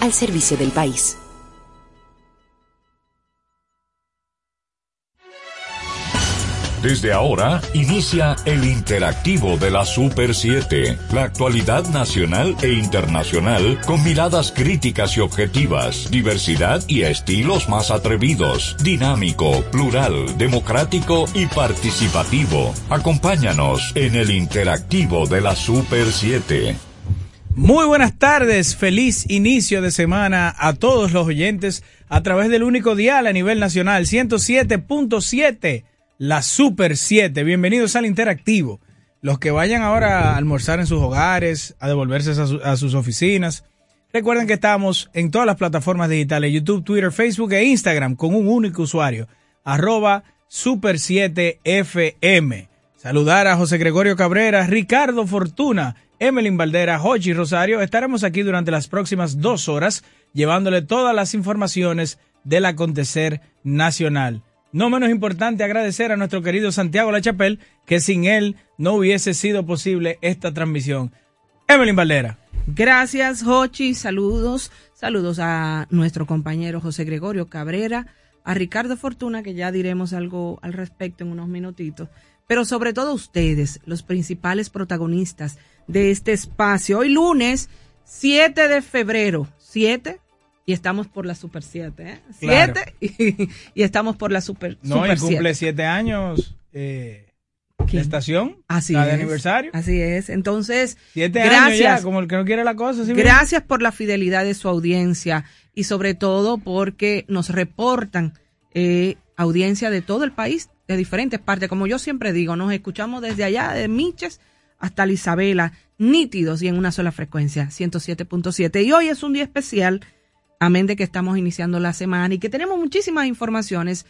al servicio del país. Desde ahora inicia el interactivo de la Super 7, la actualidad nacional e internacional con miradas críticas y objetivas, diversidad y estilos más atrevidos, dinámico, plural, democrático y participativo. Acompáñanos en el interactivo de la Super 7. Muy buenas tardes, feliz inicio de semana a todos los oyentes a través del único dial a nivel nacional 107.7 la Super 7. Bienvenidos al Interactivo. Los que vayan ahora a almorzar en sus hogares, a devolverse a, sus oficinas. Recuerden que estamos en todas las plataformas digitales, YouTube, Twitter, Facebook e Instagram con un único usuario, arroba Super 7 FM. Saludar a José Gregorio Cabrera, Ricardo Fortuna, Emelín Valdera, Jochi Rosario. Estaremos aquí durante las próximas dos horas llevándole todas las informaciones del acontecer nacional. No menos importante agradecer a nuestro querido Santiago Lachapel, que sin él no hubiese sido posible esta transmisión. Evelyn Valdera. Gracias, Hochi. Saludos. Saludos a nuestro compañero José Gregorio Cabrera, a Ricardo Fortuna, que ya diremos algo al respecto en unos minutitos, pero sobre todo ustedes, los principales protagonistas de este espacio. Hoy lunes 7 de febrero, 7 y estamos por la Super 7, ¿eh? 7 y, estamos por la Super, no, y cumple 7 años eh, la estación. Así la de aniversario. Así es. Entonces, siete gracias, años ya, como el que no quiere la cosa. gracias por la fidelidad de su audiencia y sobre todo porque nos reportan eh, audiencia de todo el país, de diferentes partes. Como yo siempre digo, nos escuchamos desde allá, de Miches hasta la Isabela, nítidos y en una sola frecuencia, 107.7. Y hoy es un día especial amén de que estamos iniciando la semana y que tenemos muchísimas informaciones,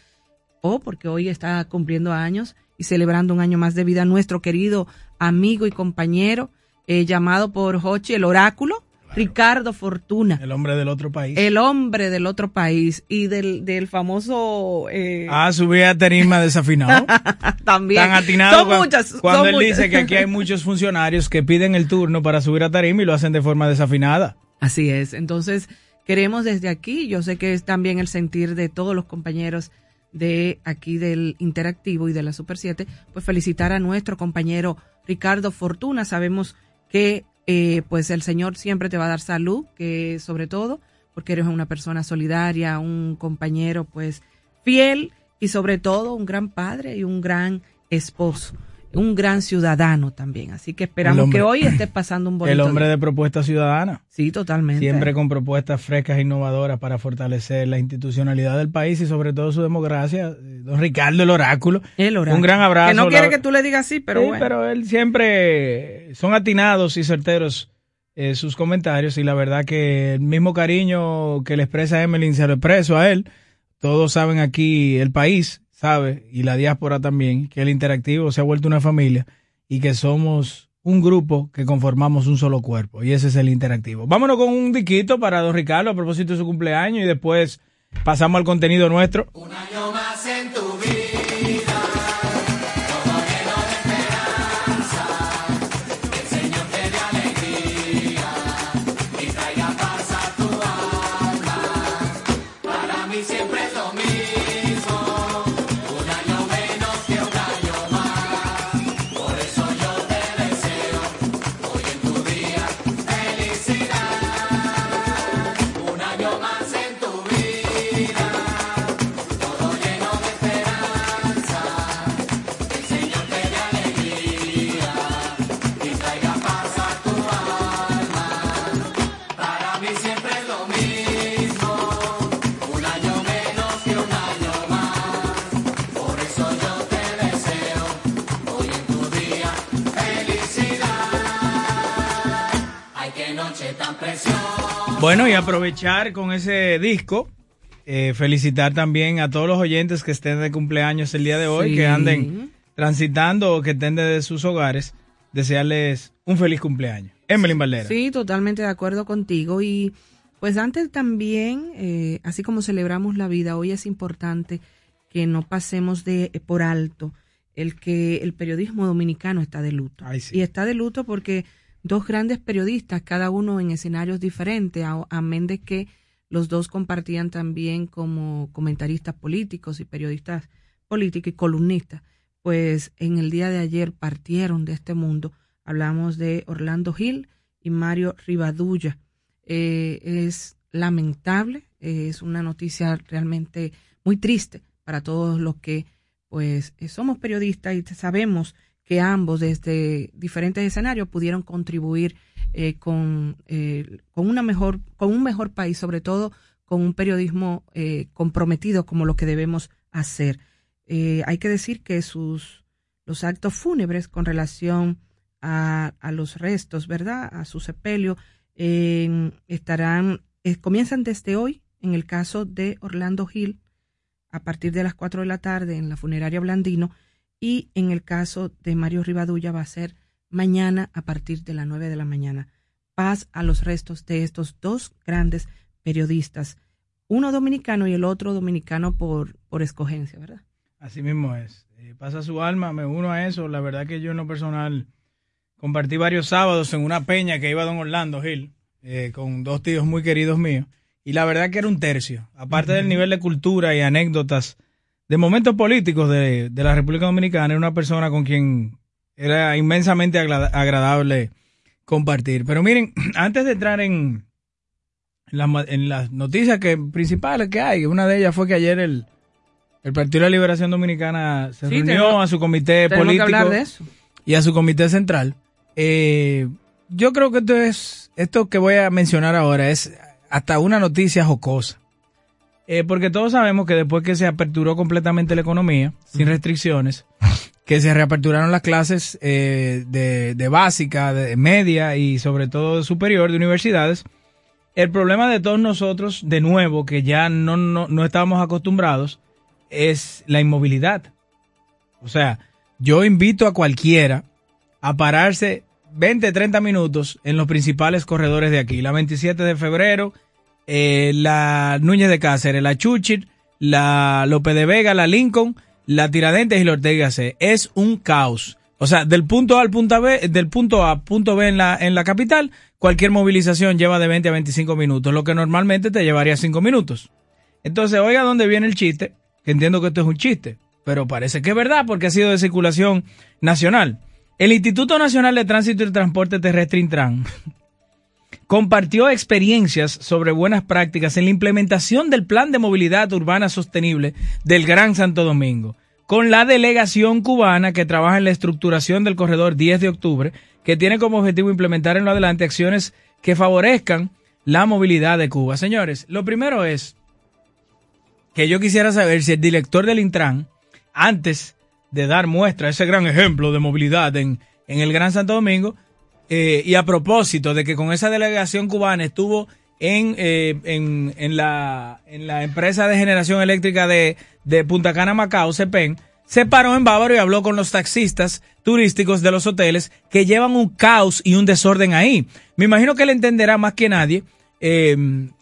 o porque hoy está cumpliendo años y celebrando un año más de vida nuestro querido amigo y compañero, eh, llamado por Hochi el oráculo, Ricardo Fortuna. El hombre del otro país. El hombre del otro país y del, del famoso... Eh... Ah, subía a tarima desafinado. También. Tan atinado. Son muchas. Cuando él dice que aquí hay muchos funcionarios que piden el turno para subir a tarima y lo hacen de forma desafinada. Así es. Entonces, Queremos desde aquí, yo sé que es también el sentir de todos los compañeros de aquí del Interactivo y de la Super 7, pues felicitar a nuestro compañero Ricardo Fortuna. Sabemos que eh, pues el Señor siempre te va a dar salud, que sobre todo porque eres una persona solidaria, un compañero pues fiel y sobre todo un gran padre y un gran esposo un gran ciudadano también. Así que esperamos que hoy esté pasando un bonito El hombre de propuesta ciudadana. Sí, totalmente. Siempre con propuestas frescas e innovadoras para fortalecer la institucionalidad del país y sobre todo su democracia. Don Ricardo, el oráculo. El oráculo. Un gran abrazo. Que no quiere que tú le digas así, pero sí, pero él siempre son atinados y certeros eh, sus comentarios y la verdad que el mismo cariño que le expresa Emily se lo expreso a él. Todos saben aquí el país sabe, y la diáspora también, que el interactivo se ha vuelto una familia y que somos un grupo que conformamos un solo cuerpo. Y ese es el interactivo. Vámonos con un diquito para don Ricardo a propósito de su cumpleaños y después pasamos al contenido nuestro. Un año más en tu Bueno, y aprovechar con ese disco, eh, felicitar también a todos los oyentes que estén de cumpleaños el día de hoy, que anden transitando o que estén desde sus hogares, desearles un feliz cumpleaños. Emily Valera. Sí, totalmente de acuerdo contigo. Y pues antes también, eh, así como celebramos la vida, hoy es importante que no pasemos de eh, por alto el que el periodismo dominicano está de luto. Y está de luto porque dos grandes periodistas, cada uno en escenarios diferentes, a- amén de que los dos compartían también como comentaristas políticos y periodistas políticos y columnistas. Pues en el día de ayer partieron de este mundo. Hablamos de Orlando Gil y Mario Rivadulla. Eh, es lamentable, es una noticia realmente muy triste para todos los que pues somos periodistas y sabemos que ambos desde diferentes escenarios pudieron contribuir eh, con, eh, con una mejor con un mejor país sobre todo con un periodismo eh, comprometido como lo que debemos hacer. Eh, hay que decir que sus los actos fúnebres con relación a, los restos verdad a su sepelio estarán comienzan desde hoy en el caso de Orlando Gil a partir de las 4 de la tarde en la funeraria Blandino y en el caso de Mario Rivadulla va a ser mañana a partir de las 9 de la mañana. Paz a los restos de estos dos grandes periodistas, uno dominicano y el otro dominicano por, por escogencia, ¿verdad? Así mismo es. Eh, pasa su alma, me uno a eso. La verdad que yo en lo personal compartí varios sábados en una peña que iba a Don Orlando Gil eh, con dos tíos muy queridos míos. Y la verdad que era un tercio. Aparte del nivel de cultura y anécdotas de momentos políticos de, de la República Dominicana, era una persona con quien era inmensamente agrada- agradable compartir. Pero miren, antes de entrar en, las en las noticias que, principales que hay, una de ellas fue que ayer el, el Partido de la Liberación Dominicana se Sí, reunió a su comité político hablar de eso. y a su comité central. Eh, yo creo que esto es, esto que voy a mencionar ahora es hasta una noticia jocosa. Eh, porque todos sabemos que después que se aperturó completamente la economía, sin restricciones, que se reaperturaron las clases eh, de, de básica, de media y sobre todo superior de universidades, el problema de todos nosotros, de nuevo, que ya no, no, no estábamos acostumbrados, es la inmovilidad. O sea, yo invito a cualquiera a pararse 20, 30 minutos en los principales corredores de aquí. La 27 de febrero, eh, la Núñez de Cáceres, la Chuchit, la López de Vega, la Lincoln, la Tiradentes y la Ortega C. Es un caos. O sea, del punto A al punto B, del punto A punto B en la, en la capital, cualquier movilización lleva de 20 a 25 minutos, lo que normalmente te llevaría 5 minutos. Entonces, oiga dónde viene el chiste, que entiendo que esto es un chiste, pero parece que es verdad porque ha sido de circulación nacional. El Instituto Nacional de Tránsito y Transporte Terrestre Intran compartió experiencias sobre buenas prácticas en la implementación del Plan de Movilidad Urbana Sostenible del Gran Santo Domingo, con la delegación cubana que trabaja en la estructuración del corredor 10 de octubre, que tiene como objetivo implementar en lo adelante acciones que favorezcan la movilidad de Cuba. Señores, lo primero es que yo quisiera saber si el director del Intran, antes de dar muestra, ese gran ejemplo de movilidad en, en el Gran Santo Domingo, eh, y a propósito de que con esa delegación cubana estuvo en, eh, en, en, la, en la empresa de generación eléctrica de, de Punta Cana, Macao, CEPEN, se paró en Bávaro y habló con los taxistas turísticos de los hoteles que llevan un caos y un desorden ahí. Me imagino que él entenderá más que nadie eh,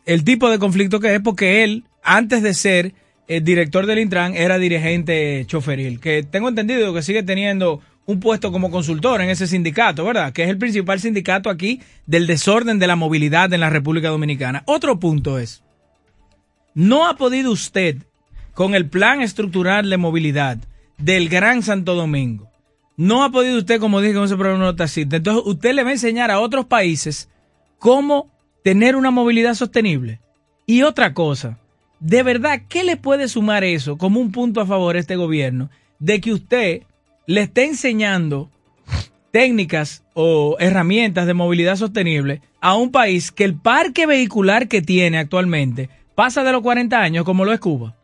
el tipo de conflicto que es porque él, antes de ser el director del Intran, era dirigente choferil, que tengo entendido que sigue teniendo un puesto como consultor en ese sindicato, ¿verdad? Que es el principal sindicato aquí del desorden de la movilidad en la República Dominicana. Otro punto es, no ha podido usted, con el plan estructural de movilidad del Gran Santo Domingo, no ha podido usted, como dije con ese programa de taxista, entonces usted le va a enseñar a otros países cómo tener una movilidad sostenible. Y otra cosa, de verdad, ¿qué le puede sumar eso como un punto a favor a este gobierno de que usted le esté enseñando técnicas o herramientas de movilidad sostenible a un país que el parque vehicular que tiene actualmente pasa de los 40 años como lo es Cuba?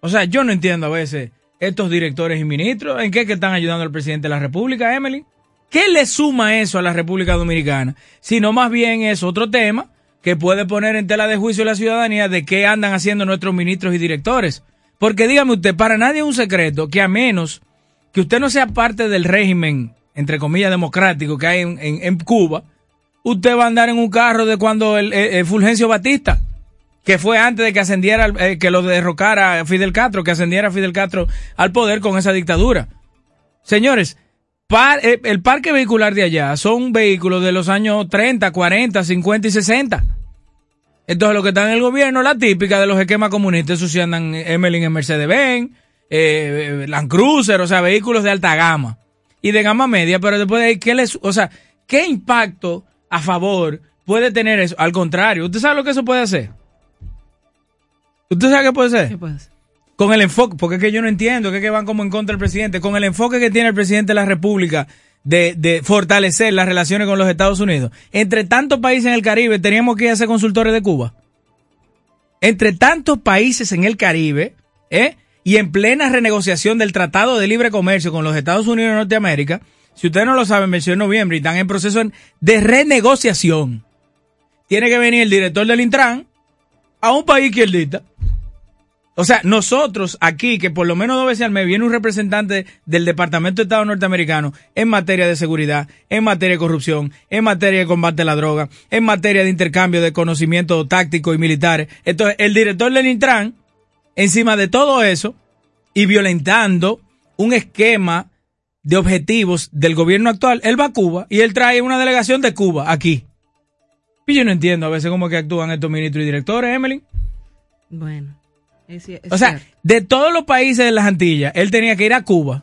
O sea, yo no entiendo a veces estos directores y ministros, ¿en qué es que están ayudando al presidente de la República, Emily? ¿Qué le suma eso a la República Dominicana? Sino más bien es otro tema que puede poner en tela de juicio a la ciudadanía de qué andan haciendo nuestros ministros y directores. Porque dígame usted, para nadie es un secreto que a menos que usted no sea parte del régimen, entre comillas, democrático que hay en, Cuba, usted va a andar en un carro de cuando el, Fulgencio Batista, que fue antes de que ascendiera, eh, que lo derrocara Fidel Castro, que ascendiera Fidel Castro al poder con esa dictadura. Señores, eh, el parque vehicular de allá son vehículos de los años 30, 40, 50 y 60. Entonces, lo que está en el gobierno, la típica de los esquemas comunistas, esos sí andan Emelin en Mercedes-Benz, eh, eh, Land Cruiser, o sea, vehículos de alta gama y de gama media, pero después de ahí, ¿qué les, o sea, qué impacto a favor puede tener eso? Al contrario, ¿usted sabe lo que eso puede hacer? ¿Usted sabe qué puede ser? ¿Qué puede ser? con el enfoque, porque es que yo no entiendo, que es que van como en contra del presidente, con el enfoque que tiene el presidente de la República de, de fortalecer las relaciones con los Estados Unidos. Entre tantos países en el Caribe, teníamos que ir a ser consultores de Cuba. Entre tantos países en el Caribe, ¿eh? Y en plena renegociación del Tratado de Libre Comercio con los Estados Unidos de Norteamérica, si ustedes no lo saben, venció en noviembre y están en proceso de renegociación. Tiene que venir el director del Intran a un país izquierdista. O sea, nosotros aquí, que por lo menos dos veces al mes viene un representante del Departamento de Estado norteamericano en materia de seguridad, en materia de corrupción, en materia de combate a la droga, en materia de intercambio de conocimiento táctico y militares. Entonces, el director del Intran, encima de todo eso, y violentando un esquema de objetivos del gobierno actual, él va a Cuba y él trae una delegación de Cuba aquí. Y yo no entiendo a veces cómo que actúan estos ministros y directores, Emily. Bueno. es- es O sea, cierto. de todos los países de las Antillas, él tenía que ir a Cuba.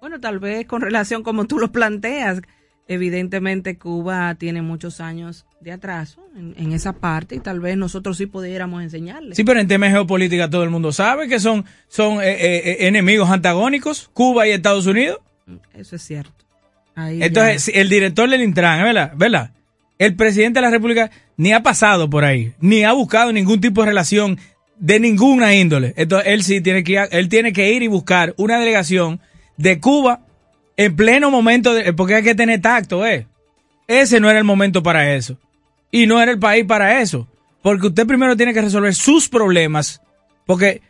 Bueno, tal vez con relación como tú lo planteas, evidentemente Cuba tiene muchos años de atraso en, en esa parte y tal vez nosotros sí pudiéramos enseñarle. Sí, pero en temas de geopolítica todo el mundo sabe que son, son eh, eh, eh, enemigos antagónicos, Cuba y Estados Unidos. Eso es cierto. Ahí Entonces, ya- el director del Intran, ¿verdad? ¿verdad? El presidente de la República ni ha pasado por ahí, ni ha buscado ningún tipo de relación de ninguna índole. Entonces, él sí tiene que ir, él tiene que ir y buscar una delegación de Cuba en pleno momento, de, porque hay que tener tacto, ¿eh? Ese no era el momento para eso. Y no era el país para eso. Porque usted primero tiene que resolver sus problemas, porque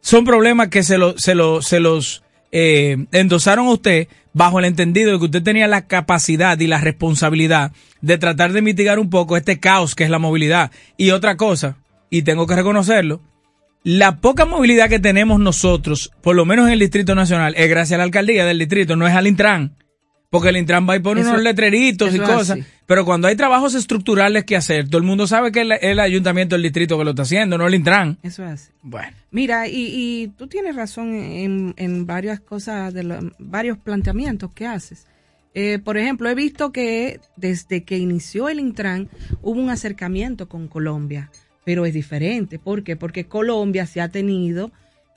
son problemas que se, lo, se, lo, se los eh, endosaron a usted bajo el entendido de que usted tenía la capacidad y la responsabilidad de tratar de mitigar un poco este caos que es la movilidad. Y otra cosa, y tengo que reconocerlo, la poca movilidad que tenemos nosotros, por lo menos en el Distrito Nacional, es gracias a la alcaldía del distrito, no es al Intran. Porque el Intran va y pone Eso- unos letreritos y cosas. así. Pero cuando hay trabajos estructurales que hacer, todo el mundo sabe que es el, el ayuntamiento del distrito que lo está haciendo, no el Intran. Eso es así. Bueno. Mira, y, y tú tienes razón en, en varias cosas, de lo- varios planteamientos que haces. Eh, por ejemplo, he visto que desde que inició el Intran hubo un acercamiento con Colombia, pero es diferente. ¿Por qué? Porque Colombia se ha tenido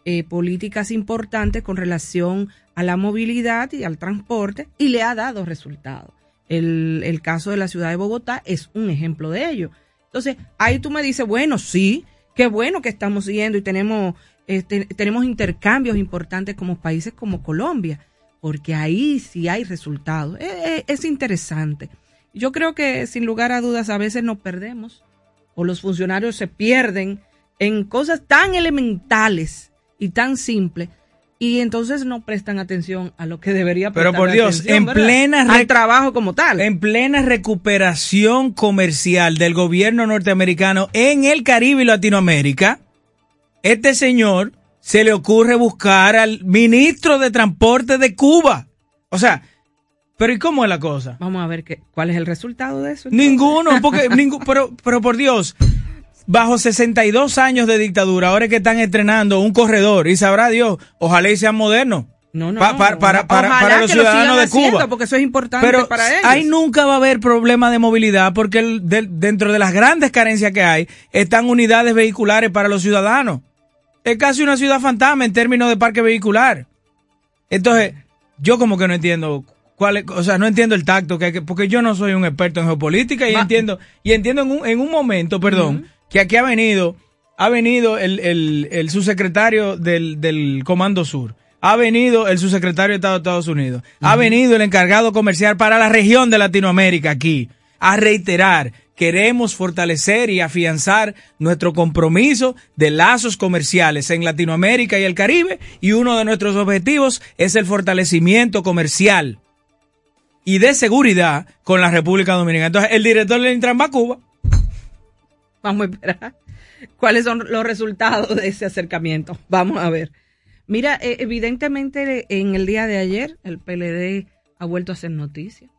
eh, políticas importantes con relación a la movilidad y al transporte y le ha dado resultados. El, caso de la ciudad de Bogotá es un ejemplo de ello. Entonces, ahí tú me dices, bueno, sí, qué bueno que estamos siguiendo y tenemos, este, tenemos intercambios importantes como países como Colombia, porque ahí sí hay resultados. Es, es- es interesante. Yo creo que sin lugar a dudas a veces nos perdemos o los funcionarios se pierden en cosas tan elementales y tan simples y entonces no prestan atención a lo que debería Pero prestar por Dios, atención, en ¿verdad? plena al trabajo como tal. En plena recuperación comercial del gobierno norteamericano en el Caribe y Latinoamérica, este señor se le ocurre buscar al ministro de Transporte de Cuba. O sea, pero ¿y cómo es la cosa? Vamos a ver qué, cuál es el resultado de eso. entonces. Ninguno, porque ningún, pero, pero por Dios, bajo 62 años de dictadura, ahora es que están estrenando un corredor y sabrá Dios, ojalá y sean modernos. No, no, Pa- para, para, para, ojalá para los lo ciudadanos de haciendo, Cuba. porque eso es importante Pero para ellos. ahí nunca va a haber problema de movilidad porque el- dentro de las grandes carencias que hay están unidades vehiculares para los ciudadanos. Es casi una ciudad fantasma en términos de parque vehicular. Entonces, yo como que no entiendo cuál es- o sea, no entiendo el tacto que hay que, porque yo no soy un experto en geopolítica y Va- entiendo, y entiendo en un, en un momento, perdón, que aquí ha venido, ha venido el, el, el subsecretario del, del Comando Sur, ha venido el subsecretario de Estado de Estados Unidos, ha venido el encargado comercial para la región de Latinoamérica aquí, a reiterar, queremos fortalecer y afianzar nuestro compromiso de lazos comerciales en Latinoamérica y el Caribe, y uno de nuestros objetivos es el fortalecimiento comercial y de seguridad con la República Dominicana. Entonces, el director del Intran va a Cuba. Vamos a esperar cuáles son los resultados de ese acercamiento. Vamos a ver. Mira, eh, evidentemente en el día de ayer el PLD ha vuelto a hacer noticia.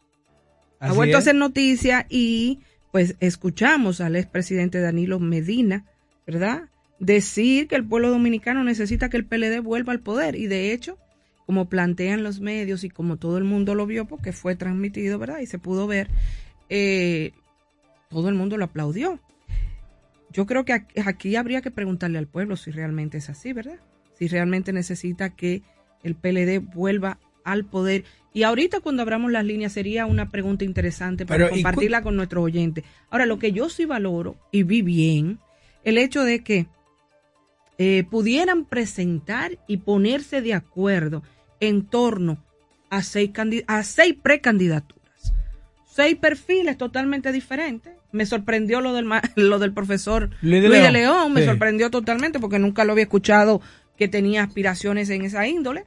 Ha vuelto a hacer noticia y pues escuchamos al expresidente Danilo Medina, ¿verdad? Decir que el pueblo dominicano necesita que el PLD vuelva al poder y de hecho, como plantean los medios y como todo el mundo lo vio porque fue transmitido, ¿verdad? Y se pudo ver, eh, todo el mundo lo aplaudió. Yo creo que aquí- habría que preguntarle al pueblo si realmente es así, ¿verdad? Si realmente necesita que el PLD vuelva al poder. Y ahorita cuando abramos las líneas sería una pregunta interesante para Pero, ¿y cu- compartirla con nuestros oyentes. Ahora, lo que yo sí valoro y vi bien, el hecho de que eh, pudieran presentar y ponerse de acuerdo en torno a seis, a seis precandidaturas. Seis perfiles totalmente diferentes. Me sorprendió lo del, ma- lo del profesor Luis Luis de de, León. León, me Sí. sorprendió totalmente porque nunca lo había escuchado que tenía aspiraciones en esa índole.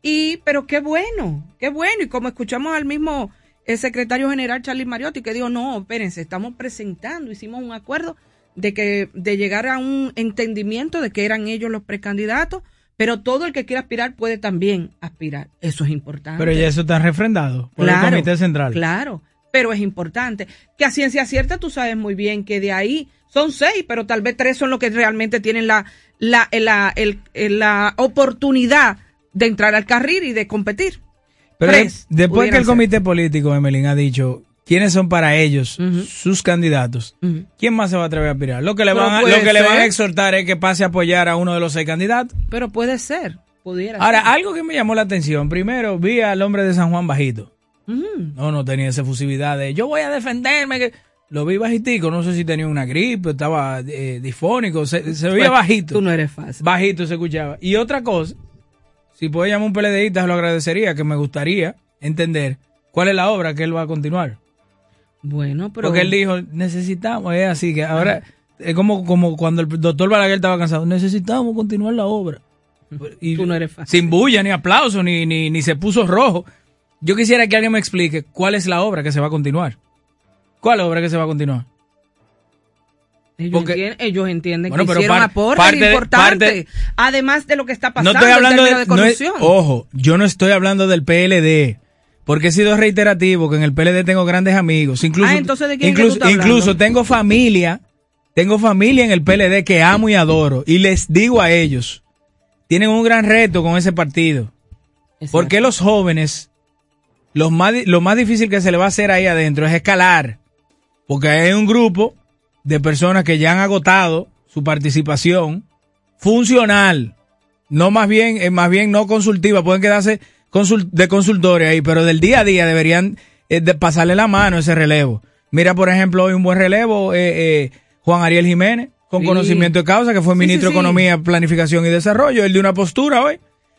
Y, pero qué bueno, qué bueno. Y como escuchamos al mismo el secretario general Charlie Mariotti que dijo, no, espérense, estamos presentando, hicimos un acuerdo de que, de llegar a un entendimiento de que eran ellos los precandidatos, pero todo el que quiera aspirar puede también aspirar. Eso es importante. Pero ya eso está refrendado por el Comité Central. Claro, pero es importante. Que a ciencia cierta tú sabes muy bien que de ahí son seis, pero tal vez tres son los que realmente tienen la, la, la, el- el- la oportunidad de entrar al carril y de competir. Pero Tres después que el ser. comité político, Emelín, ha dicho quiénes son para ellos sus candidatos. ¿quién más se va a atrever a aspirar? Lo que le van a, lo que le van a exhortar es que pase a apoyar a uno de los seis candidatos. Pero puede ser, pudiera Ahora, ser. algo que me llamó la atención, primero vi al hombre de San Juan bajito. No, no tenía esa efusividad de yo voy a defenderme. Que... Lo vi bajitico, no sé si tenía una gripe, estaba eh, difónico, se, se veía Pues, bajito. Tú no eres fácil. Bajito se escuchaba. Y otra cosa, si puede llamar un PLDista, lo agradecería, que me gustaría entender cuál es la obra que él va a continuar. Bueno, pero. Porque él dijo, necesitamos, es así que ahora, es como, como cuando el doctor Balaguer estaba cansado, necesitamos continuar la obra. Y Tú no eres fácil. Sin bulla, ni aplauso, ni, ni, ni se puso rojo. Yo quisiera que alguien me explique cuál es la obra que se va a continuar. ¿Cuál obra que se va a continuar? Ellos, Porque- entienden, ellos entienden Bueno, que hicieron par- aportes parte de- importantes, parte- además de lo que está No pasando estoy hablando en de, de no es- corrupción. ojo, yo no estoy hablando del PLD. Porque he sido reiterativo que en el PLD tengo grandes amigos. Incluso, Ah, entonces, ¿de quién es que incluso, incluso tengo familia, tengo familia en el PLD que amo y adoro. Y les digo a ellos, tienen un gran reto con ese partido. Porque los jóvenes, los más, lo más difícil que se le va a hacer ahí adentro es escalar. Porque hay un grupo de personas que ya han agotado su participación funcional. No más bien, eh, más bien no consultiva, pueden quedarse de consultores ahí, pero del día a día deberían eh, de pasarle la mano ese relevo. Mira, por ejemplo, hoy un buen relevo, eh, eh, Juan Ariel Jiménez, con Sí. conocimiento de causa, que fue ministro sí, de. Economía, Planificación y Desarrollo, él de una postura hoy.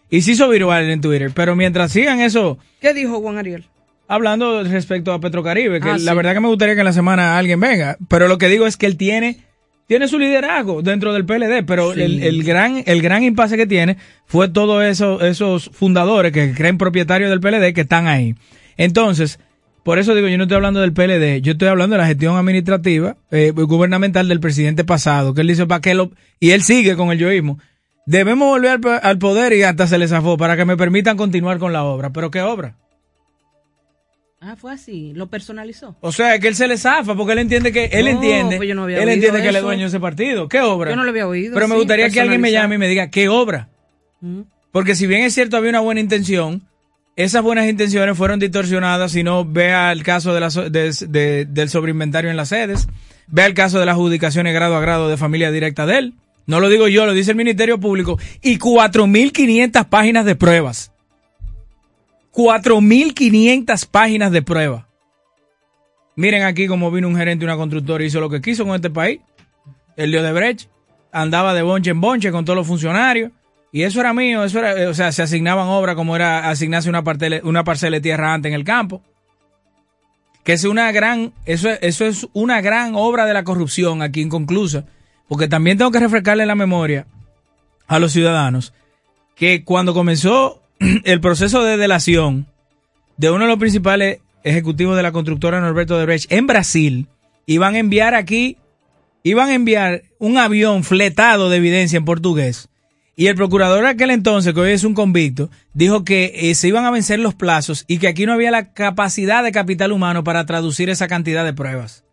Y se hizo viral en Twitter. Pero mientras sigan eso, ¿Qué dijo Juan Ariel? hablando respecto a Petrocaribe, que Ah, la verdad que me gustaría que en la semana alguien venga. Pero lo que digo es que él tiene, tiene su liderazgo dentro del PLD, pero Sí. el, el gran, el gran impasse que tiene fue todos eso, esos fundadores que creen propietarios del PLD que están ahí. Entonces, por eso digo, yo no estoy hablando del PLD, yo estoy hablando de la gestión administrativa, eh, gubernamental del presidente pasado, que él dice para que lo, y él sigue con el yoísmo. Debemos volver al, al poder y hasta se le zafó para que me permitan continuar con la obra. ¿Pero qué obra? Ah, fue así, lo personalizó. O sea, que él se le zafa porque él entiende que él No, entiende, pues yo no había él entiende que él es dueño de ese partido. ¿Qué obra? Yo no lo había oído. Pero me gustaría que alguien me llame y me diga qué obra. Mm. Porque si bien es cierto había una buena intención, esas buenas intenciones fueron distorsionadas si no vea el caso de la so- de- de- del sobreinventario en las sedes, vea el caso de las adjudicaciones grado a grado de familia directa de él. No lo digo yo, lo dice el Ministerio Público. Y 4.500 páginas de pruebas. 4.500 páginas de pruebas. Miren aquí cómo vino un gerente de una constructora y hizo lo que quiso con este país. El de Odebrecht andaba de bonche en bonche con todos los funcionarios. Y eso era mío, eso era, eh, o sea, se asignaban obras como era asignarse una, partele- una parcela de tierra antes en el campo. Que es una gran, eso, es- eso es una gran obra de la corrupción aquí inconclusa. Porque también tengo que refrescarle la memoria a los ciudadanos que cuando comenzó el proceso de delación de uno de los principales ejecutivos de la constructora Norberto de Brecht en Brasil, iban a enviar aquí, iban a enviar un avión fletado de evidencia en portugués. Y el procurador de aquel entonces, que hoy es un convicto, dijo que eh, se iban a vencer los plazos y que aquí no había la capacidad de capital humano para traducir esa cantidad de pruebas.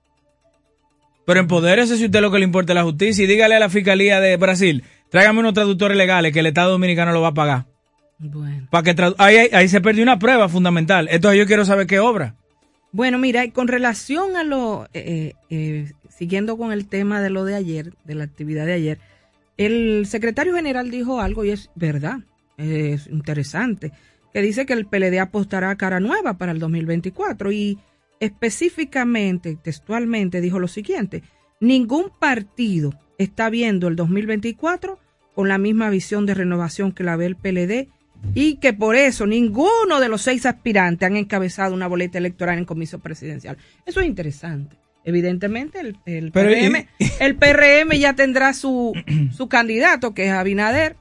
Pero empodérese si usted lo que le importa la justicia y dígale a la Fiscalía de Brasil, tráigame unos traductores legales que el Estado Dominicano lo va a pagar. Bueno. Para que tradu- ahí, ahí- ahí se perdió una prueba fundamental. Entonces yo quiero saber qué obra. Bueno, mira, y con relación a lo, eh, eh, siguiendo con el tema de lo de ayer, de la actividad de ayer, el secretario general dijo algo y es verdad, es interesante, que dice que el PLD apostará a cara nueva para el 2024 y específicamente, textualmente, dijo lo siguiente, ningún partido está viendo el 2024 con la misma visión de renovación que la ve el PLD y que por eso ninguno de los seis aspirantes han encabezado una boleta electoral en comisión presidencial. Eso es interesante. Evidentemente el, el Pero, PRM, el PRM ya tendrá su, su candidato, que es Abinader.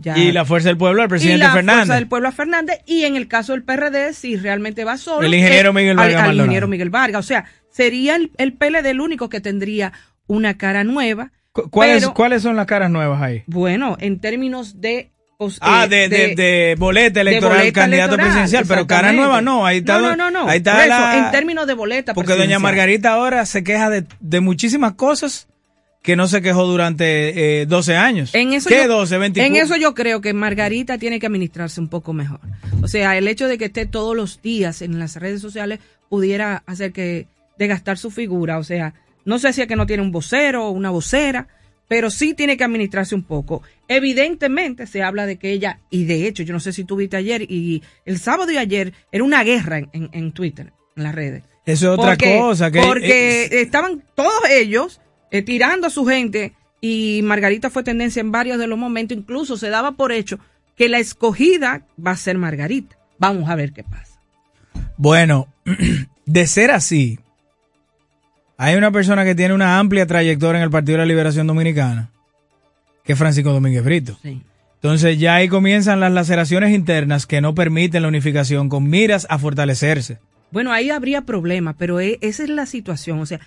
Ya, Y la Fuerza del Pueblo, el y presidente la Fernández. Fuerza del Pueblo a Fernández. Y en el caso del PRD, si realmente va solo. El ingeniero eh, Miguel al- Vargas al Maldonado. ingeniero Miguel Vargas. O sea, sería el, el PLD el único que tendría una cara nueva. Cu- ¿Cuáles, pero- ¿Cuáles son las caras nuevas ahí? Bueno, en términos de. Pues, Ah, eh, de, de, de boleta electoral, boleta candidato electoral, presidencial, pero cara nueva no, ahí está. No, no, no, no. Ahí está Por eso, la- en términos de boleta Porque doña. Margarita ahora se queja de, de muchísimas cosas que no se quejó durante eh, 12 años. En eso ¿Qué yo, 12, 24? En eso yo creo que Margarita tiene que administrarse un poco mejor. O sea, el hecho de que esté todos los días en las redes sociales pudiera hacer que de gastar su figura. O sea, no sé si es que no tiene un vocero o una vocera, pero sí tiene que administrarse un poco. Evidentemente se habla de que ella, y de hecho, yo no sé si tú viste ayer, y el sábado y ayer era una guerra en, en- en Twitter, en las redes. Eso es otra Porque- cosa. Que, porque eh, estaban todos ellos eh, tirando a su gente y Margarita fue tendencia en varios de los momentos. Incluso se daba por hecho que la escogida va a ser Margarita. Vamos a ver qué pasa. Bueno, de ser así, hay una persona que tiene una amplia trayectoria en el Partido de la Liberación Dominicana, que es Francisco Domínguez Brito. Sí. Entonces ya ahí comienzan las laceraciones internas que no permiten la unificación con miras a fortalecerse. Bueno, ahí habría problemas, pero e- esa es la situación. O sea,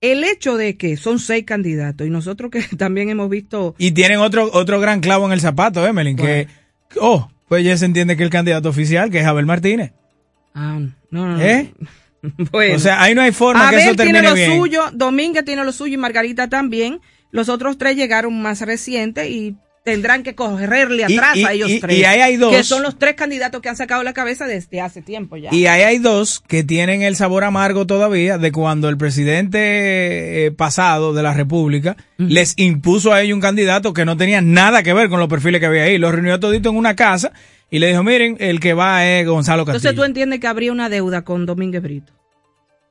el hecho de que son seis candidatos y nosotros que también hemos visto Y tienen otro, otro gran clavo en el zapato, Emelyn, que, oh, pues ya se entiende que el candidato oficial, que es Abel Martínez. Ah, no, no, no. ¿Eh? Bueno. O sea, ahí no hay forma que Abel eso tiene termine lo bien. suyo, Domínguez tiene lo suyo y Margarita también. Los otros tres llegaron más recientes y tendrán que correrle atrás y- a ellos y- tres. y ahí hay dos. Que son los tres candidatos que han sacado la cabeza desde hace tiempo ya. Y ahí hay dos que tienen el sabor amargo todavía de cuando el presidente eh, pasado de la República les impuso a ellos un candidato que no tenía nada que ver con los perfiles que había ahí. Los reunió todito en una casa y le dijo, miren, el que va es Gonzalo Castillo. Entonces tú entiendes que habría una deuda con Domínguez Brito.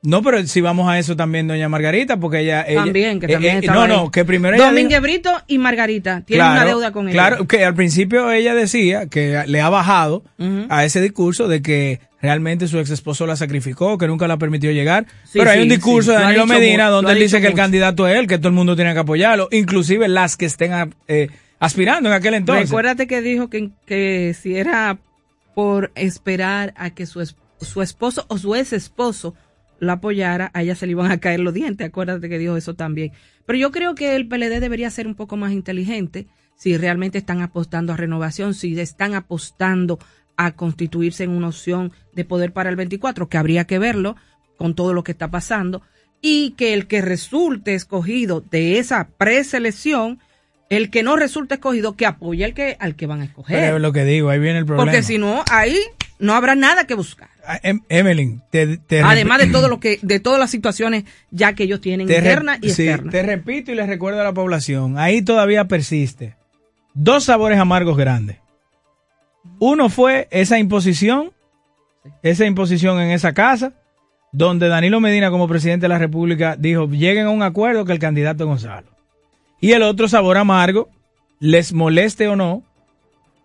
No, pero si vamos a eso también, doña Margarita, porque ella... ella- También, que eh, también eh, No, ahí. no, que primero ella Domínguez dijo- Brito y Margarita tienen una deuda con ella. Claro, que al principio ella decía que le ha bajado a ese discurso de que realmente su ex esposo la sacrificó, que nunca la permitió llegar. Sí, Pero hay sí, un discurso sí. de Danilo Medina mucho, donde él dice que el candidato es él, que todo el mundo tiene que apoyarlo, inclusive las que estén a- eh, aspirando en aquel entonces. Recuérdate que dijo que, que si era por esperar a que su, su esposo o su ex esposo la apoyara, a ella se le iban a caer los dientes. Acuérdate que dijo eso también. Pero yo creo que el PLD debería ser un poco más inteligente si realmente están apostando a renovación, si están apostando a constituirse en una opción de poder para el 24, que habría que verlo con todo lo que está pasando, y que el que resulte escogido de esa preselección, el que no resulte escogido, que apoye al que, al que van a escoger. Pero es lo que digo, ahí viene el problema. Porque si no, ahí no habrá nada que buscar. Ah, Em- te, te Además de todo lo que, de todas las situaciones ya que ellos tienen interna y sí, externa. te repito y le recuerdo a la población, ahí todavía persiste dos sabores amargos grandes. Uno fue esa imposición, esa imposición en esa casa, donde Danilo Medina como presidente de la República dijo, lleguen a un acuerdo que el candidato Gonzalo. Y el otro sabor amargo, les moleste o no,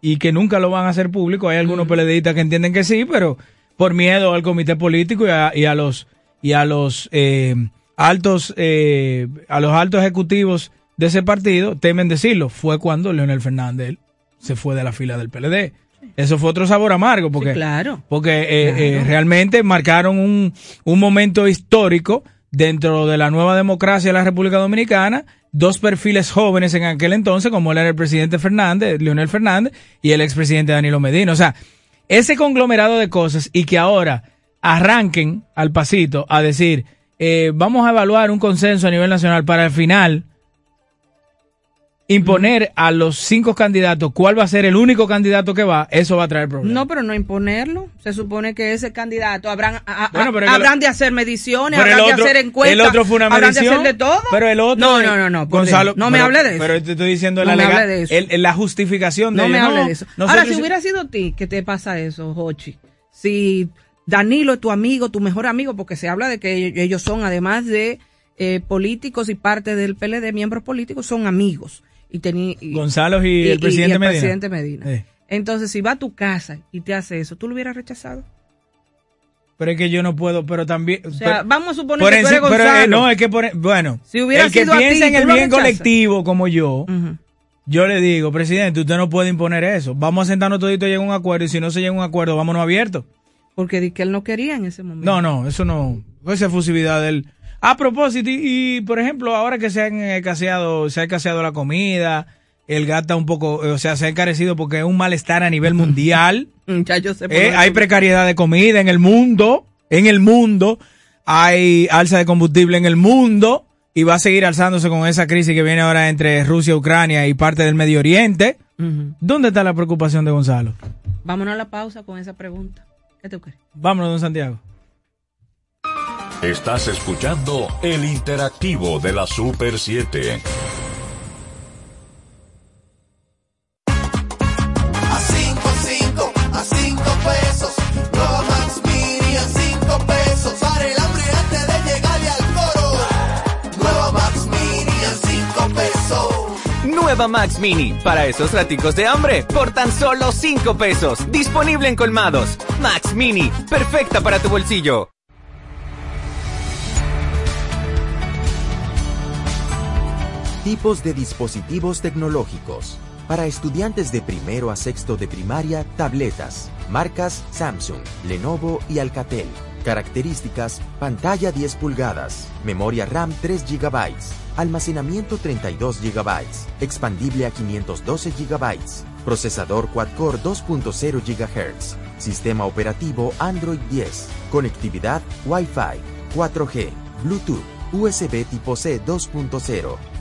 y que nunca lo van a hacer público. Hay algunos PLDistas que entienden que sí, pero por miedo al comité político y a, y a los y a los eh, altos eh, a los altos ejecutivos de ese partido temen decirlo. Fue cuando Leonel Fernández se fue de la fila del PLD. Eso fue otro sabor amargo porque Sí, claro. porque eh, Claro. eh, realmente marcaron un, un momento histórico dentro de la nueva democracia de la República Dominicana, dos perfiles jóvenes en aquel entonces, como era el presidente Fernández, Leonel Fernández, y el expresidente Danilo Medina. O sea, ese conglomerado de cosas y que ahora arranquen al pasito a decir, eh, vamos a evaluar un consenso a nivel nacional para al final imponer a los cinco candidatos cuál va a ser el único candidato que va, eso va a traer problemas. No, pero no imponerlo. Se supone que ese candidato habrán, a- a- Bueno, pero es que habrán de hacer mediciones, habrán otro- de hacer encuestas. el otro fue una habrán de hacer de todo. Pero el otro. No, no, no, no. Gonzalo. No me pero- hable de eso. Pero te estoy diciendo No la, me lega- hable de eso. el- la justificación de No me hable de eso. Ahora, si hubiera sido ti, ¿qué te pasa eso, Jochi? Si Danilo es tu amigo, tu mejor amigo, porque se habla de que ellos son, además de eh, políticos y parte del PLD, miembros políticos, son amigos. Y teni- y- Gonzalo y, el presidente Medina. presidente Medina. Eh, Entonces, si va a tu casa y te hace eso, ¿tú lo hubieras rechazado? pero es que yo no puedo, pero también. O sea, pero- vamos a suponer por que tú eres pero, eh, Gonzalo. no, es que por, bueno, Si hubiera el que sido a ti, piensa en ¿tú el bien rechazas? colectivo como yo, yo le digo, presidente, usted no puede imponer eso. Vamos a sentarnos todito y llegar a un acuerdo y si no se llega a un acuerdo, vámonos abiertos. Porque di que él no quería en ese momento. No, no, eso no. Esa efusividad del. A propósito, y, y, por ejemplo, ahora que se han escaseado, se ha escaseado la comida, el gata un poco, o sea, se ha encarecido porque es un malestar a nivel mundial. Ya yo sé. por Eh, hay precariedad de comida en el mundo, en el mundo, hay alza de combustible en el mundo y va a seguir alzándose con esa crisis que viene ahora entre Rusia, Ucrania y parte del Medio Oriente. ¿Dónde está la preocupación de Gonzalo? Vámonos a la pausa con esa pregunta. ¿Qué tú crees? Vámonos, don Santiago. Estás escuchando el interactivo de la Super 7. A 5, 5, a 5 pesos. Nueva Max Mini a 5 pesos. Para el hambre antes de llegarle al coro. Nueva Max Mini a 5 pesos. Nueva Max Mini, para esos raticos de hambre, por tan solo 5 pesos. Disponible en colmados. Max Mini, perfecta para tu bolsillo. Tipos de dispositivos tecnológicos. Para estudiantes de primero a sexto de primaria, tabletas. Marcas Samsung, Lenovo y Alcatel. Características, pantalla 10 pulgadas, memoria RAM 3 GB, almacenamiento 32 GB, expandible a 512 GB, procesador quad-core 2.0 GHz, sistema operativo Android 10, conectividad Wi-Fi, 4G, Bluetooth, USB tipo C 2.0.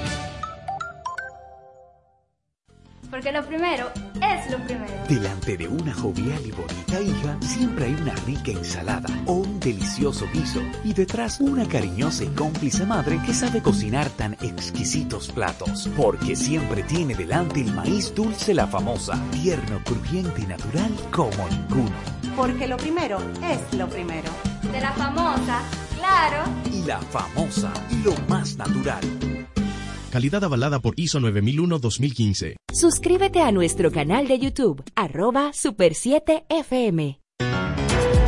Porque lo primero es lo primero. Delante de una jovial y bonita hija siempre hay una rica ensalada o un delicioso guiso y detrás una cariñosa y cómplice madre que sabe cocinar tan exquisitos platos porque siempre tiene delante el maíz dulce la famosa, tierno, crujiente y natural como ninguno. Porque lo primero es lo primero. De la famosa, claro. Y la famosa, lo más natural. Calidad avalada por ISO 9001-2015. Suscríbete a nuestro canal de YouTube, arroba Super 7 FM.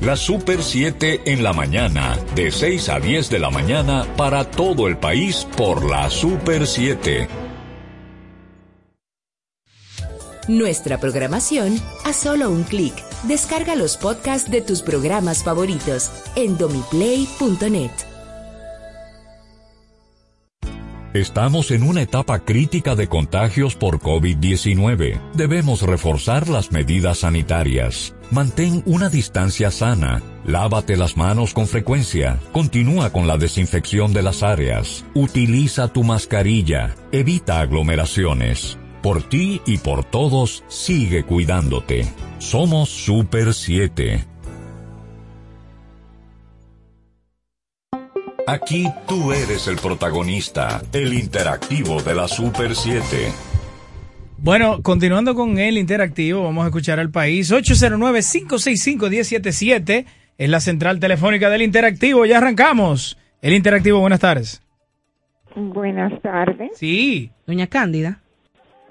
La Super 7 en la mañana, de 6 a 10 de la mañana para todo el país por la Super 7. Nuestra programación a solo un clic. Descarga los podcasts de tus programas favoritos en domiplay.net. Estamos en una etapa crítica de contagios por COVID-19. Debemos reforzar las medidas sanitarias. Mantén una distancia sana. Lávate las manos con frecuencia. Continúa con la desinfección de las áreas. Utiliza tu mascarilla. Evita aglomeraciones. Por ti y por todos, sigue cuidándote. Somos Super 7. Aquí tú eres el protagonista, el interactivo de la Super 7. Bueno, continuando con el interactivo, vamos a escuchar al país. 809-565-1077 es la central telefónica del interactivo. Ya arrancamos. El interactivo, buenas tardes. Buenas tardes. Sí. Doña Cándida.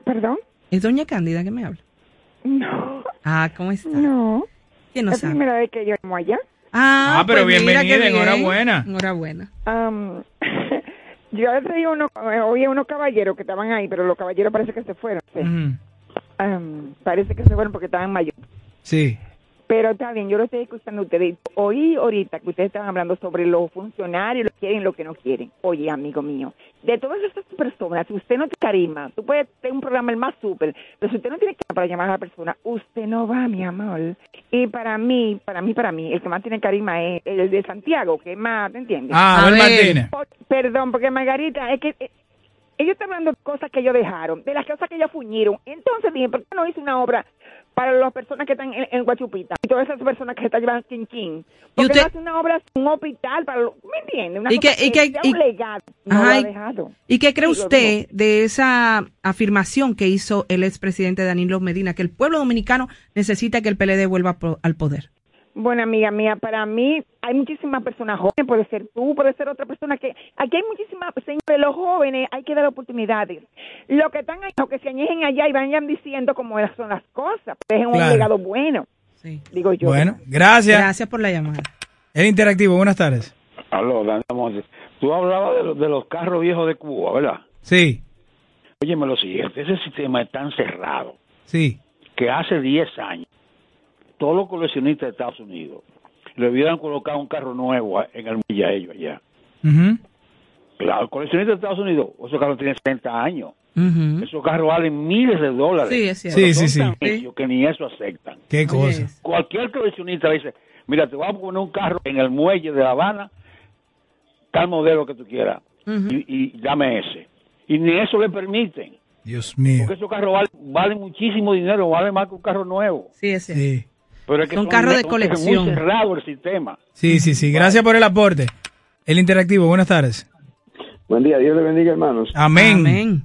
¿Perdón? ¿Es Doña Cándida que me habla? No. Ah, ¿cómo está? No. ¿Quién no es la sabe? primera vez que yo llamo allá. Ah, Ah, pero pues bienvenida, bien. enhorabuena. Enhorabuena. Yo oí uno, oí unos caballeros que estaban ahí, pero los caballeros parece que se fueron. sí. Am, parece que se fueron porque estaban mayores. Sí. Pero está bien, yo lo estoy escuchando a ustedes. Oí ahorita que ustedes estaban hablando sobre los funcionarios, lo que quieren y lo que no quieren. Oye, amigo mío, de todas estas personas, si usted no tiene carisma, tú puedes tener un programa el más súper, pero si usted no tiene carisma para llamar a la persona, usted no va, mi amor. Y para mí, para mí, para mí, el que más tiene carisma es el de Santiago, que es más, ¿te entiendes? Ah, Martínez. Por- perdón, porque Margarita, es que... ellos están hablando de cosas que ellos dejaron, de las cosas que ellos fuñieron. Entonces dije, ¿por qué no hizo una obra para las personas que están en, en Guachupita? Y todas esas personas que se están llevando chinchín. ¿Por qué no hace una obra, un hospital para... los- ¿Me entiende? Una ¿Y qué- y que y- un legado. No Ajá, lo ha y- dejado. ¿Y qué cree usted de esa afirmación que hizo el expresidente Danilo Medina, que el pueblo dominicano necesita que el PLD vuelva al poder? Bueno, amiga mía, para mí hay muchísimas personas jóvenes, puede ser tú, puede ser otra persona que aquí hay muchísimas, señores, los jóvenes hay que dar oportunidades. Los que están ahí, que se añejen allá y vayan diciendo cómo son las cosas, dejen un Claro. legado bueno. Digo yo. Bueno, gracias. Gracias por la llamada. El interactivo, buenas tardes. Aló. Tú hablabas de, los- de los carros viejos de Cuba, ¿verdad? Sí, Óyeme lo siguiente, ese sistema es tan cerrado sí. que hace 10 años todos los coleccionistas de Estados Unidos le hubieran colocado un carro nuevo en el muelle a ellos allá. Claro, el coleccionista de Estados Unidos, esos carros tienen 70 años. Ujú. Esos carros valen miles de dólares. Sí, es cierto. Sí, son sí, tan sí. necios que ni eso aceptan. Qué cosa. Cualquier coleccionista le dice, mira, te voy a poner un carro en el muelle de La Habana, tal modelo que tú quieras, y, y dame ese. Y ni eso le permiten. Dios mío. Porque esos carros valen, valen muchísimo dinero, valen más que un carro nuevo. Sí, es cierto. Sí. Pero es que Son carros de es colección. muy cerrado el sistema. Sí, sí, sí. Gracias por el aporte. El interactivo, buenas tardes. Buen día, Dios le bendiga, hermanos. Amén.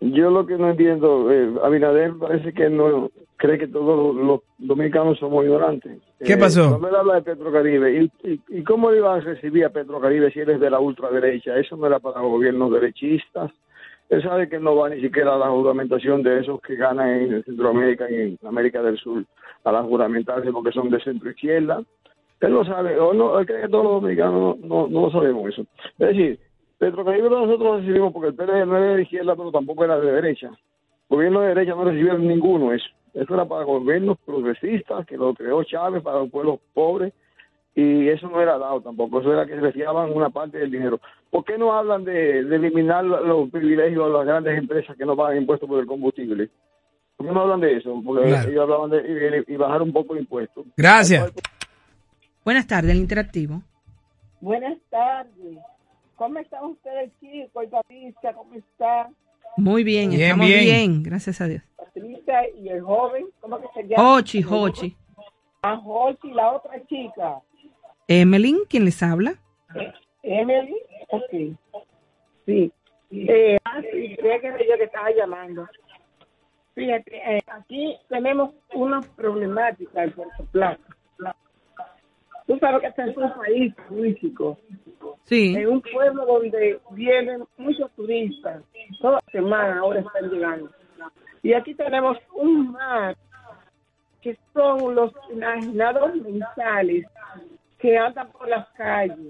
Yo lo que no entiendo, eh, Abinader parece que no cree que todos los, los dominicanos somos ignorantes. ¿Qué Eh, pasó? Cuando él habla de Petrocaribe, ¿y, y, y cómo le iba a recibir a Petrocaribe si él es de la ultraderecha? Eso no era para gobiernos derechistas. Él sabe que no va ni siquiera a la juramentación de esos que ganan en Centroamérica y en América del Sur a la juramentarse porque son de centro izquierda. Él no sabe, o no, él cree que todos los dominicanos no, no, sabemos eso. Es decir, Petrocaribe nosotros lo recibimos porque el PLD no era de izquierda, pero tampoco era de derecha. Gobierno de derecha no recibieron ninguno eso. Eso era para gobiernos progresistas, que lo creó Chávez para los pueblos pobres, y eso no era dado tampoco, eso era que recibían una parte del dinero. ¿Por qué no hablan de, de eliminar los privilegios a las grandes empresas que no pagan impuestos por el combustible? ¿Por qué no hablan de eso? Porque Claro. ellos hablaban de y, y bajar un poco de impuestos. Gracias. Buenas tardes, el interactivo. Buenas tardes. ¿Cómo están ustedes, chicos? Y Patricia, ¿cómo está? Muy bien, Bien, estamos bien. bien. gracias a Dios. Patricia y el joven, ¿cómo que se llama? Hochi, Hochi. A Jochi, la otra chica. Emeline, ¿quién les habla? Eh, Emily, ok. Sí. Eh, ah, sí, creo que era yo que estaba llamando. Fíjate, eh, aquí tenemos una problemática en Puerto Plata. Tú sabes que este es un país turístico. Sí. En un pueblo donde vienen muchos turistas. Toda semana ahora están llegando. Y aquí tenemos un mar que son los imaginados mentales que andan por las calles,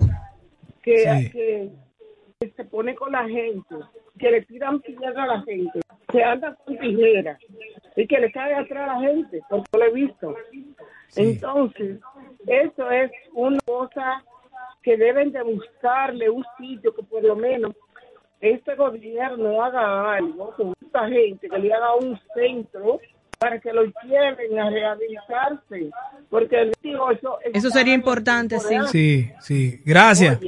que, Sí. que, que se pone con la gente, que le tiran piedra a la gente, que andan con tijeras y que le cae atrás a la gente, porque lo he visto. Entonces, eso es una cosa que deben de buscarle un sitio que por lo menos este gobierno haga algo con esta gente, que le haga un centro para que lo lleven a rehabilitarse. Porque digo, eso, Eso sería importante, sí. Sí, sí. Gracias.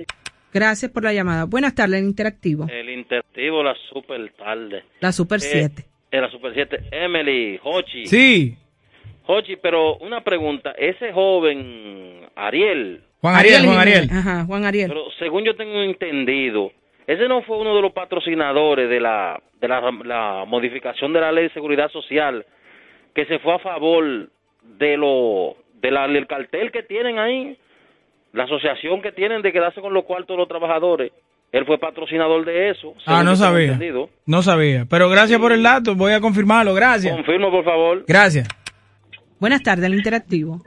Gracias por la llamada. Buenas tardes, el interactivo. El interactivo, la super tarde. La Super Eh, 7. eh, la super 7. Emily, Hochi. Sí. Hochi, pero una pregunta. Ese joven, Ariel. Juan Ariel, Juan Ariel. Ajá, Juan Ariel. Pero según yo tengo entendido, ese no fue uno de los patrocinadores de la, de la, la modificación de la ley de seguridad social que se fue a favor de lo de la, del cartel que tienen ahí, la asociación que tienen de quedarse con los cuartos de los trabajadores. Él fue patrocinador de eso. Ah, no sabía. entendido. No sabía. Pero gracias por el dato. Voy a confirmarlo. Gracias. Confirmo, por favor. Gracias. Buenas tardes, el interactivo.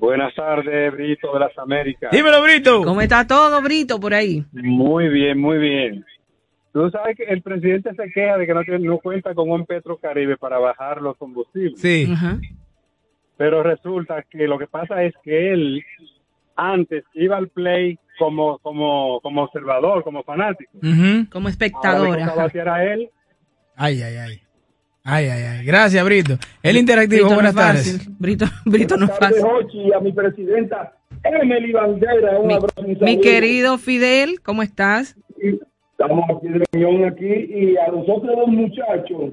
Buenas tardes, Brito de las Américas. Dímelo, Brito. ¿Cómo está todo, Brito, por ahí? Muy bien, muy bien. Tú sabes que el presidente se queja de que no, tiene- no cuenta con un Petrocaribe para bajar los combustibles. Sí. Pero resulta que lo que pasa es que él antes iba al play como como como observador, como fanático. Como Ahora espectador. le toca ajá. batear a él. Ay, ay, ay. Ay, ay, ay. Gracias, Brito. El interactivo, Brito no buenas fácil. tardes. Brito, Brito no es Buenas tardes, fácil. Jochi, y a mi presidenta Emily Bandera. Un Mi, abrazo mi saludo. querido Fidel, ¿cómo estás? Estamos aquí de reunión aquí y a los otros dos muchachos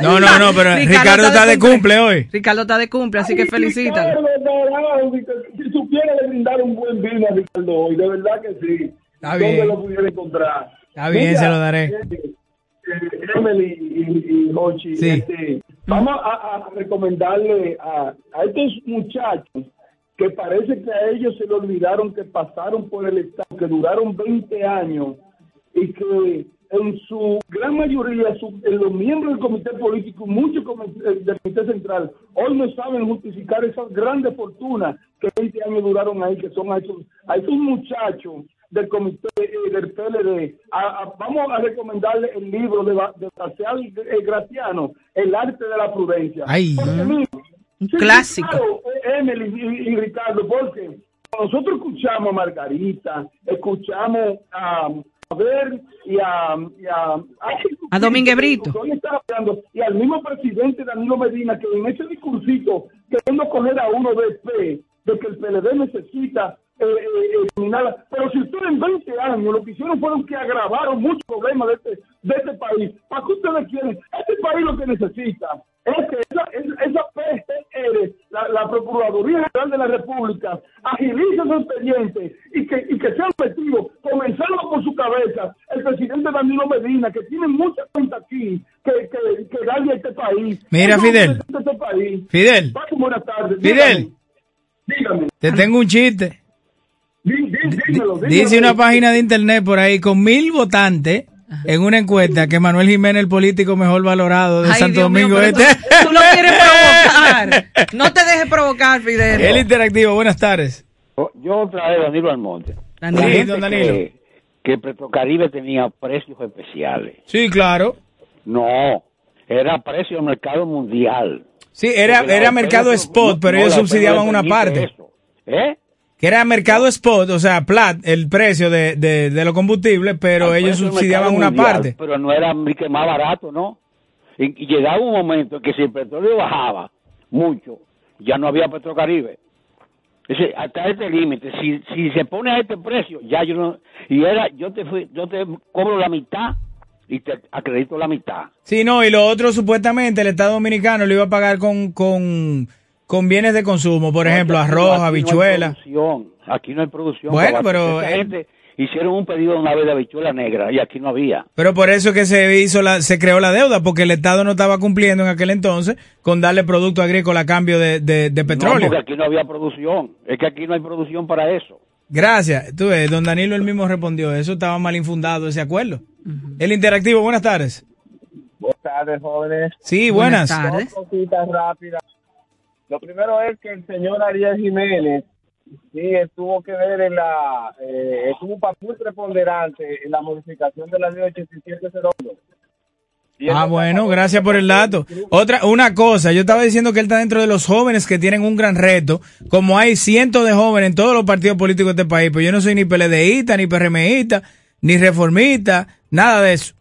No, no, no, pero Ricardo está de cumple hoy. Ricardo está de cumple, así que carajo, Si supiera le brindar un buen vino a Ricardo hoy, de verdad que sí. Está ¿Dónde bien. lo pudiera encontrar? Está bien, se lo daré. eh, eh, Emily y, y Sí. este, vamos a, a recomendarle a, a estos muchachos que parece que a ellos se le olvidaron que pasaron por el Estado, que duraron 20 años y que en su gran mayoría su- eh, los miembros del comité político, muchos eh, del comité central, hoy no saben justificar esas grandes fortunas que 20 años duraron ahí, que son a esos, a esos muchachos del comité eh, del PLD. A- a- vamos a recomendarle el libro de, de Marcial eh, Graciano, El arte de la prudencia. Ay. Porque, mira, Un sí, clásico. claro, eh, Emily y, y Ricardo, porque nosotros escuchamos a Margarita, escuchamos a, a ver y a, y a, A Domínguez Brito. y al mismo presidente Danilo Medina que en ese discursito queriendo coger a uno de P de que el PLD necesita eh, eh, eliminarla. Pero si ustedes en 20 años lo que hicieron fueron que agravaron muchos problemas de este, de este país, ¿para qué ustedes quieren? Este país lo que necesita es que esa, esa, PGR, la, la Procuraduría General de la República, agilice su expediente y que, y que sea efectivo, comenzando por su cabeza, el presidente Danilo Medina, que tiene mucha cuenta aquí, que, que, que darle a este país. Mira, Fidel. este país. Fidel. Paco, buenas tardes. Fidel. Dígame. Te tengo un chiste. Dí- dí- dímelo, dímelo. Dice una página de internet por ahí con mil votantes en una encuesta que Manuel Jiménez, el político mejor valorado de Ay, Santo Dios Domingo Este. tú, tú lo quieres provocar. No te dejes provocar, Fidel. El interactivo, buenas tardes. Yo otra vez, Danilo Almonte. Danilo. La Sí, gente don Danilo. cree que Petrocaribe tenía precios especiales. Sí, claro. No, era precio de mercado mundial. Sí, era, era mercado no- spot, no- pero no, ellos subsidiaban no una parte. eso. ¿Eh? Que era mercado spot, o sea, plat, el precio de, de, de los combustibles, pero Al ellos subsidiaban una mundial, parte. Pero no era que más barato, ¿no? Y, y llegaba un momento en que si el petróleo bajaba mucho, ya no había Petrocaribe. Ese, hasta este límite, si, si se pone a este precio, ya yo no, y era, yo te fui, yo te cobro la mitad y te acredito la mitad. Sí, no, y lo otro supuestamente el Estado Dominicano lo iba a pagar con, con, con bienes de consumo, por No, ejemplo, no- arroz, aquí no hay habichuela. producción, Aquí no hay producción. Bueno, pero gente hicieron un pedido una vez de habichuela negra y aquí no había. Pero por eso que se hizo la, se creó la deuda, porque el Estado no estaba cumpliendo en aquel entonces con darle producto agrícola a cambio de, de- de No, petróleo. porque aquí no había producción. Es que aquí no hay producción para eso. Gracias. Tú ves, don Danilo él mismo respondió, eso estaba mal infundado ese acuerdo. El interactivo, buenas tardes. Buenas tardes, jóvenes. Sí, buenas. Dos cositas rápidas. Lo primero es que el señor Ariel Jiménez sí tuvo que ver en la, eh, tuvo un papel preponderante en la modificación de la ley 8701. Ah, bueno, gracias por el dato. Otra, una cosa, yo estaba diciendo que él está dentro de los jóvenes que tienen un gran reto, como hay cientos de jóvenes en todos los partidos políticos de este país, pues yo no soy ni PLDista, ni PRMista, ni reformista, nada de eso.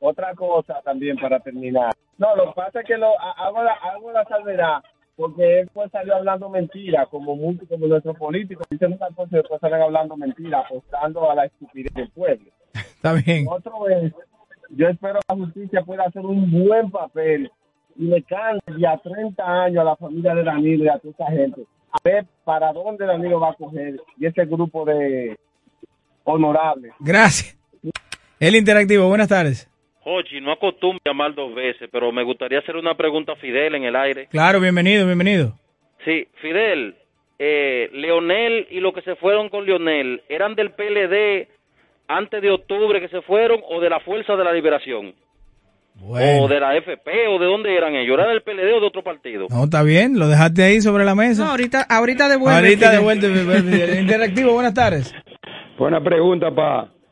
Otra cosa también para terminar. No, lo que pasa es que lo, ha- hago, la, hago la salvedad porque él pues salió hablando mentira, como muchos, como nuestros políticos, dicen muchas cosas y después salen hablando mentira, apostando a la estupidez del pueblo. Está bien. Otro es, yo espero que la justicia pueda hacer un buen papel y le cambie a 30 años a la familia de Danilo y a toda esa gente, a ver para dónde Danilo va a coger y ese grupo de honorables. Gracias. El interactivo, buenas tardes. Ochi, no acostumbro llamar dos veces, pero me gustaría hacer una pregunta a Fidel en el aire. Claro, bienvenido, bienvenido. Sí, Fidel, eh, Leonel y los que se fueron con Leonel, ¿eran del PLD antes de octubre que se fueron o de la Fuerza de la Liberación? ¿O de la FP o de dónde eran ellos? ¿Eran del PLD o de otro partido? No, está bien, lo dejaste ahí sobre la mesa. No, ahorita, ahorita devuelve. Ahorita Fidel. de vuelta. El interactivo, buenas tardes. Buena pregunta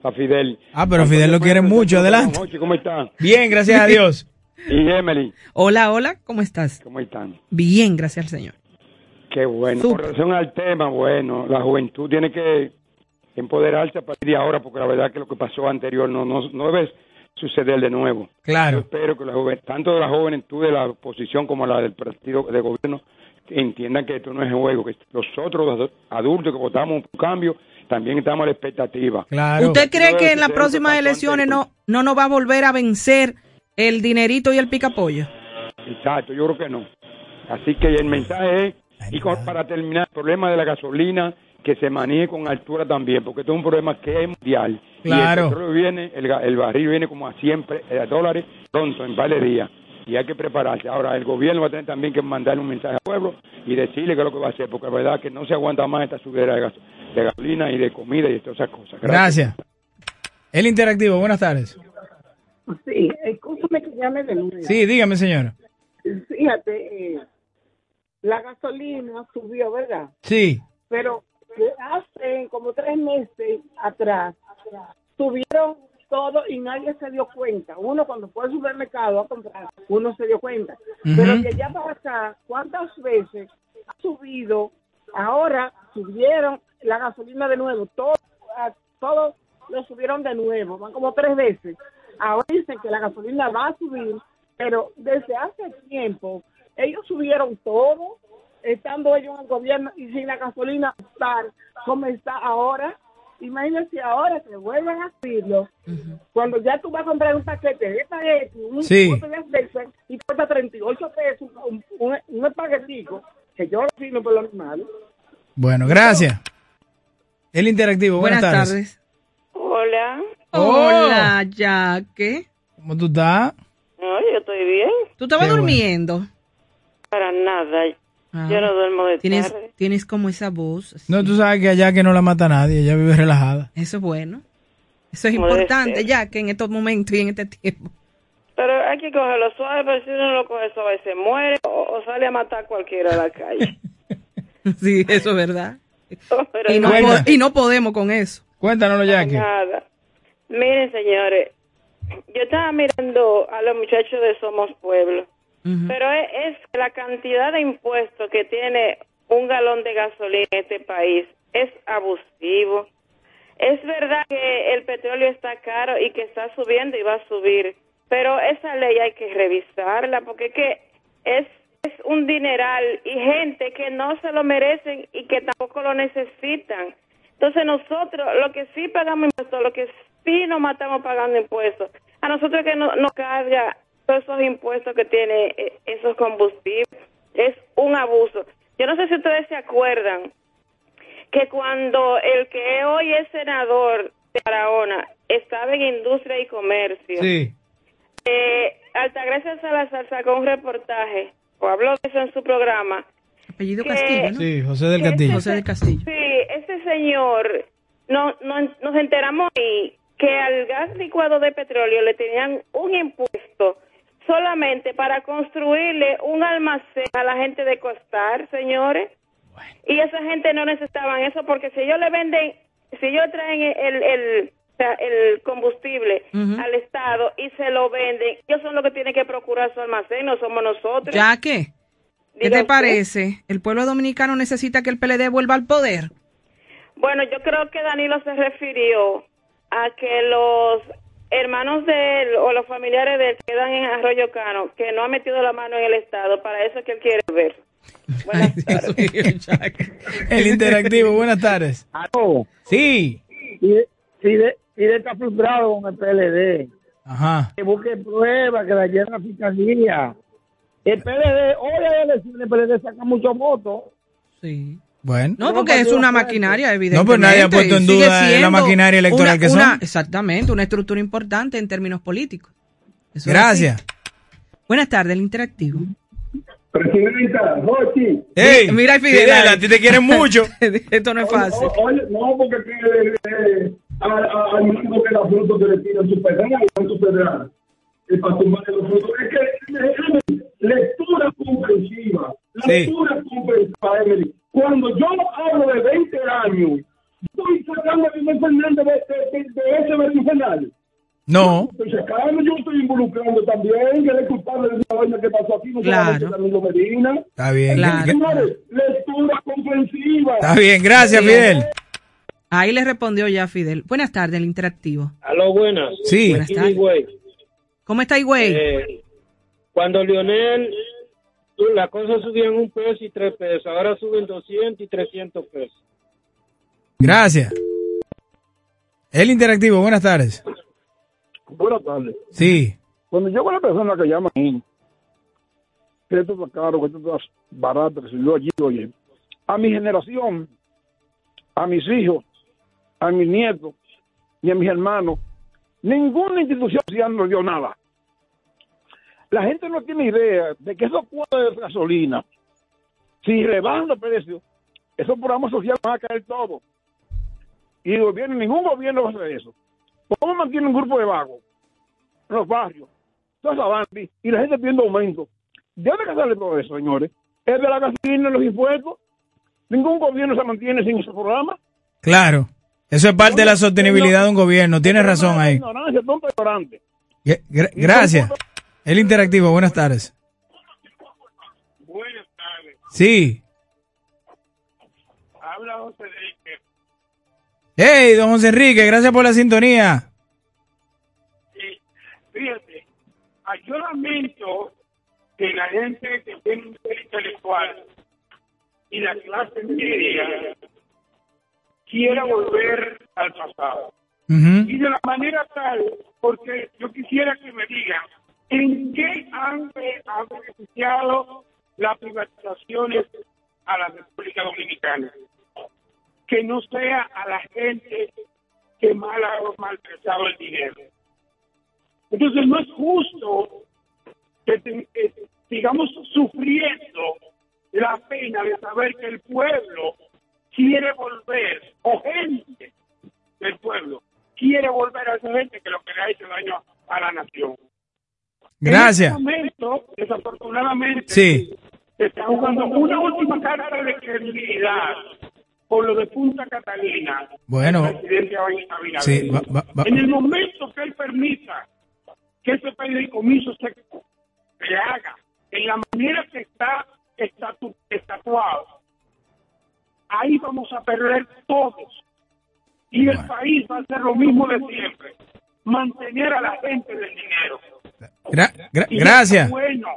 para Fidel. Ah, pero Fidel lo quiere mucho, adelante. ¿cómo están? Bien, gracias a Dios. Y Emily, Hola, hola, ¿cómo estás? ¿cómo están? Bien, gracias al Señor. Qué bueno. Súper. Con relación al tema, bueno, la juventud tiene que empoderarse a partir de ahora, porque la verdad que lo que pasó anterior no, no, no debe suceder de nuevo. Claro. Yo espero que la joven, tanto de la juventud de la oposición como la del partido de gobierno entiendan que esto no es juego, que nosotros los adultos que votamos por cambio también estamos a la expectativa. ¿Usted cree que en las próximas elecciones no, no nos va a volver a vencer el dinerito y el picapollo? Exacto, yo creo que no. Así que el mensaje es, y con- para terminar, el problema de la gasolina, que se maneje con altura también, porque esto es un problema que es mundial. Claro. Y el petróleo viene, el, ga- el barril viene como a 100 pre- eh, dólares pronto, en varios días. Y hay que prepararse. Ahora, el gobierno va a tener también que mandarle un mensaje al pueblo y decirle qué es lo que va a hacer, porque la verdad que no se aguanta más esta subida de, gas- de gasolina y de comida y de todas esas cosas. Gracias. El interactivo, buenas tardes. Sí, escúchame que llame de nuevo. Sí, dígame, señora. Fíjate, eh, la gasolina subió, ¿verdad? Sí. Pero hace como tres meses atrás subieron todo y nadie se dio cuenta. Uno cuando fue al supermercado a comprar, uno se dio cuenta. Pero de allá para acá, ¿cuántas veces ha subido? Ahora subieron la gasolina de nuevo. Todo, a- todo lo subieron de nuevo. Van como tres veces. Ahora dicen que la gasolina va a subir, pero desde hace tiempo ellos subieron todo, estando ellos en el gobierno y sin la gasolina estar como está ahora. Imagínense ahora que vuelvan a subirlo. Cuando ya tú vas a comprar un paquete de espagueti, un Sí. de y cuesta 38 pesos un, un, un espaguetico, que yo lo fino por lo normal. Bueno, gracias. El interactivo, buenas, tardes. Hola. Hola, Jaque. ¿Cómo tú estás? No, yo estoy bien. ¿Tú estabas Qué bueno. durmiendo? Para nada. Ah. Yo no duermo de Tienes, tarde. tienes como esa voz. así. No, tú sabes que allá que no la mata nadie, ella vive relajada. Eso es bueno. Eso es Como importante, ya que en estos momentos y en este tiempo. Pero hay que cogerlo suave, pero si uno lo coge suave se muere o, o sale a matar a cualquiera a la calle. Sí, eso es verdad. Pero Y no, y no podemos con eso. Cuéntanoslo, Jackie. Nada. Miren, señores, yo estaba mirando a los muchachos de Somos Pueblo, pero es, es la cantidad de impuestos que tiene un galón de gasolina en este país es abusivo. Es verdad que el petróleo está caro y que está subiendo y va a subir, pero esa ley hay que revisarla porque es es, un dineral y gente que no se lo merecen y que tampoco lo necesitan. Entonces nosotros, lo que sí pagamos impuestos, lo que sí nos matamos pagando impuestos, a nosotros que no- nos carga todos esos impuestos que tiene eh, esos combustibles. es un abuso. Yo no sé si ustedes se acuerdan que cuando el que hoy es senador de Barahona estaba en industria y comercio, Sí. Eh, Altagracia Salazar sacó un reportaje, o habló de eso en su programa. Apellido que- Castillo, ¿no? Sí, José del Castillo. José del Castillo. Sí, ese señor, no, no, nos enteramos ahí que al gas licuado de petróleo le tenían un impuesto solamente para construirle un almacén a la gente de Costar, señores. Y esa gente no necesitaban eso porque si ellos le venden, si ellos traen el, el, el combustible al Estado y se lo venden, ellos son los que tienen que procurar su almacén, no somos nosotros. Ya que, ¿qué Diga te parece? ¿El pueblo dominicano necesita que el PLD vuelva al poder? Bueno, yo creo que Danilo se refirió a que los hermanos de él o los familiares de él quedan en Arroyo Cano, que no ha metido la mano en el Estado, para eso es que él quiere ver. El interactivo, buenas tardes. Aló. Sí. Fide- Fide está frustrado con el PLD. Ajá. Que busque pruebas, que la lleve a la fiscalía. El PLD, hoy hay elecciones, el PLD saca muchos votos. Sí. Bueno. No, porque es una maquinaria, evidentemente. pues nadie ha puesto en duda la siendo maquinaria electoral una- que una- son. Exactamente, una estructura importante en términos políticos. Eso Gracias. Buenas tardes, el interactivo. Presidenta, Jochi. Ey, Mira, Fidel, Fidel, a ti te quieren mucho. Esto no es fácil. Oye, no, porque eh, al mismo que la fruta se le tiran su federal, su federal. El para tumbarle los frutos. Es que, déjame, lectura comprensiva. Lectura comprensiva, Emily. Cuando yo hablo de 20 años, estoy sacando a Leonel Fernández de, de, de, de ese Fernández. No. Estoy sacando, yo estoy involucrando también, que él es culpable de una vaina que pasó aquí, no Claro. Danilo Medina. Está bien. Claro. Lectura comprensiva. Está bien, gracias, Sí. Fidel. Ahí le respondió ya Fidel. Buenas tardes, el interactivo. Aló, buenas. Sí. Buenas tardes. ¿Cómo está, güey? Eh, cuando Lionel, las cosas subían un peso y tres pesos, ahora suben 200 y 300 pesos. Gracias. El interactivo, buenas tardes. Buenas tardes. Sí. Cuando yo con la persona que llama ahí, que esto está caro, que esto está barato, que se yo allí, oye, a mi generación, a mis hijos, a mis nietos y a mis hermanos, ninguna institución social nos dio nada. La gente no tiene idea de que esos cuadros de gasolina, si rebajan los precios, esos programas sociales van a caer todos. Y el gobierno, ningún gobierno va a hacer eso. ¿Cómo mantiene un grupo de vagos en los barrios? Toda esa y la gente pidiendo aumento. ¿De dónde sale todo eso, señores? ¿Es de la gasolina, los impuestos? Ningún gobierno se mantiene sin ese programa. Claro. Eso es parte de la sostenibilidad de un gobierno. Tienes razón ahí. Gracias. El interactivo, buenas tardes. Buenas tardes. Sí. Habla José Enrique. Hey, don José Enrique, gracias por la sintonía. Fíjate, ah, yo lamento que la gente que tiene un ser intelectual y la clase media quiera volver al pasado. Y de la manera tal, porque yo quisiera que me digan, ¿en qué han, han beneficiado las privatizaciones a la República Dominicana? Que no sea a la gente que mal ha maltratado el dinero. Entonces no es justo que, te- que sigamos sufriendo la pena de saber que el pueblo quiere volver, o gente del pueblo quiere volver a esa gente que lo que le ha hecho daño a la nación. Gracias. En este momento, desafortunadamente, Sí. se está jugando una última carta de credibilidad por lo de Punta Catalina. Bueno. Sí, va- va- va- En el momento que él permita que ese fideicomiso se, se haga en la manera que está estatu- estatuado, ahí vamos a perder todos. Y el país va a hacer lo mismo de siempre, mantener a la gente del dinero. Gra- gra- Y gracias. Bueno,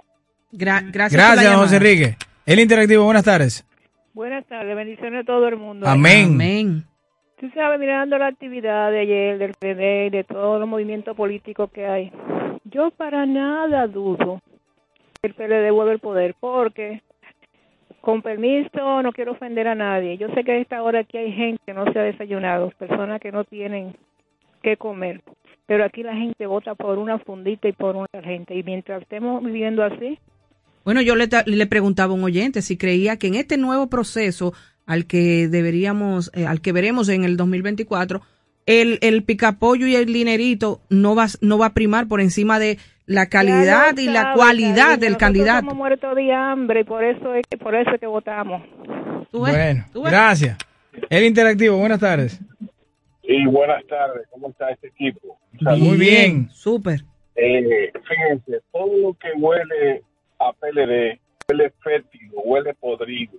Gra- gracias. Gracias. José Enrique. El interactivo, buenas tardes. Buenas tardes, bendiciones a todo el mundo. Amén. Amén. Tú sabes, mirando la actividad de ayer del PD y de todos los movimientos políticos que hay, yo para nada dudo que el PLD vuelve al poder, porque con permiso, no quiero ofender a nadie. Yo sé que a esta hora aquí hay gente que no se ha desayunado, personas que no tienen que comer. Pero aquí la gente vota por una fundita y por una gente. Y mientras estemos viviendo así, Bueno, yo le, le preguntaba a un oyente si creía que en este nuevo proceso al que deberíamos, eh, al que veremos en el 2024, el, el picapollo y el dinerito no va, no va a primar por encima de la calidad y la sabe, cualidad del candidato. Estamos muertos de hambre y por eso es que, por eso es que votamos. Bueno, gracias. El interactivo, buenas tardes. Sí, buenas tardes. ¿Cómo está este equipo? Muy bien. Súper. Eh, fíjense, todo lo que huele a PLD huele fétido, huele podrido.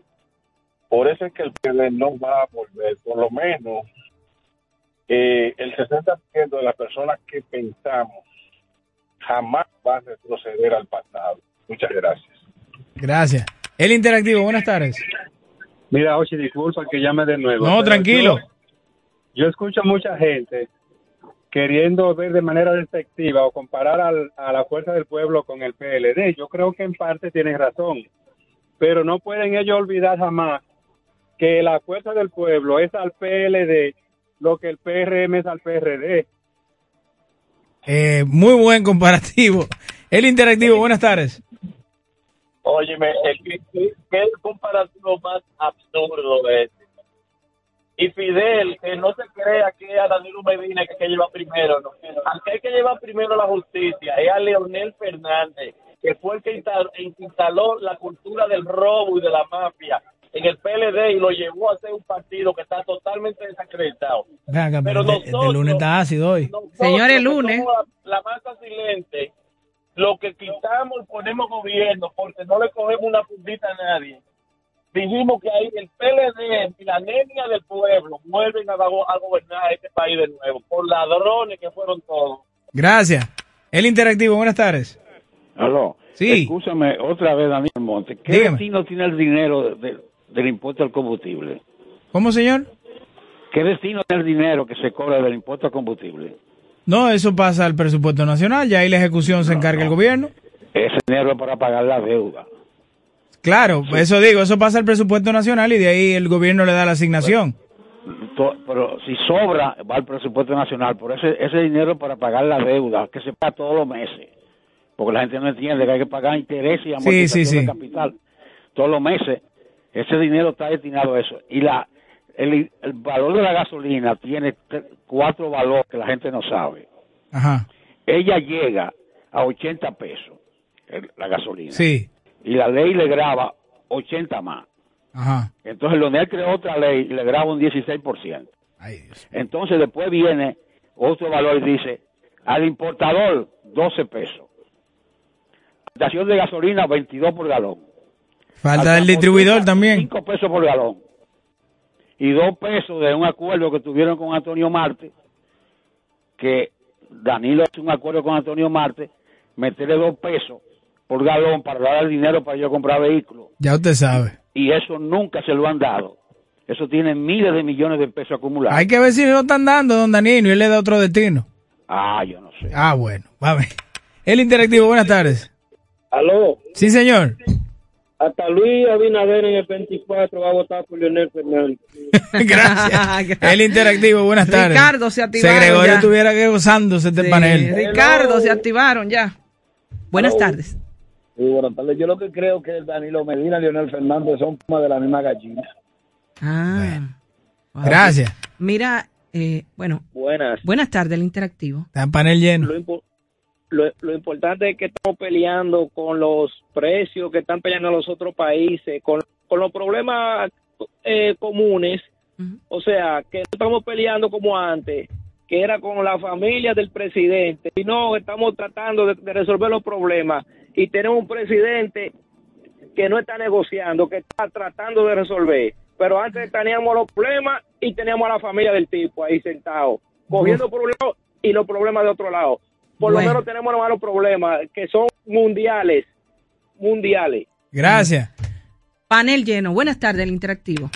Por eso es que el PLD no va a volver. Por lo menos eh, el 60% de las personas que pensamos jamás va a retroceder al pasado. Muchas gracias. Gracias. El interactivo, buenas tardes. Mira, Ochi, disculpa que llame de nuevo. No, tranquilo. Yo, yo escucho a mucha gente queriendo ver de manera despectiva o comparar al- a la fuerza del pueblo con el PLD. Yo creo que en parte tienen razón, pero no pueden ellos olvidar jamás que la fuerza del pueblo es al PLD lo que el PRM es al PRD. Eh, muy buen comparativo. El interactivo, buenas tardes. Óyeme, que- que el comparativo más absurdo es. Y Fidel, que no se crea que a Danilo Medina que, que lleva primero, no. Al que hay que llevar primero la justicia es a Leonel Fernández, que fue el que instaló la cultura del robo y de la mafia en el PLD y lo llevó a hacer un partido que está totalmente desacreditado. Ven acá, Pero de, nosotros- de lunes está ácido hoy. Señores, lunes. La, la masa silente, lo que quitamos y ponemos gobierno porque no le cogemos una fundita a nadie. Dijimos que ahí el PLD y la anemia del pueblo vuelven a, go- a gobernar este país de nuevo por ladrones que fueron todos. Gracias. El interactivo, buenas tardes. Aló. Sí. Escúchame otra vez, Daniel Monte. ¿Qué Dígame. destino tiene el dinero de- del impuesto al combustible? ¿Cómo, señor? ¿Qué destino tiene el dinero que se cobra del impuesto al combustible? No, eso pasa al presupuesto nacional, ya ahí la ejecución se encarga el gobierno. Ese dinero es para pagar la deuda. Claro, eso digo, eso pasa al presupuesto nacional y de ahí el gobierno le da la asignación. Pero si sobra, va al presupuesto nacional. Por ese, ese dinero es para pagar la deuda, que se paga todos los meses. Porque la gente no entiende que hay que pagar intereses y amortización sí, sí. de capital todos los meses. Ese dinero está destinado a eso. Y la el, el valor de la gasolina tiene cuatro valores que la gente no sabe. Ajá. Ella llega a 80 pesos, el- la gasolina. Sí. Y la ley le graba 80 más. Ajá. Entonces Leonel creó otra ley y le graba un 16%. Entonces después viene otro valor y dice, al importador 12 pesos. Estación de gasolina 22 por galón. Falta Al del distribuidor también. 5 pesos por galón. Y 2 pesos de un acuerdo que tuvieron con Antonio Marte, que Danilo hizo un acuerdo con Antonio Marte, meterle 2 pesos por galón para dar el dinero para yo comprar vehículos. Ya usted sabe. Y eso nunca se lo han dado. Eso tiene miles de millones de pesos acumulados. Hay que ver si lo están dando, don Danilo, y él le da otro destino. Ah, yo no sé. Ah, bueno, va a ver. El interactivo, buenas tardes. Aló, Sí, señor. Hasta Luis Abinader en el 24 va a votar por Leonel Fernández. Gracias. El interactivo, buenas tardes. Ricardo, se activaron Gregorio ya. estuviera que gozándose este Sí, panel. Ricardo, se activaron ya. Buenas Hello. tardes. Sí, buenas tardes. Yo lo que creo que Danilo Medina y Leonel Fernández son como de la misma gallina. Ah. Gracias. Mira, eh, bueno, Buenas. buenas tardes, el interactivo. Está en panel lleno. Lo, impo- lo- lo importante es que estamos peleando con los precios que están peleando los otros países, con, con los problemas eh, comunes. O sea, que no estamos peleando como antes, que era con la familia del presidente. Y no, estamos tratando de, de resolver los problemas. Y tenemos un presidente que no está negociando, que está tratando de resolver. Pero antes teníamos los problemas y teníamos a la familia del tipo ahí sentado, cogiendo por un lado y los problemas de otro lado. Por Bueno. lo menos tenemos los malos problemas que son mundiales, mundiales. Gracias. Panel lleno. Buenas tardes, el interactivo.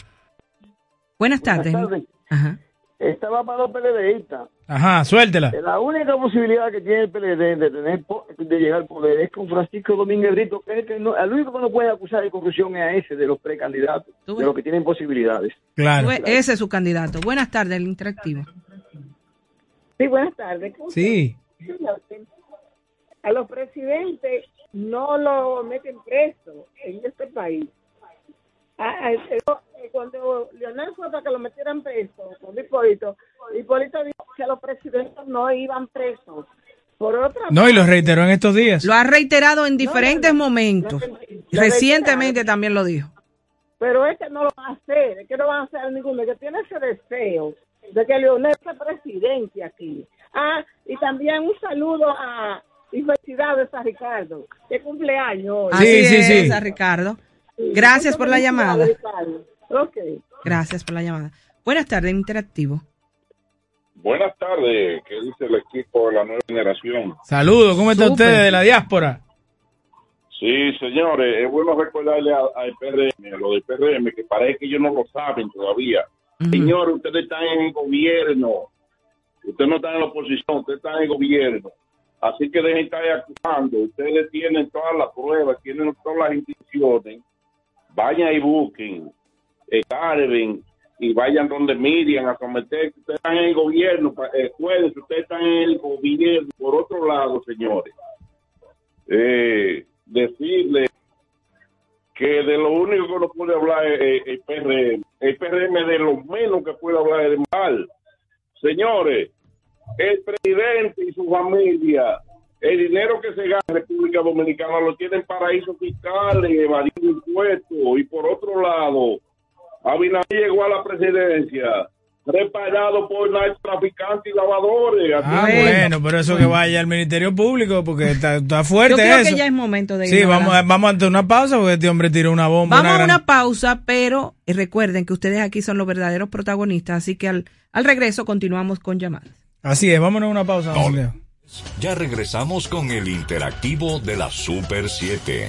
Buenas tardes. tardes. Ajá. Estaba para los PLDistas. Ajá, suéltela. La única posibilidad que tiene el PLD de tener de llegar al poder es con Francisco Domínguez Brito, que es el que no, al único que no puede acusar de corrupción es a ese de los precandidatos, de los que tienen posibilidades. Claro. Ese es su candidato. Buenas tardes, el interactivo. Sí, buenas tardes. Sí. A los presidentes no lo meten preso en este país. A- a- eh, Cuando Leonel fue para que lo metieran preso con Hipólito, Hipólito dijo que los presidentes no iban presos. Por otra No, y lo reiteró en estos días. Lo ha reiterado en diferentes momentos. Recientemente también lo dijo. pero es que no lo van a hacer, es que no van a hacer ninguno, que tiene ese deseo de que Leonel sea presidente aquí. Ah, y también un saludo a y felicidades a Ricardo, que cumpleaños hoy. Así es, a Ricardo. Gracias por la llamada. Gracias por la llamada. Buenas tardes, interactivo. Buenas tardes, ¿qué dice el equipo de la nueva generación? Saludos, ¿cómo está Súper. usted de la diáspora? Sí, señores, es bueno recordarle a- al PRM, a lo del PRM, que parece que ellos no lo saben todavía. Señores, ustedes están en el gobierno, ustedes no están en la oposición, ustedes están en el gobierno. Así que dejen de estar acusando, ustedes tienen todas las pruebas, tienen todas las instituciones. Vayan y busquen, escarben y vayan donde Miriam a someter. Ustedes están en el gobierno, pa- eh, ustedes están en el gobierno. Por otro lado, señores, eh, decirle que de lo único que no puede hablar es el PRM. El PRM de lo menos que puede hablar es de mal. Señores, el presidente y su familia, el dinero que se gana en República Dominicana lo tienen en paraísos fiscales, evadiendo impuestos. Y por otro lado, Abinader llegó a la presidencia preparado por narcotraficantes y lavadores. Ah, bueno, pero eso que vaya al Ministerio Público porque está, está fuerte Yo creo eso. que ya es momento de Sí, irnos, vamos, vamos ante una pausa porque este hombre tiró una bomba. Vamos a gran- una pausa, pero eh, recuerden que ustedes aquí son los verdaderos protagonistas, así que al, al regreso continuamos con llamadas. Así es, vámonos a una pausa. Ya regresamos con el interactivo de la Super 7.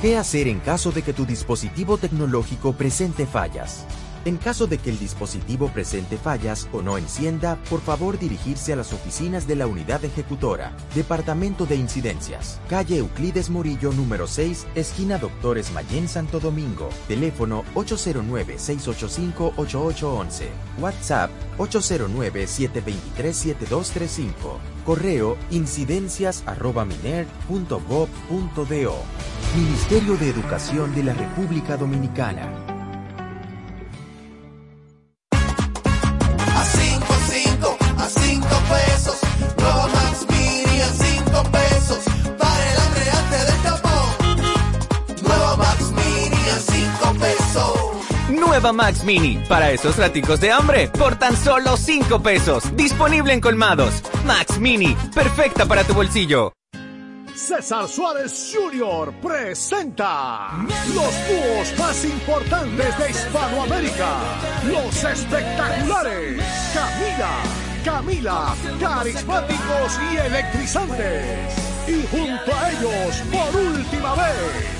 ¿Qué hacer en caso de que tu dispositivo tecnológico presente fallas? En caso de que el dispositivo presente fallas o no encienda, por favor dirigirse a las oficinas de la unidad ejecutora, Departamento de Incidencias, calle Euclides Murillo número 6, esquina Doctores Mayén Santo Domingo, teléfono 809-685-8811, WhatsApp 809-723-7235, correo incidencias arroba miner.gov.do. Ministerio de Educación de la República Dominicana. Max Mini, para esos raticos de hambre, por tan solo 5 pesos. Disponible en colmados. Max Mini, perfecta para tu bolsillo. César Suárez Jr. presenta los dúos más importantes de Hispanoamérica, los espectaculares Camila, Camila, carismáticos y electrizantes. Y junto a ellos, por última vez,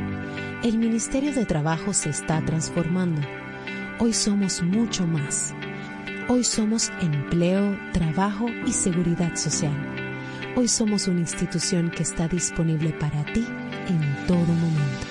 El Ministerio de Trabajo se está transformando. Hoy somos mucho más. Hoy somos empleo, trabajo y seguridad social. Hoy somos una institución que está disponible para ti en todo momento.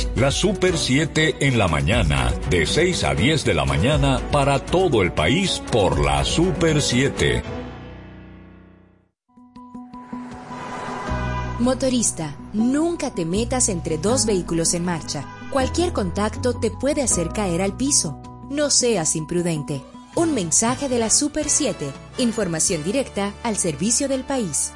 La Super 7 en la mañana, de 6 a 10 de la mañana para todo el país por la Super 7. Motorista, nunca te metas entre dos vehículos en marcha. Cualquier contacto te puede hacer caer al piso. No seas imprudente. Un mensaje de la Super 7. Información directa al servicio del país.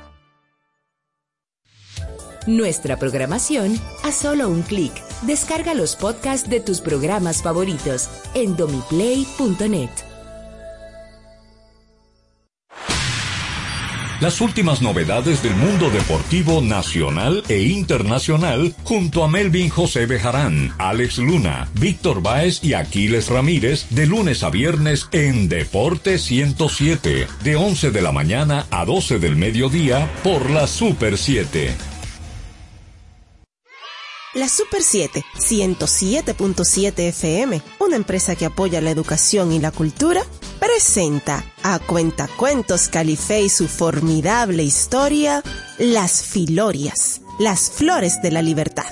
Nuestra programación a solo un clic. Descarga los podcasts de tus programas favoritos en domiplay.net. Las últimas novedades del mundo deportivo nacional e internacional junto a Melvin José Bejarán, Alex Luna, Víctor Báez y Aquiles Ramírez de lunes a viernes en Deporte 107, de 11 de la mañana a 12 del mediodía por la Super 7. La Super 7, 107.7 FM, una empresa que apoya la educación y la cultura, presenta a Cuentacuentos Calife y su formidable historia, Las Filorias, las flores de la libertad.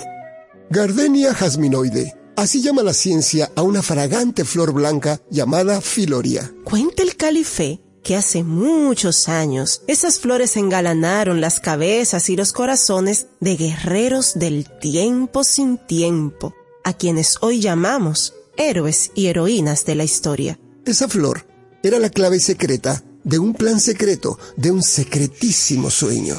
Gardenia jasminoide. Así llama la ciencia a una fragante flor blanca llamada filoria. Cuenta el Calife que hace muchos años esas flores engalanaron las cabezas y los corazones de guerreros del tiempo sin tiempo, a quienes hoy llamamos héroes y heroínas de la historia. Esa flor era la clave secreta de un plan secreto, de un secretísimo sueño.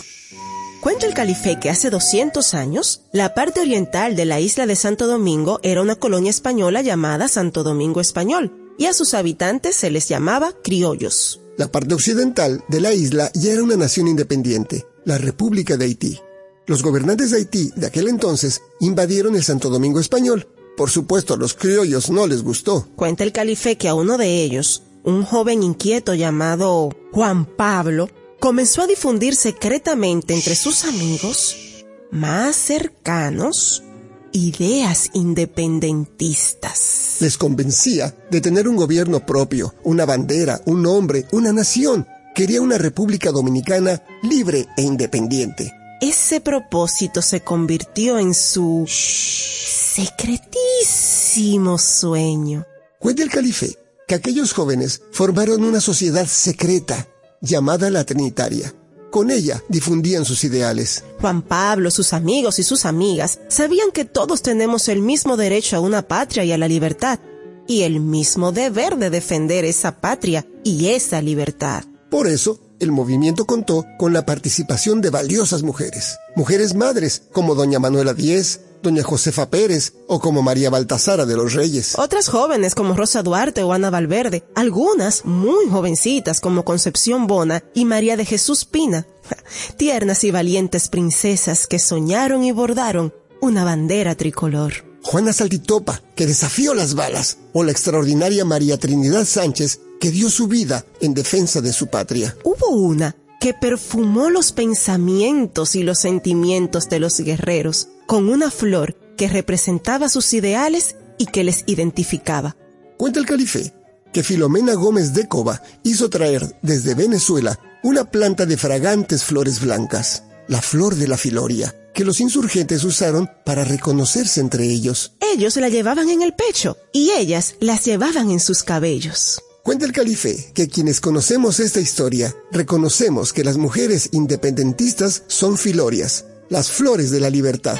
Cuenta el calife que hace 200 años, la parte oriental de la isla de Santo Domingo era una colonia española llamada Santo Domingo Español, y a sus habitantes se les llamaba criollos. La parte occidental de la isla ya era una nación independiente, la República de Haití. Los gobernantes de Haití de aquel entonces invadieron el Santo Domingo español. Por supuesto, a los criollos no les gustó. Cuenta el calife que a uno de ellos, un joven inquieto llamado Juan Pablo, comenzó a difundir secretamente entre sus amigos más cercanos ideas independentistas. Les convencía de tener un gobierno propio, una bandera, un nombre, una nación. Quería una República Dominicana libre e independiente. Ese propósito se convirtió en su secretísimo sueño. Cuenta el calife que aquellos jóvenes formaron una sociedad secreta llamada la Trinitaria. Con ella difundían sus ideales. Juan Pablo, sus amigos y sus amigas sabían que todos tenemos el mismo derecho a una patria y a la libertad, y el mismo deber de defender esa patria y esa libertad. Por eso, el movimiento contó con la participación de valiosas mujeres. Mujeres madres como doña Manuela Díez, doña Josefa Pérez o como María Baltasara de los Reyes. Otras jóvenes como Rosa Duarte o Ana Valverde, algunas muy jovencitas como Concepción Bona y María de Jesús Pina. tiernas y valientes princesas que soñaron y bordaron una bandera tricolor. Juana Saltitopa, que desafió las balas, o la extraordinaria María Trinidad Sánchez, que dio su vida en defensa de su patria. Hubo una que perfumó los pensamientos y los sentimientos de los guerreros con una flor que representaba sus ideales y que les identificaba. Cuenta el calife que Filomena Gómez de Cova hizo traer desde Venezuela una planta de fragantes flores blancas, la flor de la filoria, que los insurgentes usaron para reconocerse entre ellos. Ellos la llevaban en el pecho y ellas las llevaban en sus cabellos. Cuenta el calife que quienes conocemos esta historia reconocemos que las mujeres independentistas son filorias, las flores de la libertad.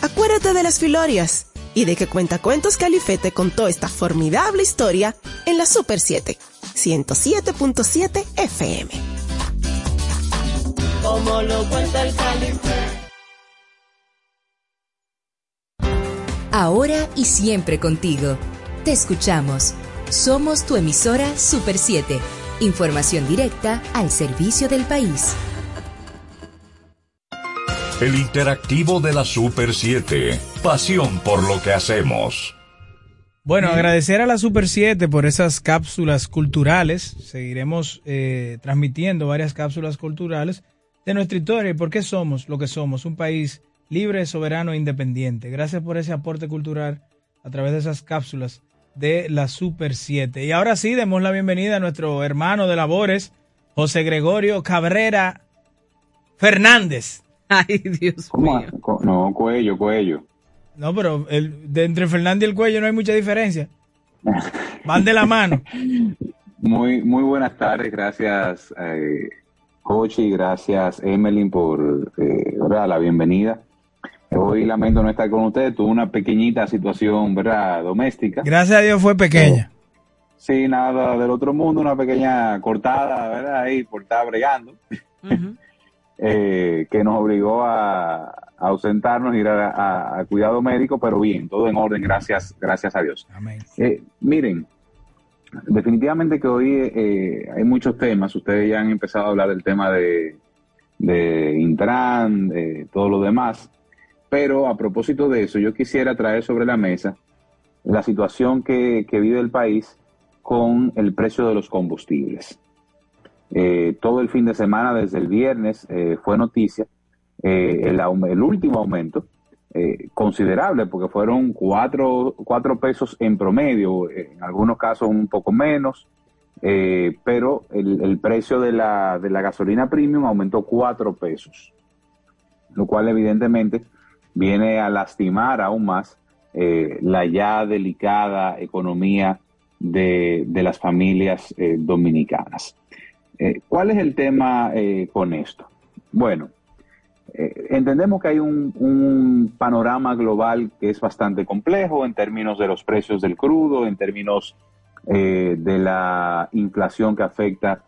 Acuérdate de las filorias y de que Cuentacuentos Calife te contó esta formidable historia en la Super 7, 107.7 FM. Como lo cuenta el calife. Ahora y siempre contigo. Te escuchamos. Somos tu emisora Super 7. Información directa al servicio del país. El interactivo de la Super 7. Pasión por lo que hacemos. Bueno, agradecer a la Super 7 por esas cápsulas culturales. Seguiremos eh, transmitiendo varias cápsulas culturales de nuestra historia y por qué somos lo que somos, un país libre, soberano e independiente. Gracias por ese aporte cultural a través de esas cápsulas de la Super 7. Y ahora sí, demos la bienvenida a nuestro hermano de labores, José Gregorio Cabrera Fernández. Ay, Dios ¿Cómo? Co- No, cuello, cuello. No, pero el, de entre Fernández y el cuello no hay mucha diferencia. Van de la mano. Muy, muy buenas tardes, gracias, eh, Cochi, gracias, Emeline, por eh, la bienvenida. Hoy lamento no estar con ustedes, tuve una pequeñita situación ¿verdad? doméstica. Gracias a Dios fue pequeña. Sí, nada del otro mundo, una pequeña cortada, ¿verdad? Ahí por estar bregando, eh, que nos obligó a, a ausentarnos, ir a, a- a cuidado médico, pero bien, todo en orden, gracias, gracias a Dios. Eh, miren, definitivamente que hoy eh, hay muchos temas, ustedes ya han empezado a hablar del tema de, de Intran, de todo lo demás, pero a propósito de eso, yo quisiera traer sobre la mesa la situación que, que vive el país con el precio de los combustibles. Eh, todo el fin de semana, desde el viernes, eh, fue noticia eh, el, último aumento, considerable, porque fueron cuatro, cuatro pesos en promedio, en algunos casos un poco menos, pero el, el precio de la, de la gasolina premium aumentó cuatro pesos, lo cual evidentemente viene a lastimar aún más eh, la ya delicada economía de, las familias eh, dominicanas. Eh, ¿Cuál es el tema eh, con esto? Bueno, entendemos que hay un, un panorama global que es bastante complejo en términos de los precios del crudo, en términos de la inflación que afecta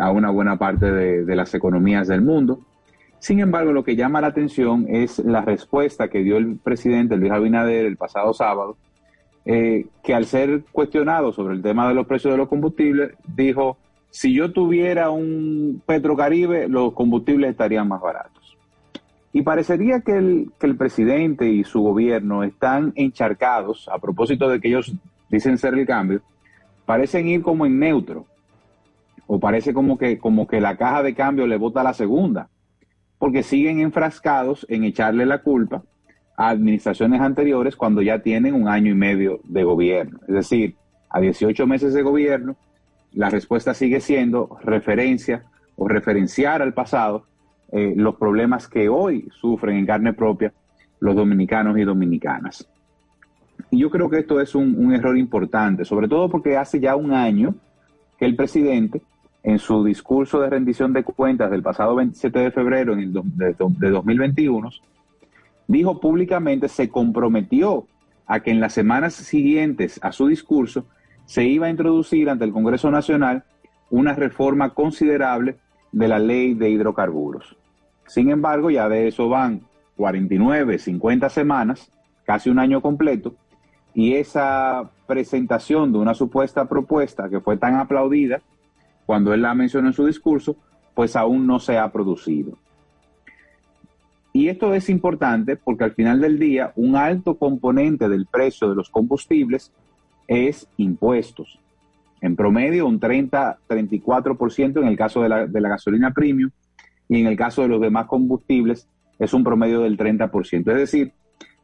a una buena parte de las economías del mundo. Sin embargo, lo que llama la atención es la respuesta que dio el presidente Luis Abinader el pasado sábado, eh, que al ser cuestionado sobre el tema de los precios de los combustibles, dijo, si yo tuviera un Petrocaribe, los combustibles estarían más baratos. Y parecería que el, que el presidente y su gobierno están encharcados, a propósito de que ellos dicen ser el cambio, parecen ir como en neutro, o parece como que, como que la caja de cambio le bota la segunda, porque siguen enfrascados en echarle la culpa a administraciones anteriores cuando ya tienen un año y medio de gobierno. Es decir, a 18 meses de gobierno, la respuesta sigue siendo referencia o referenciar al pasado eh, los problemas que hoy sufren en carne propia los dominicanos y dominicanas. Y yo creo que esto es un, un error importante, sobre todo porque hace ya un año que el presidente, en su discurso de rendición de cuentas del pasado 27 de febrero de 2021, dijo públicamente, se comprometió a que en las semanas siguientes a su discurso se iba a introducir ante el Congreso Nacional una reforma considerable de la ley de hidrocarburos. Sin embargo, ya de eso van 49, 50 semanas, casi un año completo, y esa presentación de una supuesta propuesta que fue tan aplaudida cuando él la mencionó en su discurso, pues aún no se ha producido. Y esto es importante porque al final del día un alto componente del precio de los combustibles es impuestos. En promedio un 30-34% en el caso de la, de la gasolina premium y en el caso de los demás combustibles es un promedio del 30%. Es decir,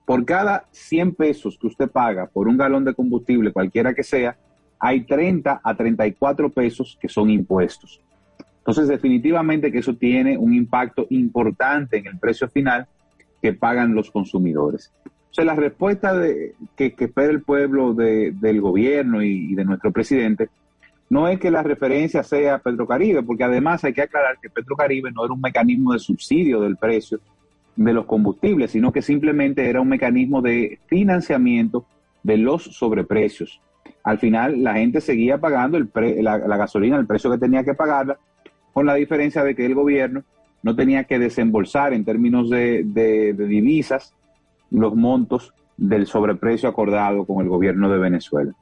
por cada 100 pesos que usted paga por un galón de combustible, cualquiera que sea, hay 30 a 34 pesos que son impuestos. Entonces, definitivamente que eso tiene un impacto importante en el precio final que pagan los consumidores. O sea, la respuesta que, espera el pueblo del gobierno y, de nuestro presidente no es que la referencia sea Petrocaribe, porque además hay que aclarar que Petrocaribe no era un mecanismo de subsidio del precio de los combustibles, sino que simplemente era un mecanismo de financiamiento de los sobreprecios. Al final la gente seguía pagando la, gasolina, el precio que tenía que pagarla, con la diferencia de que el gobierno no tenía que desembolsar en términos de, divisas los montos del sobreprecio acordado con el gobierno de Venezuela.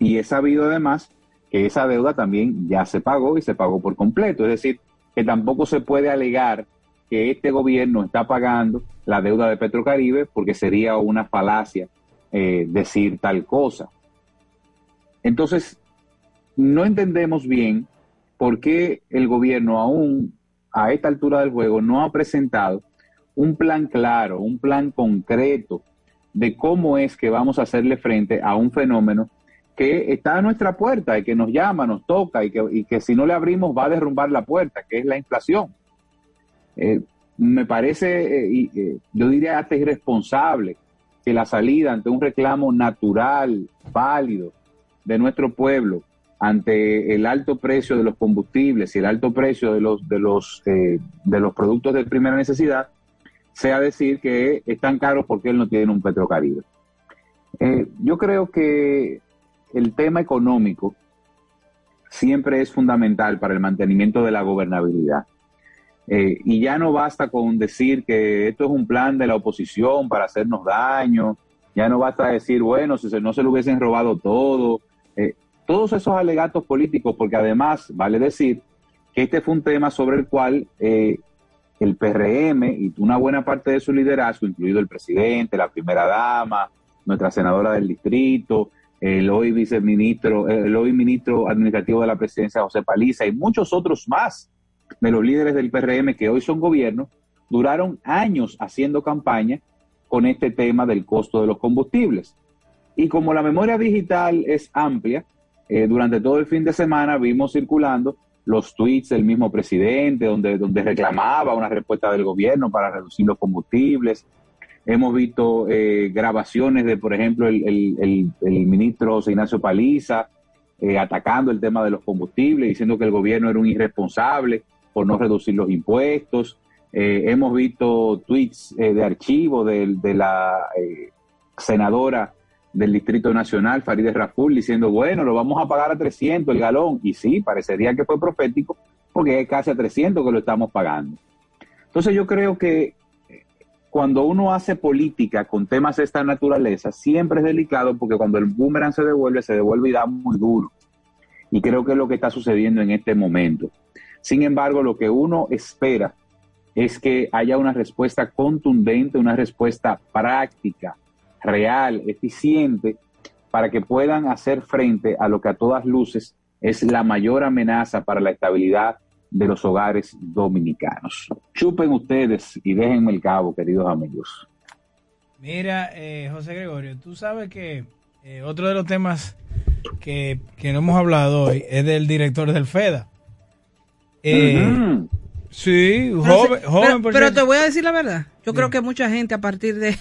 Y es sabido además que esa deuda también ya se pagó y se pagó por completo. Es decir, que tampoco se puede alegar que este gobierno está pagando la deuda de Petrocaribe porque sería una falacia eh, decir tal cosa. Entonces, no entendemos bien por qué el gobierno aún a esta altura del juego no ha presentado un plan claro, un plan concreto de cómo es que vamos a hacerle frente a un fenómeno que está a nuestra puerta y que nos llama, nos toca y que, si no le abrimos va a derrumbar la puerta, que es la inflación. Eh, me parece, eh, eh, yo diría hasta irresponsable que la salida ante un reclamo natural, válido de nuestro pueblo, ante el alto precio de los combustibles y el alto precio de los, de los, eh, de los productos de primera necesidad, sea decir que están caros porque él no tiene un Petrocaribe. Eh, yo creo que el tema económico siempre es fundamental para el mantenimiento de la gobernabilidad. Eh, y ya no basta con decir que esto es un plan de la oposición para hacernos daño, ya no basta decir, bueno, si no se lo hubiesen robado todo, todos esos alegatos políticos, porque además vale decir que este fue un tema sobre el cual eh, el PRM y una buena parte de su liderazgo, incluido el presidente, la primera dama, nuestra senadora del distrito, el hoy viceministro, el hoy ministro administrativo de la presidencia, José Paliza, y muchos otros más de los líderes del PRM que hoy son gobierno, duraron años haciendo campaña con este tema del costo de los combustibles. Y como la memoria digital es amplia, eh, durante todo el fin de semana vimos circulando los tweets del mismo presidente, donde, donde reclamaba una respuesta del gobierno para reducir los combustibles. Hemos visto eh, grabaciones de, por ejemplo, el, el, el, ministro Ignacio Paliza eh, atacando el tema de los combustibles, diciendo que el gobierno era un irresponsable por no reducir los impuestos. hemos visto tweets de archivo de, de la senadora del Distrito Nacional, Farideh Raful, diciendo, bueno, lo vamos a pagar a 300 el galón. Y sí, parecería que fue profético, porque es casi a 300 que lo estamos pagando. Entonces yo creo que eh, cuando uno hace política con temas de esta naturaleza, siempre es delicado porque cuando el boomerang se devuelve, se devuelve y da muy duro. Y creo que es lo que está sucediendo en este momento. Sin embargo, lo que uno espera es que haya una respuesta contundente, una respuesta práctica, real, eficiente, para que puedan hacer frente a lo que a todas luces es la mayor amenaza para la estabilidad de los hogares dominicanos. Chupen ustedes y déjenme el cabo, queridos amigos. Mira, eh, José Gregorio, tú sabes que eh, otro de los temas que, que, no hemos hablado hoy es del director del FEDA. Eh, sí, joven, joven pero, te voy a decir la verdad. Yo creo que mucha gente a partir de,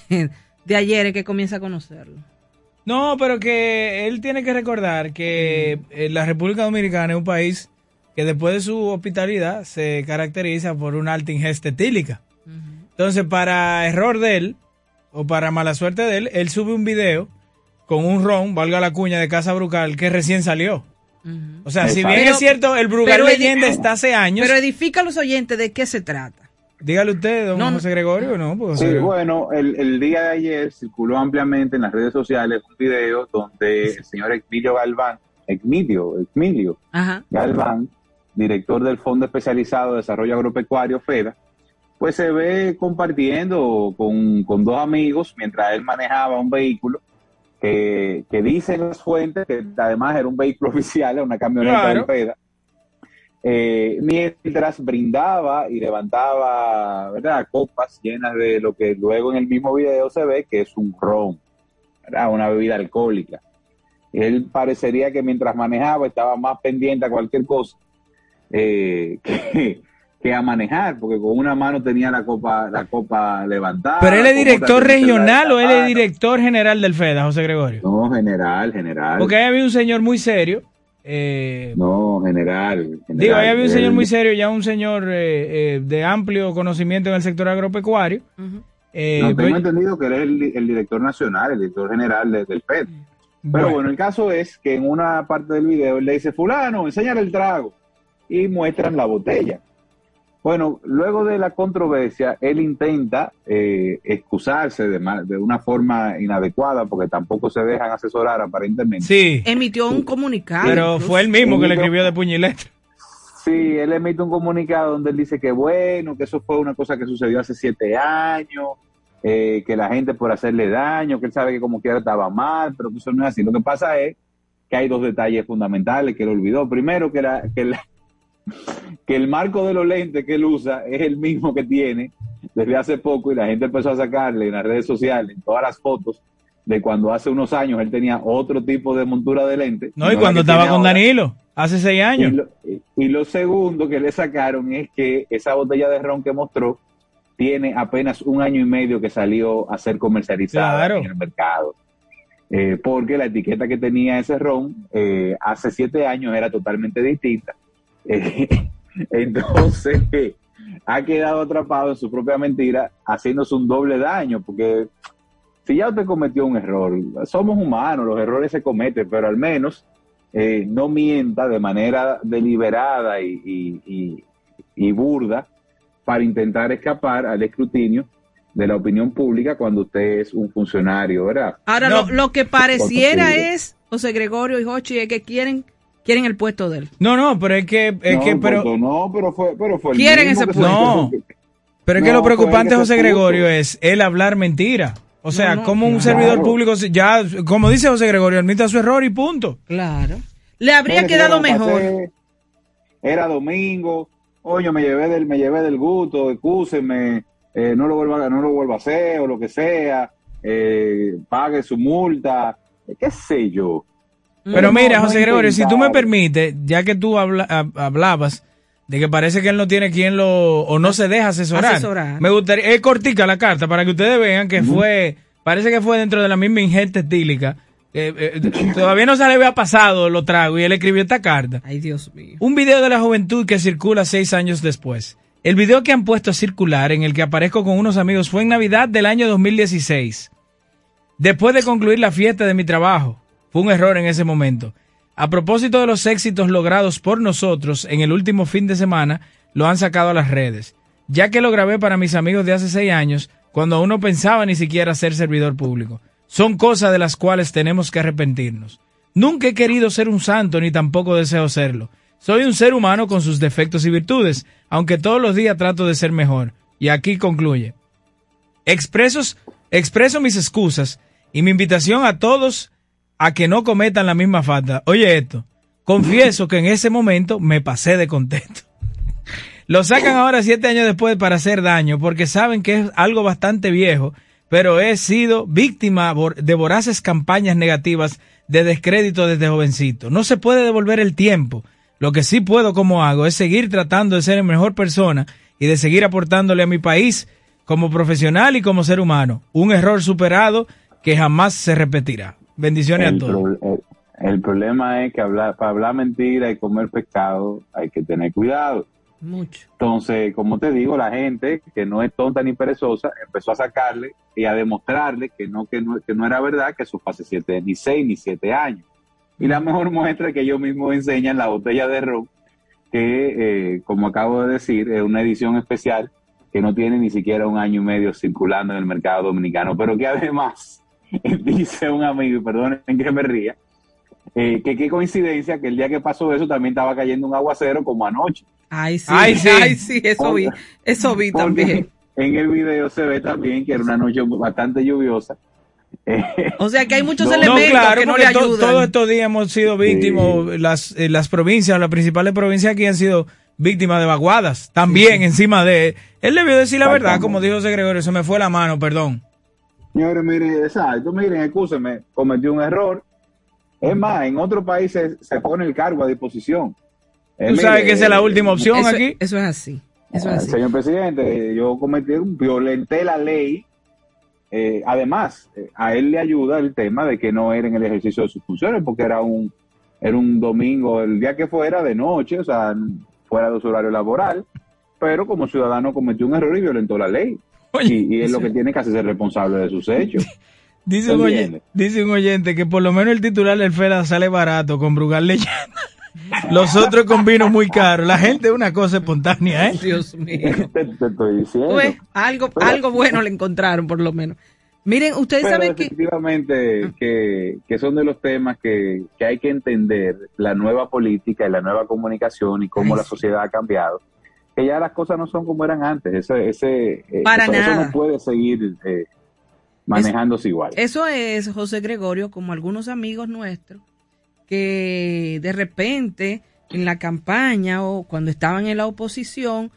de ayer es que comienza a conocerlo. No, pero que él tiene que recordar que eh, la República Dominicana es un país que después de su hospitalidad se caracteriza por una alta ingesta etílica. Entonces, para error de él, o para mala suerte de él, él sube un video con un ron, valga la cuña, de Casa Brucal, que recién salió. O sea, si bien es cierto, el Brugal leyenda está hace años. Pero edifica a los oyentes de qué se trata. Dígale usted, don José Gregorio, ¿no? Pues, sí, bueno, el, día de ayer circuló ampliamente en las redes sociales un video donde el señor Emilio Galván, Emilio, Emilio Galván, director del Fondo Especializado de Desarrollo Agropecuario, FEDA, pues se ve compartiendo con, con dos amigos mientras él manejaba un vehículo que, que dicen las fuentes que además era un vehículo oficial, una camioneta Claro. del FEDA, eh, mientras brindaba y levantaba ¿verdad? copas llenas de lo que luego en el mismo video se ve que es un ron, ¿verdad? una bebida alcohólica. Él parecería que mientras manejaba estaba más pendiente a cualquier cosa eh, que, que a manejar, porque con una mano tenía la copa, la copa levantada. ¿Pero él es director regional o él es director general del FEDA, José Gregorio? No, general, general. Porque ahí había un señor muy serio. Eh, No, general. general. digo, ahí había un señor muy serio, ya un señor eh, eh, de amplio conocimiento en el sector agropecuario. Eh, No, tengo pues- entendido que él es el, el director nacional, el director general de- del FED. Pero Bueno. bueno. el caso es que en una parte del video él le dice, fulano, enséñale el trago. Y muestran la botella. Bueno, luego de la controversia, él intenta eh, excusarse de, de una forma inadecuada, porque tampoco se dejan asesorar aparentemente. Sí. Emitió un comunicado. Pero incluso. fue él mismo que le escribió de puño y letra. Sí, él emite un comunicado donde él dice que bueno, que eso fue una cosa que sucedió hace siete años, eh, que la gente por hacerle daño, que él sabe que como quiera estaba mal, pero que eso no es así. Lo que pasa es que hay dos detalles fundamentales que él olvidó. Primero, que, la, que, la- que el marco de los lentes que él usa es el mismo que tiene desde hace poco y la gente empezó a sacarle en las redes sociales, en todas las fotos, de cuando hace unos años él tenía otro tipo de montura de lente. No, y cuando estaba con ahora. Danilo, hace seis Y años. lo, y lo segundo que le sacaron es que esa botella de ron que mostró tiene apenas un año y medio que salió a ser comercializada Claro. en el mercado. Eh, porque la etiqueta que tenía ese ron eh, hace siete años era totalmente distinta. Eh, entonces, ha quedado atrapado en su propia mentira, haciéndose un doble daño, porque si ya usted cometió un error, somos humanos, los errores se cometen, pero al menos eh, no mienta de manera deliberada y, y- y- y burda para intentar escapar al escrutinio de la opinión pública cuando usted es un funcionario, ¿verdad? Ahora, lo, lo que pareciera es, José Gregorio y Jochi, es que quieren, quieren el puesto de él. No, no, pero es que, es no, que, pero, no, pero fue, pero fue el Quieren ese que se- No, pero es que No, lo preocupante, José Gregorio, es el hablar mentira. O sea, No, no, como un claro. servidor público, ya, como dice José Gregorio, admita su error y punto. Claro. Le habría quedado mejor. pasé- Era domingo, oye, me llevé del, me llevé del gusto, excúseme, eh, no lo vuelva, a- no lo vuelva a hacer o lo que sea, eh, pague su multa, eh, qué sé yo. Pero No, mira, no José Gregorio, si tú me permites, ya que tú habla- hab- hablabas de que parece que él no tiene quien lo, o no se deja asesorar, Asesorar. me gustaría, es cortica la carta para que ustedes vean que fue, parece que fue dentro de la misma ingente estílica. Eh, eh, todavía no se le había pasado lo trago y él escribió esta carta. Ay, Dios mío. Un video de la juventud que circula seis años después. El video que han puesto a circular en el que aparezco con unos amigos fue en Navidad del año 2016. Después de concluir la fiesta de mi trabajo. Un error en ese momento. A propósito de los éxitos logrados por nosotros en el último fin de semana, lo han sacado a las redes. Ya que lo grabé para mis amigos de hace seis años, cuando aún no pensaba ni siquiera ser servidor público. Son cosas de las cuales tenemos que arrepentirnos. Nunca he querido ser un santo ni tampoco deseo serlo. Soy un ser humano con sus defectos y virtudes, aunque todos los días trato de ser mejor. Y aquí concluye. Expresos, expreso mis excusas y mi invitación a todos a que no cometan la misma falta. Oye esto, confieso que en ese momento me pasé de contento. Lo sacan ahora siete años después para hacer daño porque saben que es algo bastante viejo, pero he sido víctima de voraces campañas negativas de descrédito desde jovencito. No se puede devolver el tiempo. Lo que sí puedo como hago es seguir tratando de ser mejor persona y de seguir aportándole a mi país como profesional y como ser humano. Un error superado que jamás se repetirá. Bendiciones a El, todos. pro- el- el problema es que hablar, para hablar mentira y comer pescado hay que tener cuidado. Mucho. Entonces, como te digo, la gente que no es tonta ni perezosa empezó a sacarle y a demostrarle que no, que no, que no era verdad, que eso hace siete, ni seis ni siete años. Y la mejor muestra es que ellos mismos enseñan la botella de ron, que, eh, como acabo de decir, es una edición especial que no tiene ni siquiera un año y medio circulando en el mercado dominicano, pero que además, dice un amigo, y perdonen que me ría, Eh, que qué coincidencia que el día que pasó eso también estaba cayendo un aguacero como anoche. Ay, sí, ay, sí, eso vi, eso vi también. En el video se ve también que era una noche bastante lluviosa. O sea que hay muchos elementos que no le ayudan. todos estos días hemos sido víctimas, las, eh, las provincias, las principales provincias aquí han sido víctimas de vaguadas. También encima de... Él debió decir la verdad, como dijo José Gregorio, se me fue la mano, perdón. Señores, miren, exacto, miren, escúcheme, cometió un error. Es más, en otros países se pone el cargo a disposición. Eh, Tú sabes que esa es la última opción aquí. Eso es así. Eso es ah, así. Señor presidente, yo cometí, violenté la ley. Eh, además, eh, a él le ayuda el tema de que no era en el ejercicio de sus funciones, porque era un, era un domingo, el día que fuera de noche, o sea, fuera de su horario laboral, pero como ciudadano cometió un error y violentó la ley y, es lo que tiene que hacerse responsable de sus hechos. Dice un, oyente, dice un, oyente, que por lo menos el titular del FEDA sale barato con Brugal leyenda. Los otros con vino muy caro. La gente es una cosa espontánea, ¿eh? Dios mío. Pues, algo, algo bueno le encontraron, por lo menos. Miren, ustedes saben que... Efectivamente, que, que, son de los temas que, que, hay que entender, la nueva política y la nueva comunicación y cómo la sociedad ha cambiado que ya las cosas no son como eran antes. Ese, ese, eh, Para eso, nada. no puede seguir eh, manejándose igual. Eso es, José Gregorio, como algunos amigos nuestros, que de repente en la campaña o cuando estaban en la oposición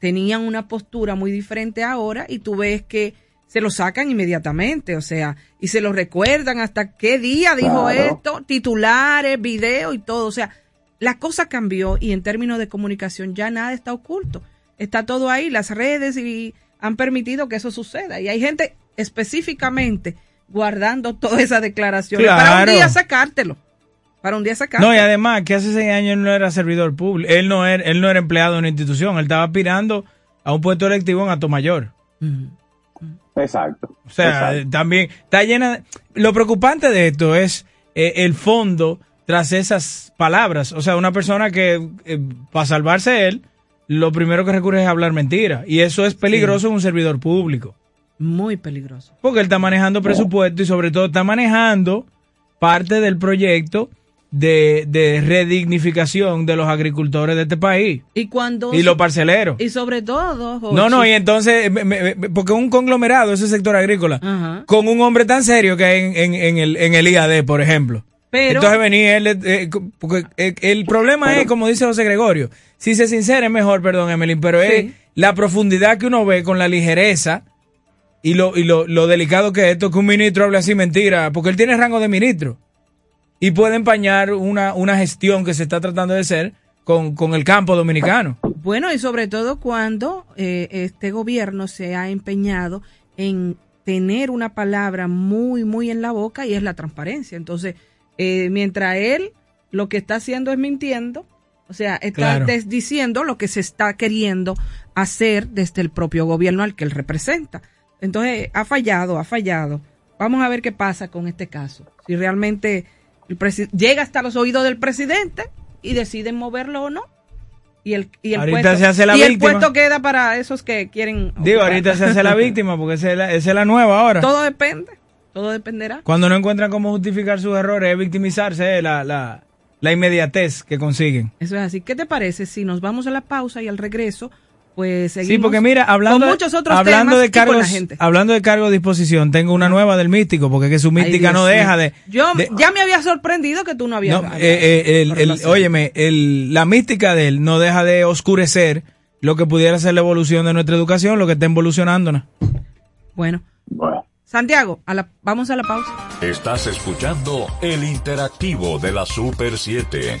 tenían una postura muy diferente ahora y tú ves que se lo sacan inmediatamente, o sea, y se lo recuerdan hasta qué día dijo esto, titulares, video y todo, o sea, la cosa cambió y en términos de comunicación ya nada está oculto. Está todo ahí, las redes y han permitido que eso suceda. Y hay gente específicamente guardando todas esas declaraciones para un día sacártelo. Para un día sacártelo. No, y además que hace seis años él no era servidor público, él no era, él no era empleado de una institución, él estaba aspirando a un puesto electivo en Atomayor. Mm. Exacto. O sea, también está llena. Lo preocupante de esto es eh, el fondo tras esas palabras. O sea, una persona que eh, para salvarse él, lo primero que recurre es hablar mentira. Y eso es peligroso en un servidor público. Muy peligroso. Porque él está manejando presupuesto y sobre todo está manejando parte del proyecto de, de redignificación de los agricultores de este país. Y cuando... Y los parceleros. Y sobre todo... No, no, y entonces, porque un conglomerado, ese sector agrícola, con un hombre tan serio que hay en, en, en, el, en el IAD, por ejemplo. Entonces venía él, eh, porque el, problema es, como dice José Gregorio, si se sincera es mejor, perdón, Emelín, pero es la profundidad que uno ve con la ligereza y lo, y lo, lo delicado que es esto, que un ministro hable así mentira, porque él tiene rango de ministro y puede empañar una, una gestión que se está tratando de hacer con, con el campo dominicano. Bueno, y sobre todo cuando eh, este gobierno se ha empeñado en tener una palabra muy, muy en la boca y es la transparencia. Entonces, eh, mientras él lo que está haciendo es mintiendo, o sea, está diciendo lo que se está queriendo hacer desde el propio gobierno al que él representa. Entonces, ha fallado, ha fallado. Vamos a ver qué pasa con este caso. Si realmente el llega hasta los oídos del presidente y deciden moverlo o no. Y el, y el, puesto, se hace la y el puesto queda para esos que quieren. Digo, ahorita se hace la víctima porque esa es la, esa es la nueva ahora. Todo depende. Todo dependerá. Cuando no encuentran cómo justificar sus errores, es victimizarse, la, la, la inmediatez que consiguen. Eso es así. ¿Qué te parece si nos vamos a la pausa y al regreso, pues seguimos sí, porque mira, hablando, con muchos otros hablando temas de cargos, y con la gente. Hablando de cargo de disposición, tengo una nueva del místico, porque que su mística Ay, no deja de... Yo de- ya me había sorprendido que tú no habías... no, eh, eh, el- el- óyeme, el- la mística de él no deja de oscurecer lo que pudiera ser la evolución de nuestra educación, lo que está evolucionándonos. Bueno. Santiago, vamos a la pausa. Estás escuchando el interactivo de la Super 7.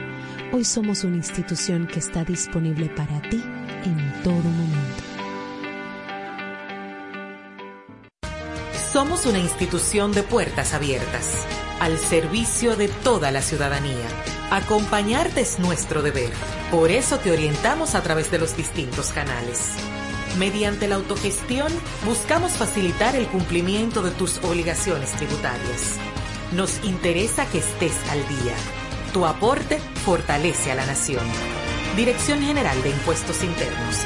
Hoy somos una institución que está disponible para ti en todo momento. Somos una institución de puertas abiertas, al servicio de toda la ciudadanía. Acompañarte es nuestro deber. Por eso te orientamos a través de los distintos canales. Mediante la autogestión, buscamos facilitar el cumplimiento de tus obligaciones tributarias. Nos interesa que estés al día. Tu aporte fortalece a la nación. Dirección General de Impuestos Internos.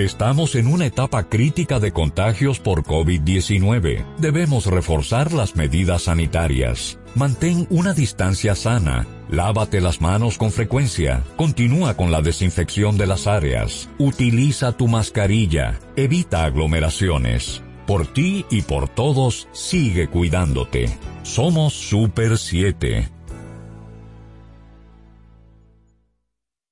Estamos en una etapa crítica de contagios por COVID-19. Debemos reforzar las medidas sanitarias. Mantén una distancia sana. Lávate las manos con frecuencia. Continúa con la desinfección de las áreas. Utiliza tu mascarilla. Evita aglomeraciones. Por ti y por todos, sigue cuidándote. Somos Super 7.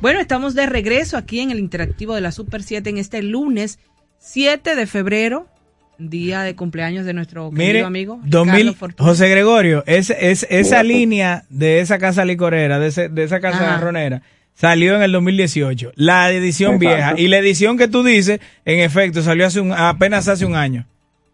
Bueno, estamos de regreso aquí en el interactivo de la Super 7 en este lunes 7 de febrero, día de cumpleaños de nuestro querido Mire, amigo 2000, Carlos Fortuny. José Gregorio, es, es, esa línea de esa casa licorera, de, ese- de esa casa Ajá. ronera, salió en el 2018. La edición Exacto. vieja. Y la edición que tú dices, en efecto, salió hace un, apenas hace un año.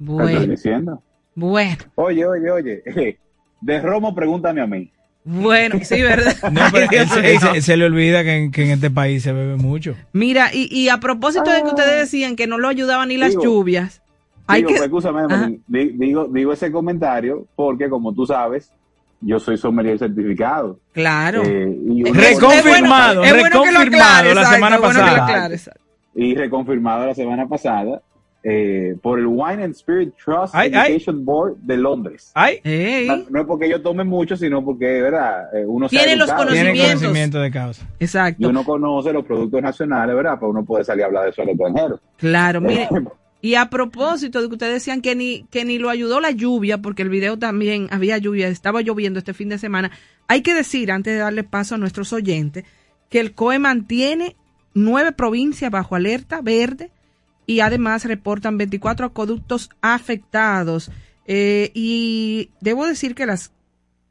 ¿Qué estoy diciendo? Bueno. Oye, oye, oye. De Romo, pregúntame a mí. Bueno, sí, ¿verdad? No, pero él se, él se- se le olvida que en, que en este país se bebe mucho. Mira, y, y a propósito de que ustedes decían que no lo ayudaban ni las Digo, lluvias, hay digo, que... pues, escúchame, digo, digo ese comentario porque, como tú sabes, yo soy sommelier certificado. Claro. Eh, y Reconfirmado, es bueno que lo reconfirmado la exacto, semana es bueno que lo pasada. y reconfirmado la semana pasada eh, por el Wine and Spirit Trust Ay, ay. Education Board de Londres. Ay, No, no es porque yo tome mucho, sino porque, ¿verdad? Eh, uno Tiene los educado. Tiene conocimientos. conocimiento de causa. Y Exacto. uno conoce los productos nacionales, ¿verdad? Para uno poder salir a hablar de eso al extranjero. Claro, mire. Y a propósito de que ustedes decían que ni, que ni lo ayudó la lluvia, porque el video también había lluvia, estaba lloviendo este fin de semana, hay que decir, antes de darle paso a nuestros oyentes, que el COE mantiene nueve provincias bajo alerta verde y además reportan 24 acueductos afectados. Eh, y debo decir que las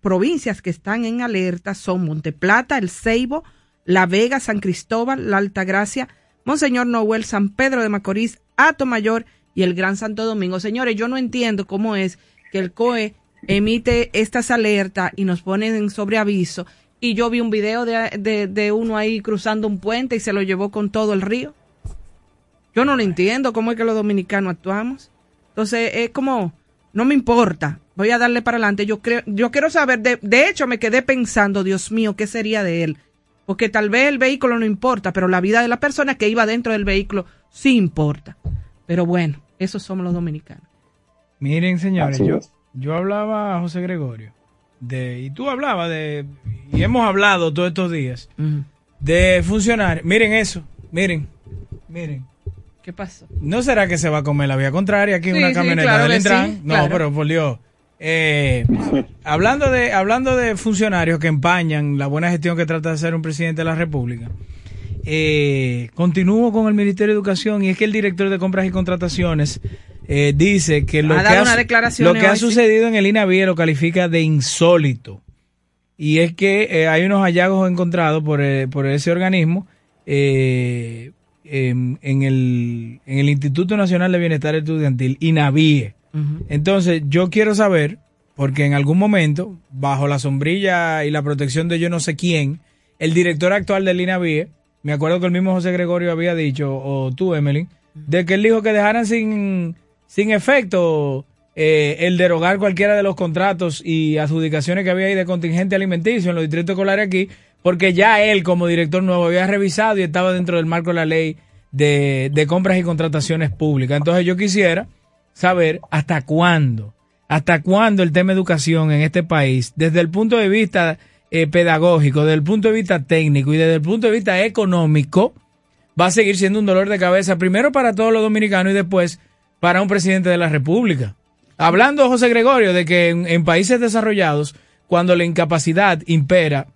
provincias que están en alerta son Monteplata, El Ceibo, La Vega, San Cristóbal, La Altagracia, Monseñor Noel, San Pedro de Macorís, Mayor y el Gran Santo Domingo. Señores, yo no entiendo cómo es que el COE emite estas alertas y nos ponen en sobreaviso. Y yo vi un video de, de, de uno ahí cruzando un puente y se lo llevó con todo el río. Yo no lo entiendo cómo es que los dominicanos actuamos. Entonces, es como, no me importa, voy a darle para adelante. Yo creo, yo quiero saber, de, de hecho me quedé pensando, Dios mío, ¿qué sería de él? Porque tal vez el vehículo no importa, pero la vida de la persona que iba dentro del vehículo sí importa. Pero bueno, esos somos los dominicanos. Miren, señores, yo, yo hablaba a José Gregorio, de, y tú hablabas de, y hemos hablado todos estos días, de funcionar. Miren eso, miren, miren. ¿Qué pasó? ¿No será que se va a comer la vía contraria aquí en Sí, una sí, camioneta claro del Intran? sí, no, pero por Dios. Eh, hablando de hablando de funcionarios que empañan la buena gestión que trata de hacer un presidente de la República, eh, continúo con el Ministerio de Educación y es que el director de compras y contrataciones eh, dice que lo Ha que, ha, lo que sí. sucedido en el INAVIE lo califica de insólito. Y es que eh, hay unos hallazgos encontrados por, por ese organismo eh, en, en el, en el Instituto Nacional de Bienestar Estudiantil, INAVIE. Entonces, yo quiero saber, porque en algún momento, bajo la sombrilla y la protección de yo no sé quién, el director actual del INAVIE, me acuerdo que el mismo José Gregorio había dicho, o tú, Emily, de que él dijo que dejaran sin, sin efecto eh, el derogar cualquiera de los contratos y adjudicaciones que había ahí de contingente alimenticio en los distritos escolares aquí, porque ya él como director nuevo había revisado y estaba dentro del marco de la ley de, compras y contrataciones públicas. Entonces yo quisiera saber hasta cuándo, hasta cuándo el tema educación en este país, desde el punto de vista eh, pedagógico, desde el punto de vista técnico y desde el punto de vista económico, va a seguir siendo un dolor de cabeza, primero para todos los dominicanos y después para un presidente de la República. Hablando, José Gregorio, de que en países desarrollados, cuando la incapacidad impera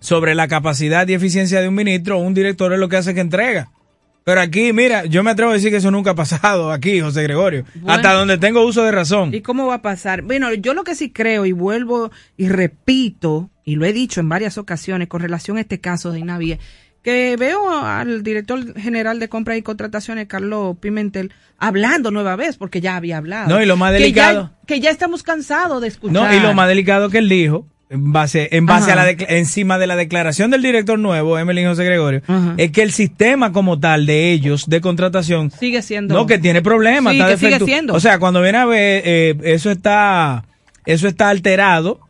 sobre la capacidad y eficiencia de un ministro o un director, es lo que hace que entrega. Pero aquí, mira, yo me atrevo a decir que eso nunca ha pasado aquí, José Gregorio. Bueno. Hasta donde tengo uso de razón. ¿Y cómo va a pasar? Bueno, yo lo que sí creo y vuelvo y repito, y lo he dicho en varias ocasiones con relación a este caso de Inavie, que veo al director general de compras y contrataciones, Carlos Pimentel, hablando nueva vez, porque ya había hablado. No, y lo más Que delicado- ya- Que ya, estamos cansados de escuchar. No, y lo más delicado que él dijo, en base, en base Ajá. a la encima de la declaración del director nuevo, Emily José Gregorio, es que el sistema como tal de ellos de contratación Sigue siendo. no que tiene problemas, Sí, está que sigue siendo. O sea, cuando viene a ver eh, eso está eso está alterado.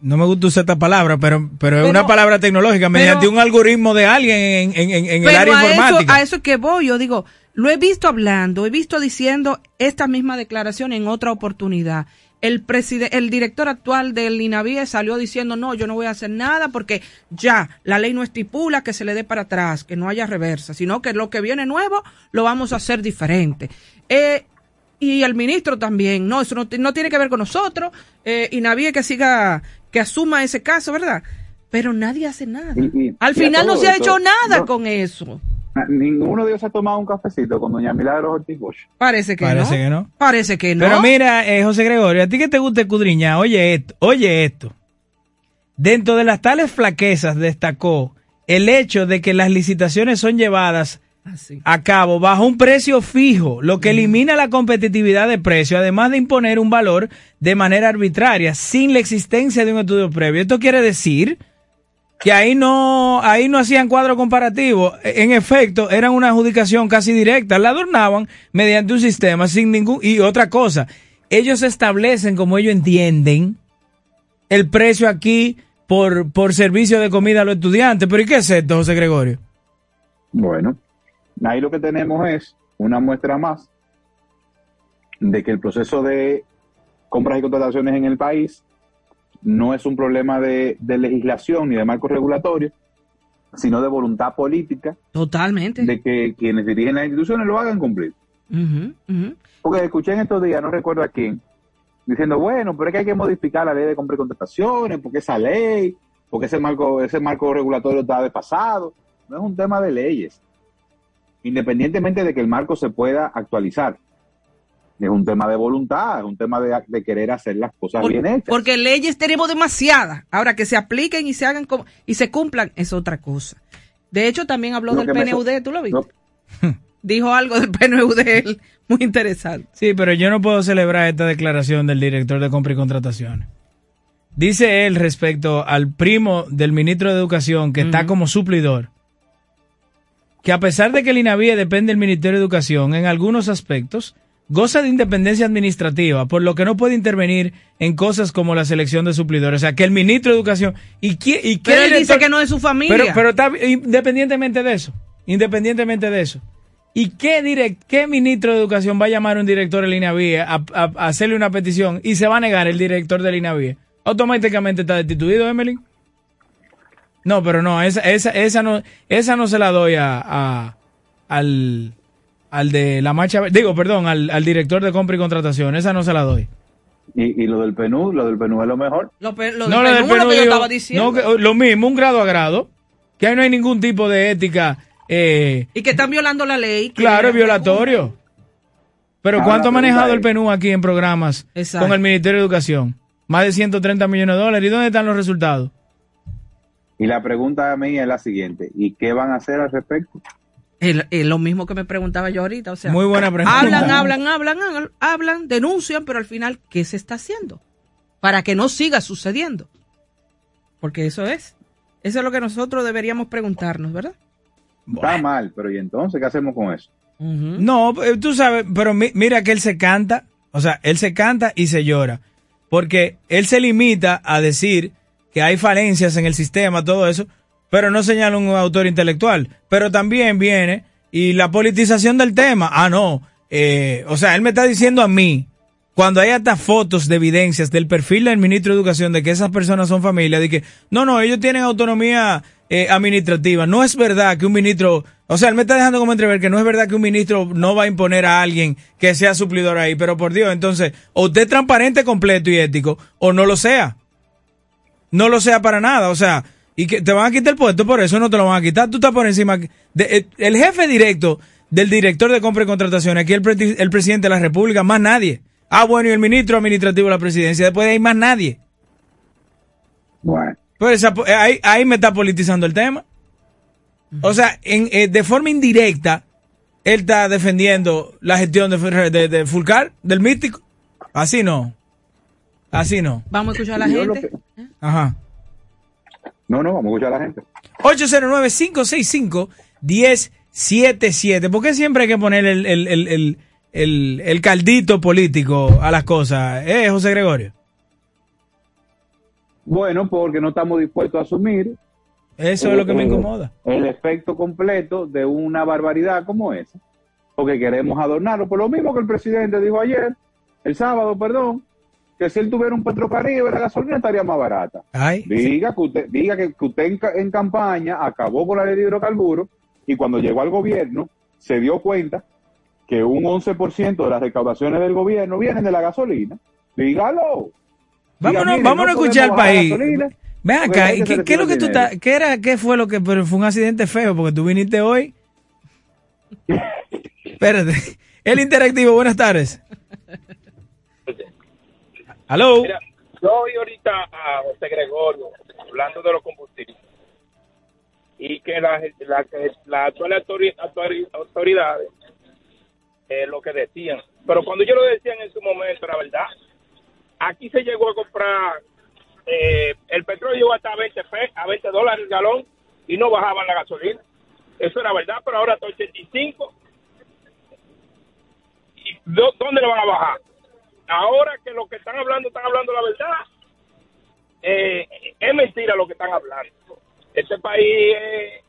No me gusta usar esta palabra, pero pero es una palabra tecnológica mediante un algoritmo de alguien en, en- el área a eso, informática. a eso que voy, yo digo, lo he visto hablando, he visto diciendo esta misma declaración en otra oportunidad. El el director actual del INAVIE salió diciendo, no, yo no voy a hacer nada porque ya la ley no estipula que se le dé para atrás, que no haya reversa, sino que lo que viene nuevo lo vamos a hacer diferente. Eh, y el ministro también, no, eso no, no tiene que ver con nosotros, eh, INAVIE que siga, que asuma ese caso, ¿verdad? Pero nadie hace nada. Y- y- Al final no se ha hecho nada no- con eso. Ninguno de ellos ha tomado un cafecito con doña Milagros Ortiz Bosch. Parece que Parece no. que no. Parece que no. Pero mira, eh, José Gregorio, a ti que te gusta escudriñar, oye esto, oye esto. Dentro de las tales flaquezas destacó el hecho de que las licitaciones son llevadas a cabo bajo un precio fijo, lo que elimina la competitividad de precio, además de imponer un valor de manera arbitraria, sin la existencia de un estudio previo. Esto quiere decir que ahí no, ahí no hacían cuadro comparativo. En efecto, eran una adjudicación casi directa. La adornaban mediante un sistema sin ningún. Y otra cosa, ellos establecen como ellos entienden el precio aquí por, por servicio de comida a los estudiantes. Pero ¿y qué es esto, José Gregorio? Bueno, ahí lo que tenemos es una muestra más de que el proceso de compras y contrataciones en el país no es un problema de, legislación ni de marco regulatorio, sino de voluntad política. Totalmente. De que quienes dirigen las instituciones lo hagan cumplir. Porque escuché en estos días, no recuerdo a quién, diciendo, bueno, pero es que hay que modificar la ley de compra y contrataciones, porque esa ley, porque ese marco, ese marco regulatorio está desfasado. No es un tema de leyes. Independientemente de que el marco se pueda actualizar es un tema de voluntad, es un tema de, querer hacer las cosas bien hechas. Porque leyes tenemos demasiadas. Ahora que se apliquen y se hagan como, y se cumplan es otra cosa. De hecho, también habló del PNUD, ¿tú lo viste? Dijo algo del PNUD, muy interesante. Sí, pero yo no puedo celebrar esta declaración del director de compra y contrataciones. Dice él respecto al primo del ministro de Educación que está como suplidor, que a pesar de que el INAVIE depende del Ministerio de Educación en algunos aspectos, goza de independencia administrativa, por lo que no puede intervenir en cosas como la selección de suplidores. O sea, que el ministro de Educación... ¿Y qué, y pero él dice que no es su familia. Pero, pero está, independientemente de eso, independientemente de eso. ¿Y qué, direct, qué ministro de Educación va a llamar a un director de línea a, a, hacerle una petición y se va a negar el director de línea Automáticamente está destituido, Emily. No, pero no, esa, esa, esa, no, esa no se la doy a al al de la marcha, digo, perdón, al, al, director de compra y contratación, esa no se la doy. ¿Y, y lo del PNU? ¿Lo del PNU es lo mejor? Lo, lo no, del PNU, lo que yo estaba diciendo. No, lo mismo, un grado a grado, que ahí no hay ningún tipo de ética. Eh, y que están violando la ley. Claro, es violatorio. Pero ¿cuánto ha manejado el PNU aquí en programas con el Ministerio de Educación? Más de 130 millones de dólares. ¿Y dónde están los resultados? Y la pregunta mía es la siguiente. ¿Y qué van a hacer al respecto? Es lo mismo que me preguntaba yo ahorita. O sea, Muy buena pregunta. Hablan, hablan, hablan, hablan, denuncian, pero al final, ¿qué se está haciendo? Para que no siga sucediendo. Porque eso es. Eso es lo que nosotros deberíamos preguntarnos, ¿verdad? Está mal, pero ¿y entonces qué hacemos con eso? No, eh, tú sabes, pero mira que él se canta, o sea, él se canta y se llora. Porque él se limita a decir que hay falencias en el sistema, todo eso, pero no señala un autor intelectual. Pero también viene y la politización del tema. Ah, no. Eh, o sea, él me está diciendo a mí, cuando hay hasta fotos de evidencias del perfil del ministro de Educación de que esas personas son familia, de que no, no, ellos tienen autonomía eh, administrativa. No es verdad que un ministro, o sea, él me está dejando como entrever que no es verdad que un ministro no va a imponer a alguien que sea suplidor ahí, pero por Dios, entonces, o usted es transparente, completo y ético, o no lo sea. No lo sea para nada, o sea, y que te van a quitar el puesto, por eso no te lo van a quitar. Tú estás por encima. De, eh, el, jefe directo del director de compra y contratación, aquí el, el presidente de la República, más nadie. Ah, bueno, y el ministro administrativo de la presidencia, después de ahí más nadie. Bueno. Pues eh, ahí, ahí me está politizando el tema. O sea, en, eh, de forma indirecta, él está defendiendo la gestión de, de, Fulcar, del místico. Así no. Así no. Vamos a escuchar a la gente. Ajá. No, no, vamos a escuchar a la gente. 809-565-1077. ¿Por qué siempre hay que poner el, el, el, el, caldito político a las cosas? ¿Eh, José Gregorio? Bueno, porque no estamos dispuestos a asumir. Eso es lo que me incomoda. El efecto completo de una barbaridad como esa. Porque queremos adornarlo. Por lo mismo que el presidente dijo ayer, el sábado, perdón, que si él tuviera un Petrocaribe, la gasolina estaría más barata. diga, que usted, diga que, usted en, campaña acabó con la ley de hidrocarburos y cuando llegó al gobierno se dio cuenta que un 11% de las recaudaciones del gobierno vienen de la gasolina. Dígalo. Vámonos, vámonos a escuchar al país. Ven acá, ¿qué, ¿qué, es lo que tú qué era, qué fue lo que, pero fue un accidente feo porque tú viniste hoy? Espérate. El interactivo, buenas tardes. ¿Aló? yo oí ahorita a José Gregorio hablando de los combustibles. y que las la, las actuales autori- autori- autoridades eh, lo que decían. Pero cuando yo lo decían en su momento, era verdad. Aquí se llegó a comprar, eh, el petróleo llegó hasta 20, pe- a 20 dólares el galón y no bajaban la gasolina. Eso era verdad, pero ahora está 85. ¿Y dó- dónde le van a bajar? Ahora que lo que están hablando, están hablando la verdad. Eh, es mentira lo que están hablando. Este país eh,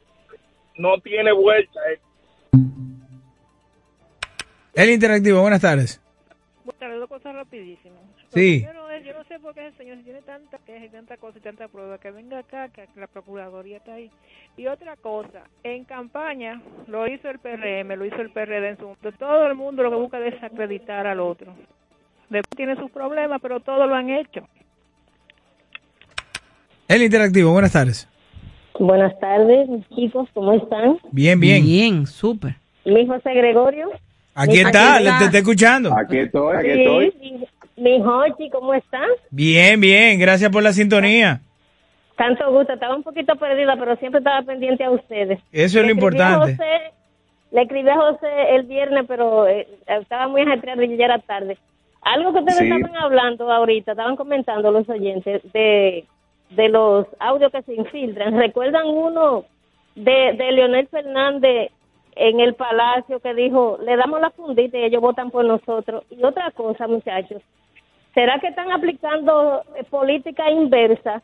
no tiene vuelta. eh. El interactivo, buenas tardes. Buenas tardes, dos cosas rapidísimas. Sí. Lo primero es, yo no sé por qué ese señor si tiene tanta queja y tanta cosa y tanta prueba, que venga acá, que la Procuraduría está ahí. Y otra cosa, en campaña lo hizo el PRM, lo hizo el PRD en su momento. Todo el mundo lo que busca es desacreditar al otro. Después tiene sus problemas, pero todo lo han hecho. El interactivo, buenas tardes. Buenas tardes, mis chicos, ¿cómo están? Bien, bien. Bien, súper. Mi José Gregorio. Aquí Mi- está, le- te está escuchando. Aquí estoy, aquí Sí, estoy. mi, mi Jochi, ¿cómo estás? Bien, bien, gracias por la sintonía. Tanto gusto, estaba un poquito perdida, pero siempre estaba pendiente a ustedes. Eso es Le lo importante. José- le escribí a José el viernes, pero eh, estaba muy ajetreado y ya era tarde. Algo que ustedes Sí. estaban hablando ahorita, estaban comentando los oyentes de, de los audios que se infiltran. ¿Recuerdan uno de, de Leonel Fernández en el Palacio que dijo, le damos la fundita y ellos votan por nosotros? Y otra cosa, muchachos, ¿será que están aplicando eh, política inversa?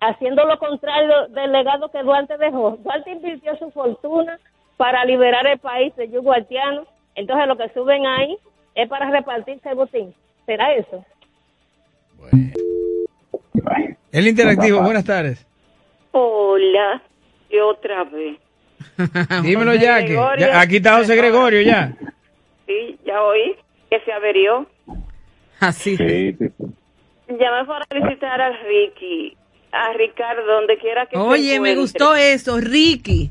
haciendo lo contrario del legado que Duarte dejó. Duarte invirtió su fortuna para liberar el país de yugo haitiano. Entonces lo que suben ahí es para repartirse el botín. ¿Será eso? El interactivo, buenas tardes. Hola, y otra vez. Dímelo ya, que ya- aquí está José Gregorio ya. Sí, ya oí que se averió. Así. Llamé para felicitar a Ricky, a Ricardo, donde quiera que Oye, me gustó eso, Ricky.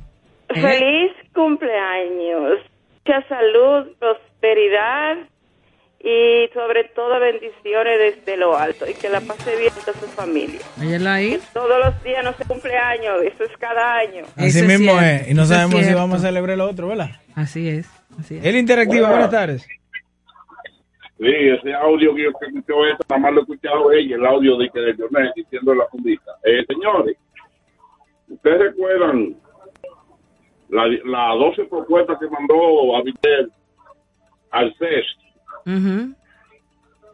¿Eh? Feliz cumpleaños. Mucha salud, prosperidad y sobre todo bendiciones desde lo alto y que la pase bien toda su familia. Ahí. Todos los días no se cumpleaños, eso es cada año. Así Eso mismo es. Y no eso sabemos si vamos a celebrar el otro, ¿verdad? Así es. Así es. El interactivo, buenas tardes. Sí, ese audio que yo que escuchó eso, nada más lo he escuchado ella, el audio de que de Leonel diciendo la fundita. Eh, señores, ¿ustedes recuerdan las la 12 propuestas que mandó Abinadel al CES? Ujú.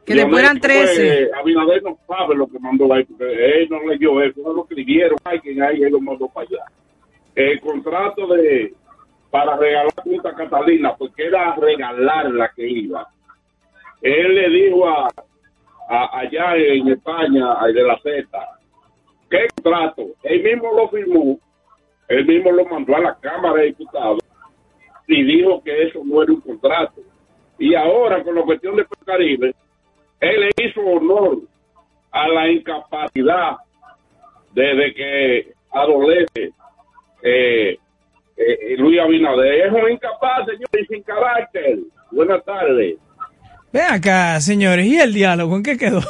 Que después eran 13. Pues, Abinader no sabe lo que mandó ahí, porque él no leyó eso, no lo escribieron, alguien ahí, él lo mandó para allá. El contrato de para regalar Punta Catalina, porque era a regalar la que iba. Él le dijo a, a- allá en España, al de la Z, ¿qué contrato? Él mismo lo firmó, él mismo lo mandó a la Cámara de Diputados y dijo que eso no era un contrato. Y ahora, con la cuestión de Caribe, él le hizo honor a la incapacidad desde que adolece eh, eh, Luis Abinader. Es un incapaz, señor, y sin carácter. Buenas tardes. Ven acá, señores, ¿y el diálogo? ¿En qué quedó?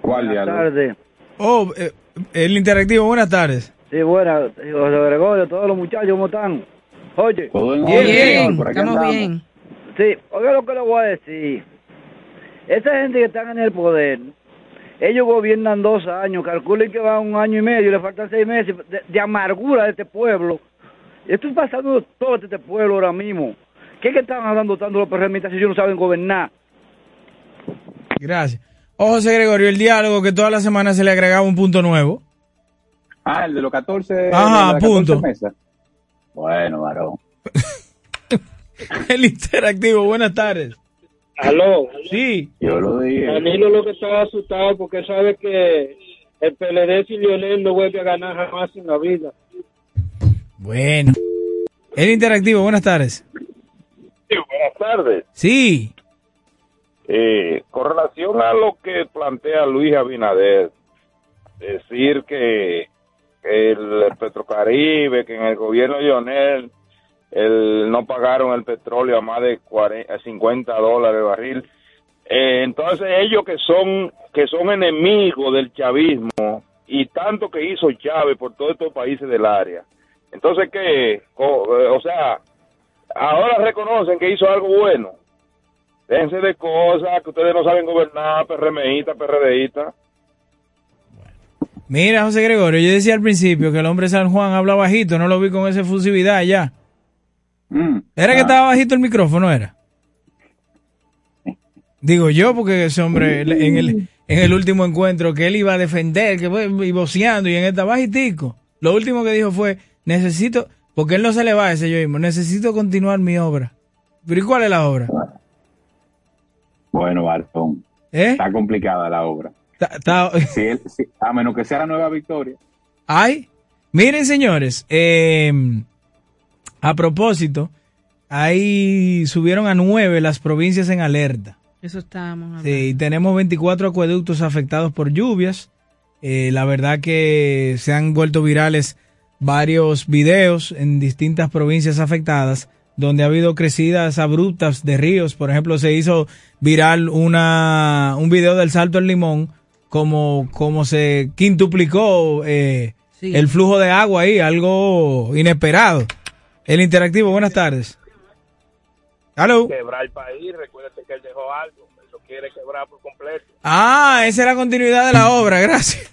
¿Cuál Buenas tardes. Oh, eh, el interactivo, buenas tardes. Sí, buenas. José Gregorio, todos los muchachos, ¿cómo están? Oye. Bien, bien, aquí estamos bien. Sí, oiga lo que le voy a decir. Esa gente que está en el poder, ellos gobiernan dos años, calculen que va un año y medio, le faltan seis meses de, de amargura de este pueblo. Esto está pasando todo este pueblo ahora mismo. ¿Qué es que están hablando tanto los perremistas si ellos no saben gobernar? Gracias. Oh, José Gregorio, el diálogo que toda la semana se le agregaba un punto nuevo. Ah, el de los 14, Ajá, de las 14 punto. mesas. Bueno, varón. El interactivo, buenas tardes. Aló. Sí. Yo lo dije. Danilo lo que estaba asustado porque sabe que el PLD sin Lionel no vuelve a ganar jamás en la vida. Bueno. El interactivo, buenas tardes. Sí, buenas tardes. Sí. Eh, con relación a lo que plantea Luis Abinader, decir que, que el Petrocaribe, que en el gobierno de Lionel el, no pagaron el petróleo a más de 40, a 50 dólares el barril. Eh, entonces ellos que son que son enemigos del chavismo y tanto que hizo llave por todos estos países del área. Entonces, ¿qué? O, eh, o sea, ahora reconocen que hizo algo bueno. Déjense de cosas que ustedes no saben gobernar, PRMista, PRDista. Mira, José Gregorio, yo decía al principio que el hombre San Juan habla bajito, no lo vi con esa efusividad ya. Mm. ¿Era que Ah. estaba bajito el micrófono, era? Digo yo, porque ese hombre en el, en el último encuentro que él iba a defender, que fue y voceando y en esta bajitico, lo último que dijo fue, necesito, porque él no se le va a ese yo mismo, necesito continuar mi obra. ¿Pero y cuál es la obra? Bueno, Bartón. ¿Eh? Está complicada la obra. Si él- si- a menos que sea la nueva victoria. Ay, miren señores, eh, a propósito, ahí subieron a nueve las provincias en alerta. Eso estábamos hablando. Sí, y tenemos 24 acueductos afectados por lluvias. Eh, la verdad que se han vuelto virales varios videos en distintas provincias afectadas donde ha habido crecidas abruptas de ríos. Por ejemplo, se hizo viral una, un video del Salto del Limón como, como se quintuplicó eh, Sí. el flujo de agua ahí, algo inesperado. El interactivo, buenas tardes. Aló. Quebrar el país, recuérdate que él dejó algo, él lo quiere quebrar por completo. Ah, esa es la continuidad de la obra, gracias.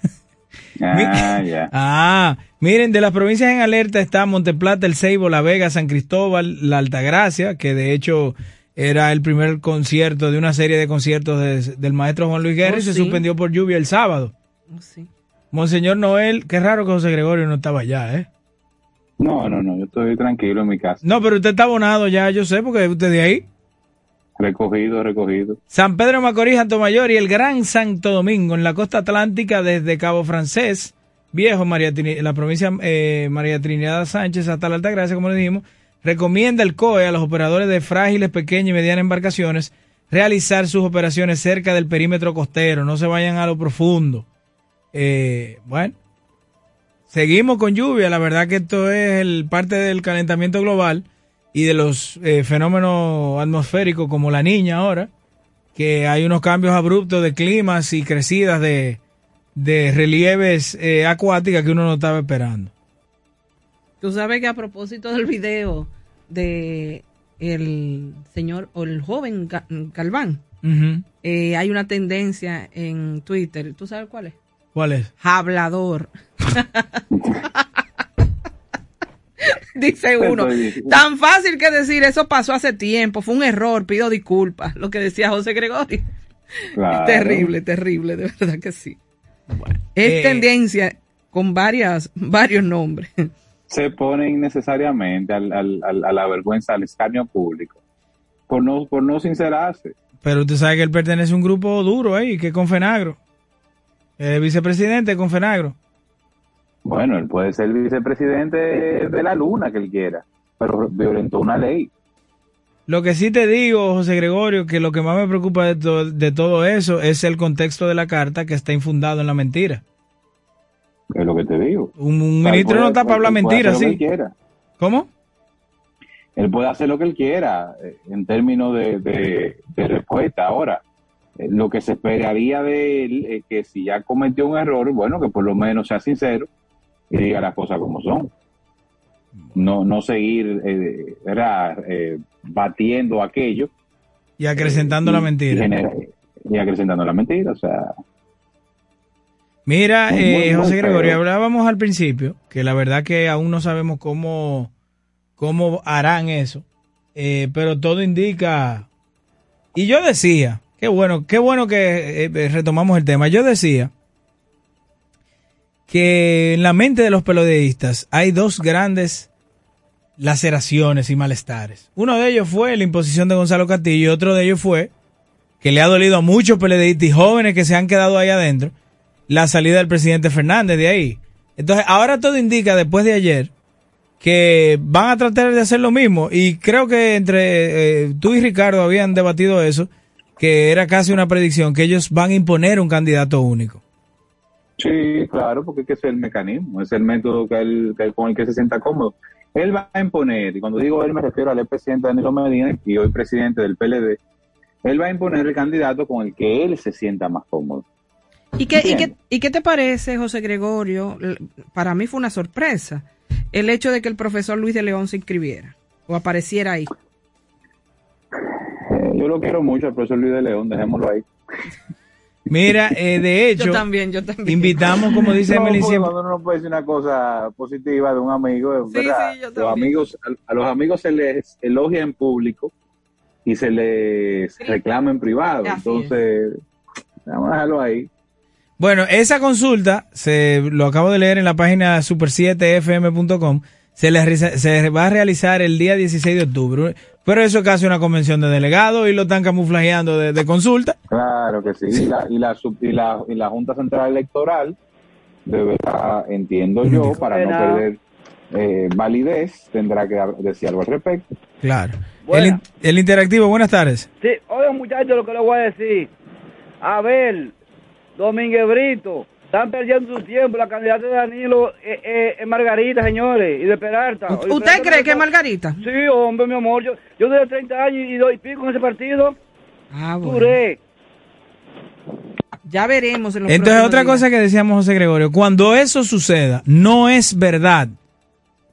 Ah, ya. Ah, miren, de las provincias en alerta está Monteplata, El Ceibo, La Vega, San Cristóbal, La Altagracia, que de hecho era el primer concierto de una serie de conciertos de- del maestro Juan Luis Guerra Oh, y se sí. suspendió por lluvia el sábado. Oh, sí. Monseñor Noel, qué raro que José Gregorio no estaba allá, ¿eh? No, no, no, yo estoy tranquilo en mi casa. No, pero usted está abonado ya, yo sé, porque usted de ahí. Recogido, recogido. San Pedro Macorís, Mayor y el Gran Santo Domingo en la costa atlántica desde Cabo Francés, Viejo, María la provincia eh, María Trinidad Sánchez hasta la Altagracia, como le dijimos, recomienda el COE a los operadores de frágiles, pequeñas y medianas embarcaciones realizar sus operaciones cerca del perímetro costero, no se vayan a lo profundo. Eh, bueno, seguimos con lluvia, la verdad que esto es el, parte del calentamiento global y de los eh, fenómenos atmosféricos como la niña ahora, que hay unos cambios abruptos de climas y crecidas de, de relieves eh, acuáticas que uno no estaba esperando. Tú sabes que a propósito del video de el señor o el joven Ujú. eh, hay una tendencia en Twitter. ¿Tú sabes cuál es? ¿Cuál es? Hablador. Dice uno, tan fácil que decir eso pasó hace tiempo, fue un error, pido disculpas, lo que decía José Gregorio. Claro. Terrible, terrible, de verdad que sí. Es Eh, tendencia con varias, varios nombres. Se pone innecesariamente al- al- al- a la vergüenza, al escarnio público, por no, por no sincerarse. Pero usted sabe que él pertenece a un grupo duro ahí, que es Confenagro. El vicepresidente de Confenagro. Bueno, él puede ser vicepresidente de la luna que él quiera, pero violentó una ley. Lo que sí te digo, José Gregorio, que lo que más me preocupa de, to- de todo eso es el contexto de la carta que está infundado en la mentira. Es lo que te digo. Un, ministro no está para hablar mentiras, sí. ¿Cómo? Él puede hacer lo que él quiera eh, en términos de, de- de respuesta. Ahora, eh, lo que se esperaría de él es que si ya cometió un error, bueno, que por lo menos sea sincero y diga las cosas como son. No, no seguir eh, ¿verdad? Eh, batiendo aquello Y acrecentando la y mentira. genera- y acrecentando la mentira. O sea, Mira, Muy, eh, muy, José. Gregorio, hablábamos al principio que la verdad que aún no sabemos cómo, cómo harán eso, Eh, pero todo indica. Y yo decía, qué bueno, qué bueno que eh, retomamos el tema. Yo decía que en la mente de los periodistas hay dos grandes laceraciones y malestares. Uno de ellos fue la imposición de Gonzalo Castillo y otro de ellos fue que le ha dolido a muchos periodistas y jóvenes que se han quedado ahí adentro la salida del presidente Fernández de ahí. Entonces, ahora todo indica, después de ayer, que van a tratar de hacer lo mismo. Y creo que entre eh, tú y Ricardo habían debatido eso, que era casi una predicción, que ellos van a imponer un candidato único. Sí, claro, porque es que ese es el mecanismo, es el método que él, que él- con el que se sienta cómodo. Él va a imponer, y cuando digo él me refiero al presidente Danilo Medina y hoy presidente del PLD, él va a imponer el candidato con el que él se sienta más cómodo. ¿Y qué, y, qué, ¿Y qué te parece, José Gregorio? Para mí fue una sorpresa el hecho de que el profesor Luis de León se inscribiera o apareciera ahí. Yo lo quiero mucho, el profesor Luis de León, dejémoslo ahí. Mira, eh, de hecho, yo también, yo también. invitamos, como dice no, Emily Cuando uno no puede decir una cosa positiva de un amigo, Sí, ¿verdad? sí, yo los amigos, a, a los amigos se les elogia en público y se les reclama en privado. Así Entonces, vamos a dejarlo ahí. Bueno, esa consulta, se lo acabo de leer en la página super7fm.com, se, le realiza- se va a realizar el día 16 de octubre. Pero eso es casi una convención de delegados y lo están camuflajeando de, de consulta. Claro que sí. Y la, y la, sub- y la, y la Junta Central Electoral deberá, entiendo yo, para no perder eh, validez, tendrá que decir algo al respecto. Claro. El, el interactivo, buenas tardes. Sí, oigan muchachos lo que les voy a decir. Abel, Domínguez Brito, están perdiendo su tiempo. La candidata de Danilo eh, eh, es Margarita, señores, y de Peralta. ¿U- ¿Usted cree que es Margarita? Sí, hombre, mi amor. Yo, yo desde 30 años y doy pico en ese partido. Ah, bueno. Duré. Ya veremos. En los Entonces, otra días. cosa que decíamos José Gregorio, cuando eso suceda, no es verdad.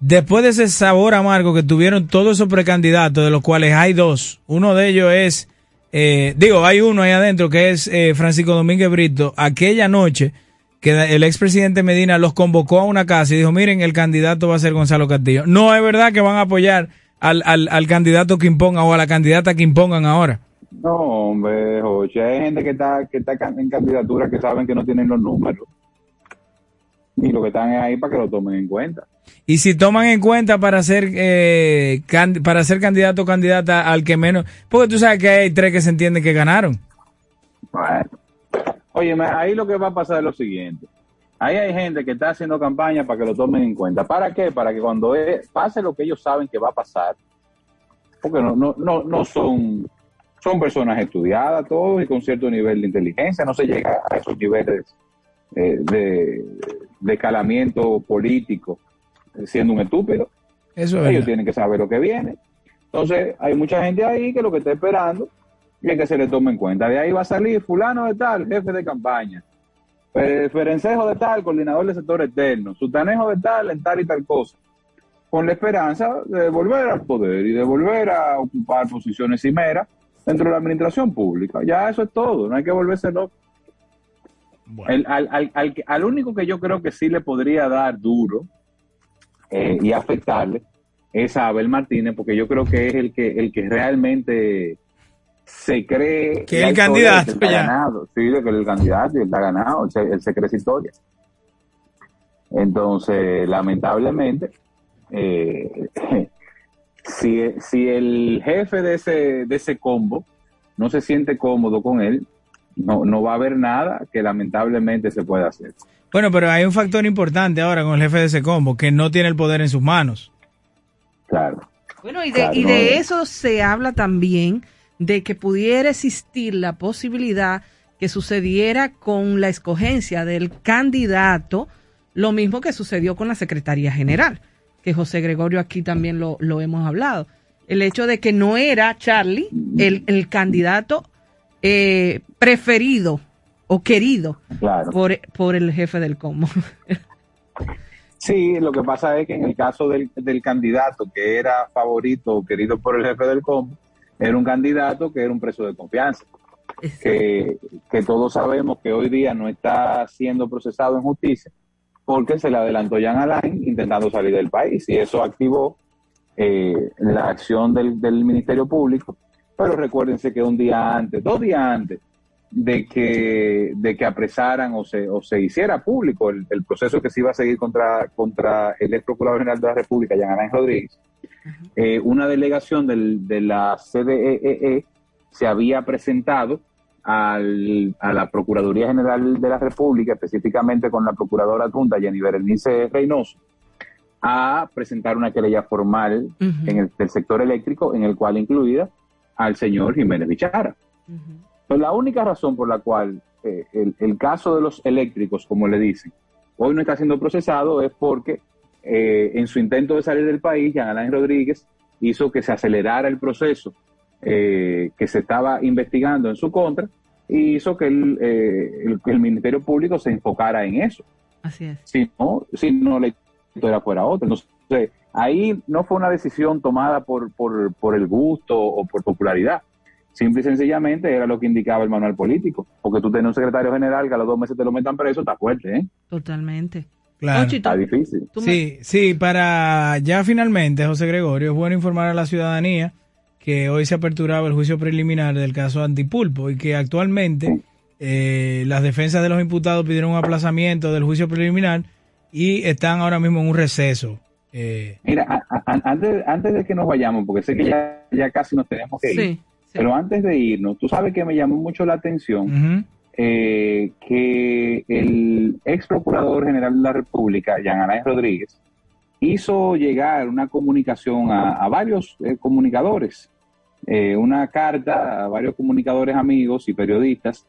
Después de ese sabor amargo que tuvieron todos esos precandidatos, de los cuales hay dos, uno de ellos es, eh, digo, hay uno ahí adentro que es eh, Francisco Domínguez Brito, aquella noche que el expresidente Medina los convocó a una casa y dijo, miren, el candidato va a ser Gonzalo Castillo. No es verdad que van a apoyar al, al, al candidato que impongan o a la candidata que impongan ahora. No, hombre, Joche, hay gente que está, que está en candidatura que saben que no tienen los números. Y lo que están es ahí para que lo tomen en cuenta. Y si toman en cuenta para ser eh, can- para ser candidato o candidata al que menos, porque tú sabes que hay tres que se entienden que ganaron. Bueno. Oye, ahí lo que va a pasar es lo siguiente. Ahí hay gente que está haciendo campaña para que lo tomen en cuenta. ¿Para qué? Para que cuando eh, pase lo que ellos saben que va a pasar, porque no, no, no, no son, son personas estudiadas todos y con cierto nivel de inteligencia, no se llega a esos niveles eh, de, de escalamiento político siendo un estúpido. Eso es Ellos verdad. tienen que saber lo que viene. Entonces, hay mucha gente ahí que lo que está esperando es que se le tome en cuenta. De ahí va a salir fulano de tal, jefe de campaña. Fe- Ferencejo de tal, coordinador del sector externo. Sutanejo de tal, en tal y tal cosa. Con la esperanza de volver al poder y de volver a ocupar posiciones cimeras dentro de la administración pública. Ya eso es todo, no hay que volverse loco. El- al, al- al al único que yo creo que sí le podría dar duro eh, y afectarle es a Abel Martínez, porque yo creo que es el que el que realmente se cree Que el candidato, que ya. ganado. Sí, de que el candidato y él está ganado, él se, él se cree esa historia. Entonces, lamentablemente, eh, si, si el jefe de ese, de ese combo no se siente cómodo con él, no, no va a haber nada que lamentablemente se pueda hacer. Bueno, pero hay un factor importante ahora con el jefe de ese combo, que no tiene el poder en sus manos. Claro. Bueno, y de, Claro, y no, de eso se habla también, de que pudiera existir la posibilidad que sucediera con la escogencia del candidato, lo mismo que sucedió con la Secretaría General, que José Gregorio aquí también lo, lo hemos hablado. El hecho de que no era Charlie el, el candidato eh, preferido o querido Claro. por, por el jefe del combo. Sí, lo que pasa es que en el caso del, del candidato que era favorito o querido por el jefe del combo, era un candidato que era un preso de confianza. Que, que todos sabemos que hoy día no está siendo procesado en justicia porque se le adelantó Jan Alain intentando salir del país y eso activó eh, la acción del, del Ministerio Público. Pero recuérdense que un día antes, dos días antes de que, de que apresaran o se, o se hiciera público el, proceso que se iba a seguir contra, contra el ex Procurador General de la República, Jan Alain Rodríguez, eh, una delegación del, de la CDEE se había presentado al, a la Procuraduría General de la República, específicamente con la Procuradora adjunta Jenny Berenice Reynoso, a presentar una querella formal en el del sector eléctrico, en el cual incluida al señor Jiménez Bichara. Pues la única razón por la cual eh, el, el caso de los eléctricos, como le dicen, hoy no está siendo procesado es porque eh, en su intento de salir del país, Jean Alain Rodríguez hizo que se acelerara el proceso eh, que se estaba investigando en su contra y hizo que el, eh, el, el Ministerio Público se enfocara en eso. Así es. Si no, si no la historia fuera otra. Entonces, ahí no fue una decisión tomada por, por, por el gusto o por popularidad. Simple y sencillamente era lo que indicaba el manual político. Porque tú tienes un secretario general que a los dos meses te lo metan preso, está fuerte, ¿eh? Totalmente. Claro. Está difícil. Sí, sí, para ya finalmente, José Gregorio, es bueno informar a la ciudadanía que hoy se aperturaba el juicio preliminar del caso Antipulpo y que actualmente eh, las defensas de los imputados pidieron un aplazamiento del juicio preliminar y están ahora mismo en un receso. Eh, Mira, a- a- antes, antes de que nos vayamos, porque sé que ya, ya casi nos tenemos que ir, Sí, pero antes de irnos, tú sabes que me llamó mucho la atención. Eh, que el ex procurador general de la República, Jean Alain Rodríguez, hizo llegar una comunicación a, varios eh, comunicadores, eh, una carta a varios comunicadores amigos y periodistas,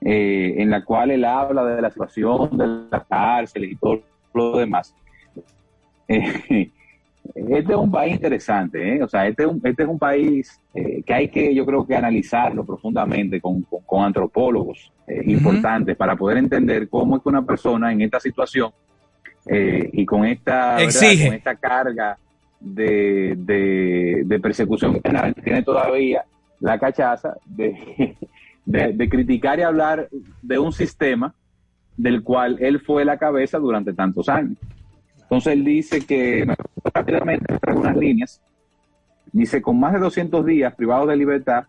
eh, en la cual él habla de la situación de la cárcel y todo lo demás. este es un país interesante, ¿eh? o sea, este es un, este es un país eh, que hay que, yo creo que analizarlo profundamente con, con- con antropólogos eh, importantes para poder entender cómo es que una persona en esta situación eh, y con esta. Exige. con esta carga de, de, de persecución penal tiene todavía la cachaza de, de, de criticar y hablar de un sistema del cual él fue la cabeza durante tantos años. Entonces él dice que, rápidamente, algunas líneas, dice, con más de 200 días privados de libertad,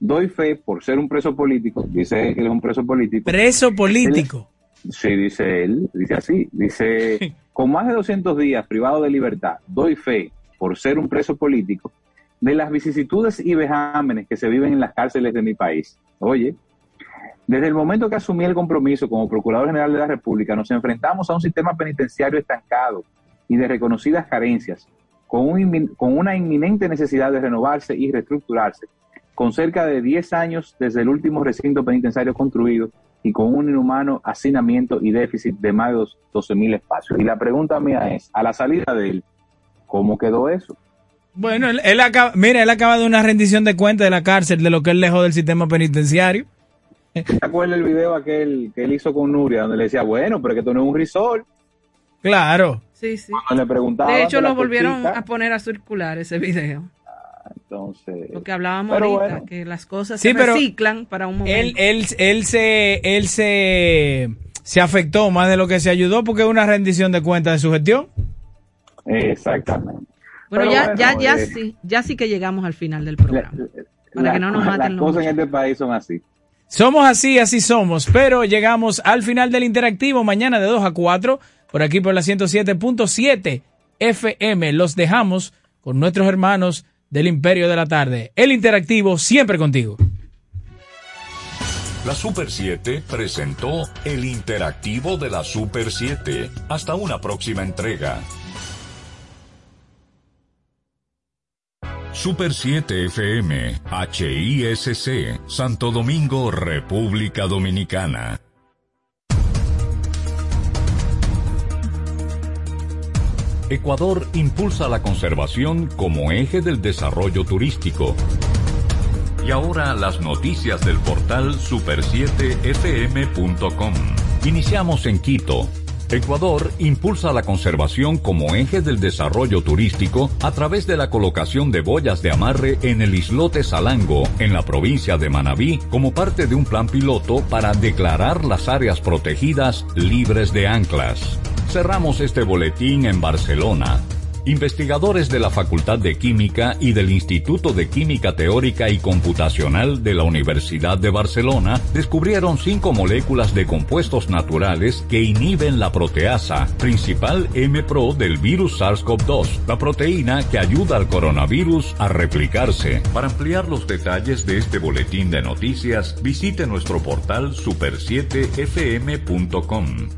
doy fe por ser un preso político, dice que él es un preso político. Preso político. Sí, dice él, dice así, dice, con más de 200 días privado de libertad, doy fe por ser un preso político de las vicisitudes y vejámenes que se viven en las cárceles de mi país. Oye, desde el momento que asumí el compromiso como Procurador General de la República, nos enfrentamos a un sistema penitenciario estancado y de reconocidas carencias, con, un con una inminente necesidad de renovarse y reestructurarse, con cerca de 10 años desde el último recinto penitenciario construido y con un inhumano hacinamiento y déficit de más de 12 mil espacios. Y la pregunta mía es, a la salida de él, ¿cómo quedó eso? Bueno, él, acaba, mira, él acaba de una rendición de cuenta de la cárcel de lo que él dejó del sistema penitenciario. ¿Te acuerdas el video aquel que él hizo con Nuria, donde le decía, bueno, pero que esto no es un resort? Claro. Sí, sí. Cuando le preguntaba De hecho, lo volvieron tortita, a poner a circular ese video. Entonces, Lo que hablábamos Pero ahorita, bueno. que las cosas Sí, se pero reciclan para un momento. Él, él, él se, él se, se afectó más de lo que se ayudó porque es una rendición de cuenta de su gestión. Exactamente. bueno, pero ya, bueno, ya, ya eh, sí, ya sí que llegamos al final del programa. para la- que no nos maten Las los cosas en este país son así. Somos así, así somos, pero llegamos al final del interactivo mañana de 2 a 4, por aquí por la 107.7 FM. Los dejamos con nuestros hermanos del Imperio de la Tarde. El interactivo siempre contigo. La Super 7 presentó el interactivo de la Super 7. Hasta una próxima entrega. Super 7 FM, HISC, Santo Domingo, República Dominicana. Ecuador impulsa la conservación como eje del desarrollo turístico. Y ahora las noticias del portal super7fm.com. Iniciamos en Quito. Ecuador impulsa la conservación como eje del desarrollo turístico a través de la colocación de boyas de amarre en el islote Salango, en la provincia de Manabí, como parte de un plan piloto para declarar las áreas protegidas libres de anclas. Cerramos este boletín en Barcelona. Investigadores de la Facultad de Química y del Instituto de Química Teórica y Computacional de la Universidad de Barcelona descubrieron cinco moléculas de compuestos naturales que inhiben la proteasa, principal M-Pro del virus SARS-CoV-2, la proteína que ayuda al coronavirus a replicarse. Para ampliar los detalles de este boletín de noticias, visite nuestro portal super7fm.com.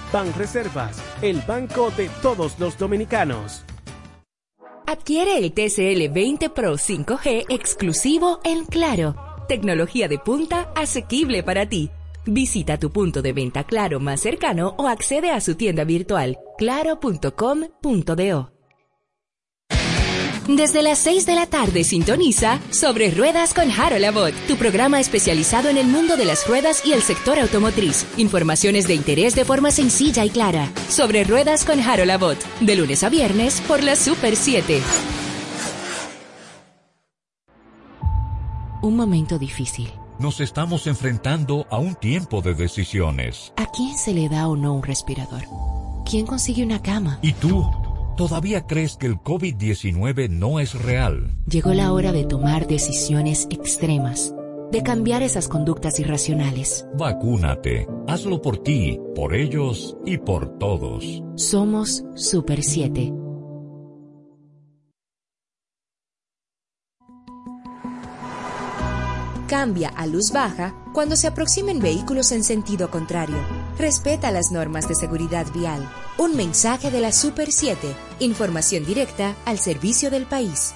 Banreservas, el banco de todos los dominicanos. Adquiere el TCL 20 Pro 5G exclusivo en Claro. Tecnología de punta asequible para ti. Visita tu punto de venta Claro más cercano o accede a su tienda virtual claro.com.do. Desde las 6 de la tarde sintoniza Sobre Ruedas con Harold Abbott, tu programa especializado en el mundo de las ruedas y el sector automotriz. Informaciones de interés de forma sencilla y clara. Sobre Ruedas con Harold Abbott, de lunes a viernes por la Super 7. Un momento difícil. Nos estamos enfrentando a un tiempo de decisiones. ¿A quién se le da o no un respirador? ¿Quién consigue una cama? ¿Y tú? ¿Todavía crees que el COVID-19 no es real? Llegó la hora de tomar decisiones extremas, de cambiar esas conductas irracionales. Vacúnate. Hazlo por ti, por ellos y por todos. Somos Super 7. Cambia a luz baja cuando se aproximen vehículos en sentido contrario. Respeta las normas de seguridad vial. Un mensaje de la Super 7. Información directa al servicio del país.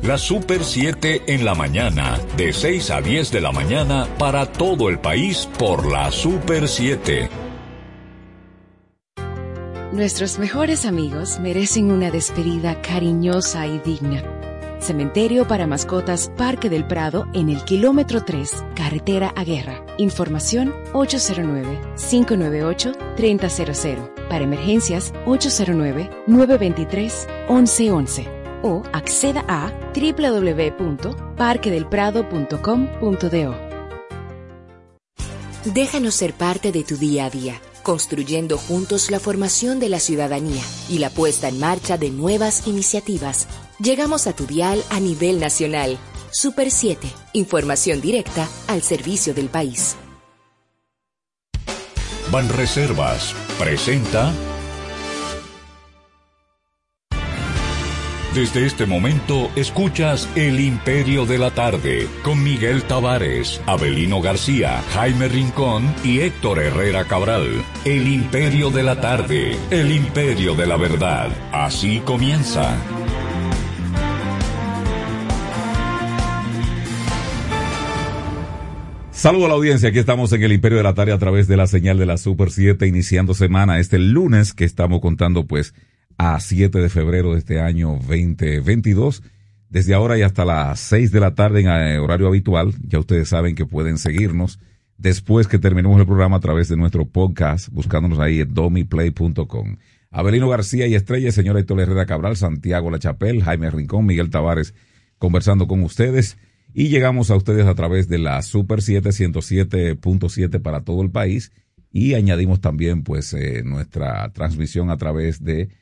La Super 7 en la mañana, de 6 a 10 de la mañana para todo el país por la Super 7. Nuestros mejores amigos merecen una despedida cariñosa y digna. Cementerio para mascotas Parque del Prado en el kilómetro 3, carretera a Guerra. Información 809-598-3000. Para emergencias 809-923-1111 o acceda a www.parquedelprado.com.do. Déjanos ser parte de tu día a día, construyendo juntos la formación de la ciudadanía y la puesta en marcha de nuevas iniciativas. Llegamos a tu dial a nivel nacional. Super 7, información directa al servicio del país. Banreservas presenta Desde este momento escuchas El Imperio de la Tarde con Miguel Tavares, Abelino García, Jaime Rincón y Héctor Herrera Cabral. El Imperio de la Tarde, el Imperio de la Verdad. Así comienza. Saludos a la audiencia, aquí estamos en el Imperio de la Tarde a través de la señal de la Super 7, iniciando semana este lunes que estamos contando pues a 7 de febrero de este año 2022. Desde ahora y hasta las 6 de la tarde en eh, horario habitual, ya ustedes saben que pueden seguirnos después que terminemos el programa a través de nuestro podcast, buscándonos ahí en domiplay.com. Abelino García y Estrella, señora Héctor Herrera Cabral, Santiago La Chapel, Jaime Rincón, Miguel Tavares, conversando con ustedes. Y llegamos a ustedes a través de la Super 7 107.7 para todo el país. Y añadimos también pues eh, nuestra transmisión a través de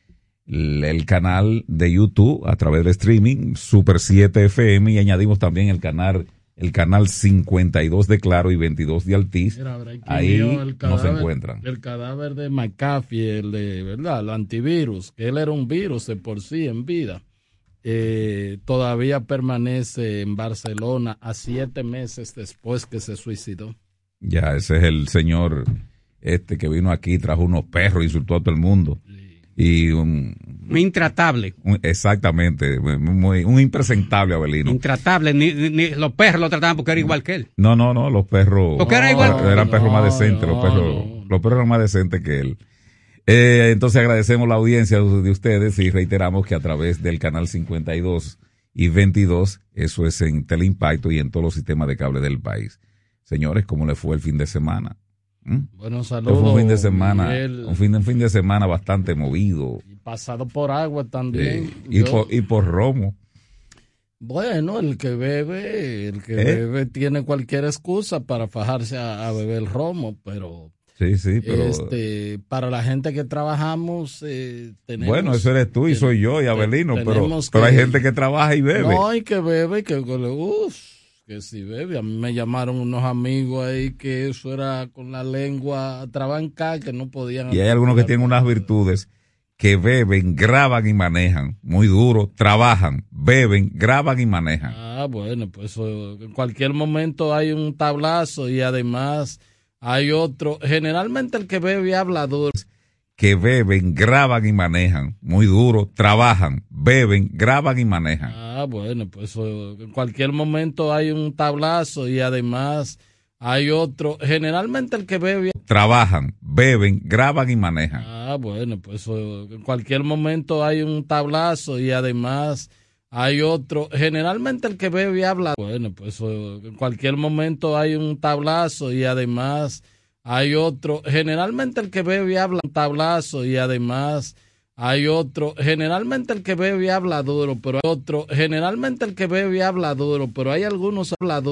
el canal de YouTube a través de streaming Super 7 FM y añadimos también el canal el canal 52 de Claro y 22 de Altiz. Mira, Ahí el no se cadáver- encuentran. El cadáver de McAfee, el de, ¿verdad? El antivirus, que él era un virus de por sí en vida. eh, todavía permanece en Barcelona a siete meses después que se suicidó. Ya, ese es el señor este que vino aquí, trajo unos perros, insultó a todo el mundo. Y un, Intratable. un- exactamente, muy, un impresentable Abelino. Intratable. Ni, ni- ni los perros lo trataban porque era igual que él. No, no, no, los perros. Porque era igual- Eran No, perros más decentes, los no, perros, los perros eran más decentes que él. Eh, entonces agradecemos la audiencia de ustedes y reiteramos que a través del canal 52 y 22, eso es en Teleimpacto y en todos los sistemas de cable del país. Señores, ¿cómo le fue el fin de semana? ¿Mm? Bueno, Fue saludos. un fin de semana, Miguel. un fin, un fin de semana bastante movido. Pasado por agua también. y, Yo- por, y por romo. Bueno, el que bebe, el que ¿Eh? bebe tiene cualquier excusa para fajarse a, a beber romo, pero, Sí, sí, pero. este, para la gente que trabajamos, eh, tenemos... bueno, eso eres tú y soy yo y Abelino, pero, pero hay gente que trabaja y bebe. No, hay que bebe, que, uff, que si bebe. A mí me llamaron unos amigos ahí que eso era con la lengua trabancada, que no podían... Y hay algunos que tienen unas virtudes que beben, graban y manejan. Muy duro, trabajan, beben, graban y manejan. Ah, bueno, pues eso, en cualquier momento hay un tablazo y además hay otro. Generalmente el que bebe habla duro. Que beben, graban y manejan. Muy duro, trabajan, beben, graban y manejan. Ah, bueno, pues en cualquier momento hay un tablazo y además hay otro. Generalmente el que bebe. Trabajan, beben, graban y manejan. Ah, bueno, pues en cualquier momento hay un tablazo y además hay otro. Generalmente el que bebe habla. Bueno, pues en cualquier momento hay un tablazo y además hay otro. Generalmente el que bebe habla tablazo y además hay otro. Generalmente el que bebe habla duro, pero hay otro. Generalmente el que bebe habla duro, pero hay algunos habla duro.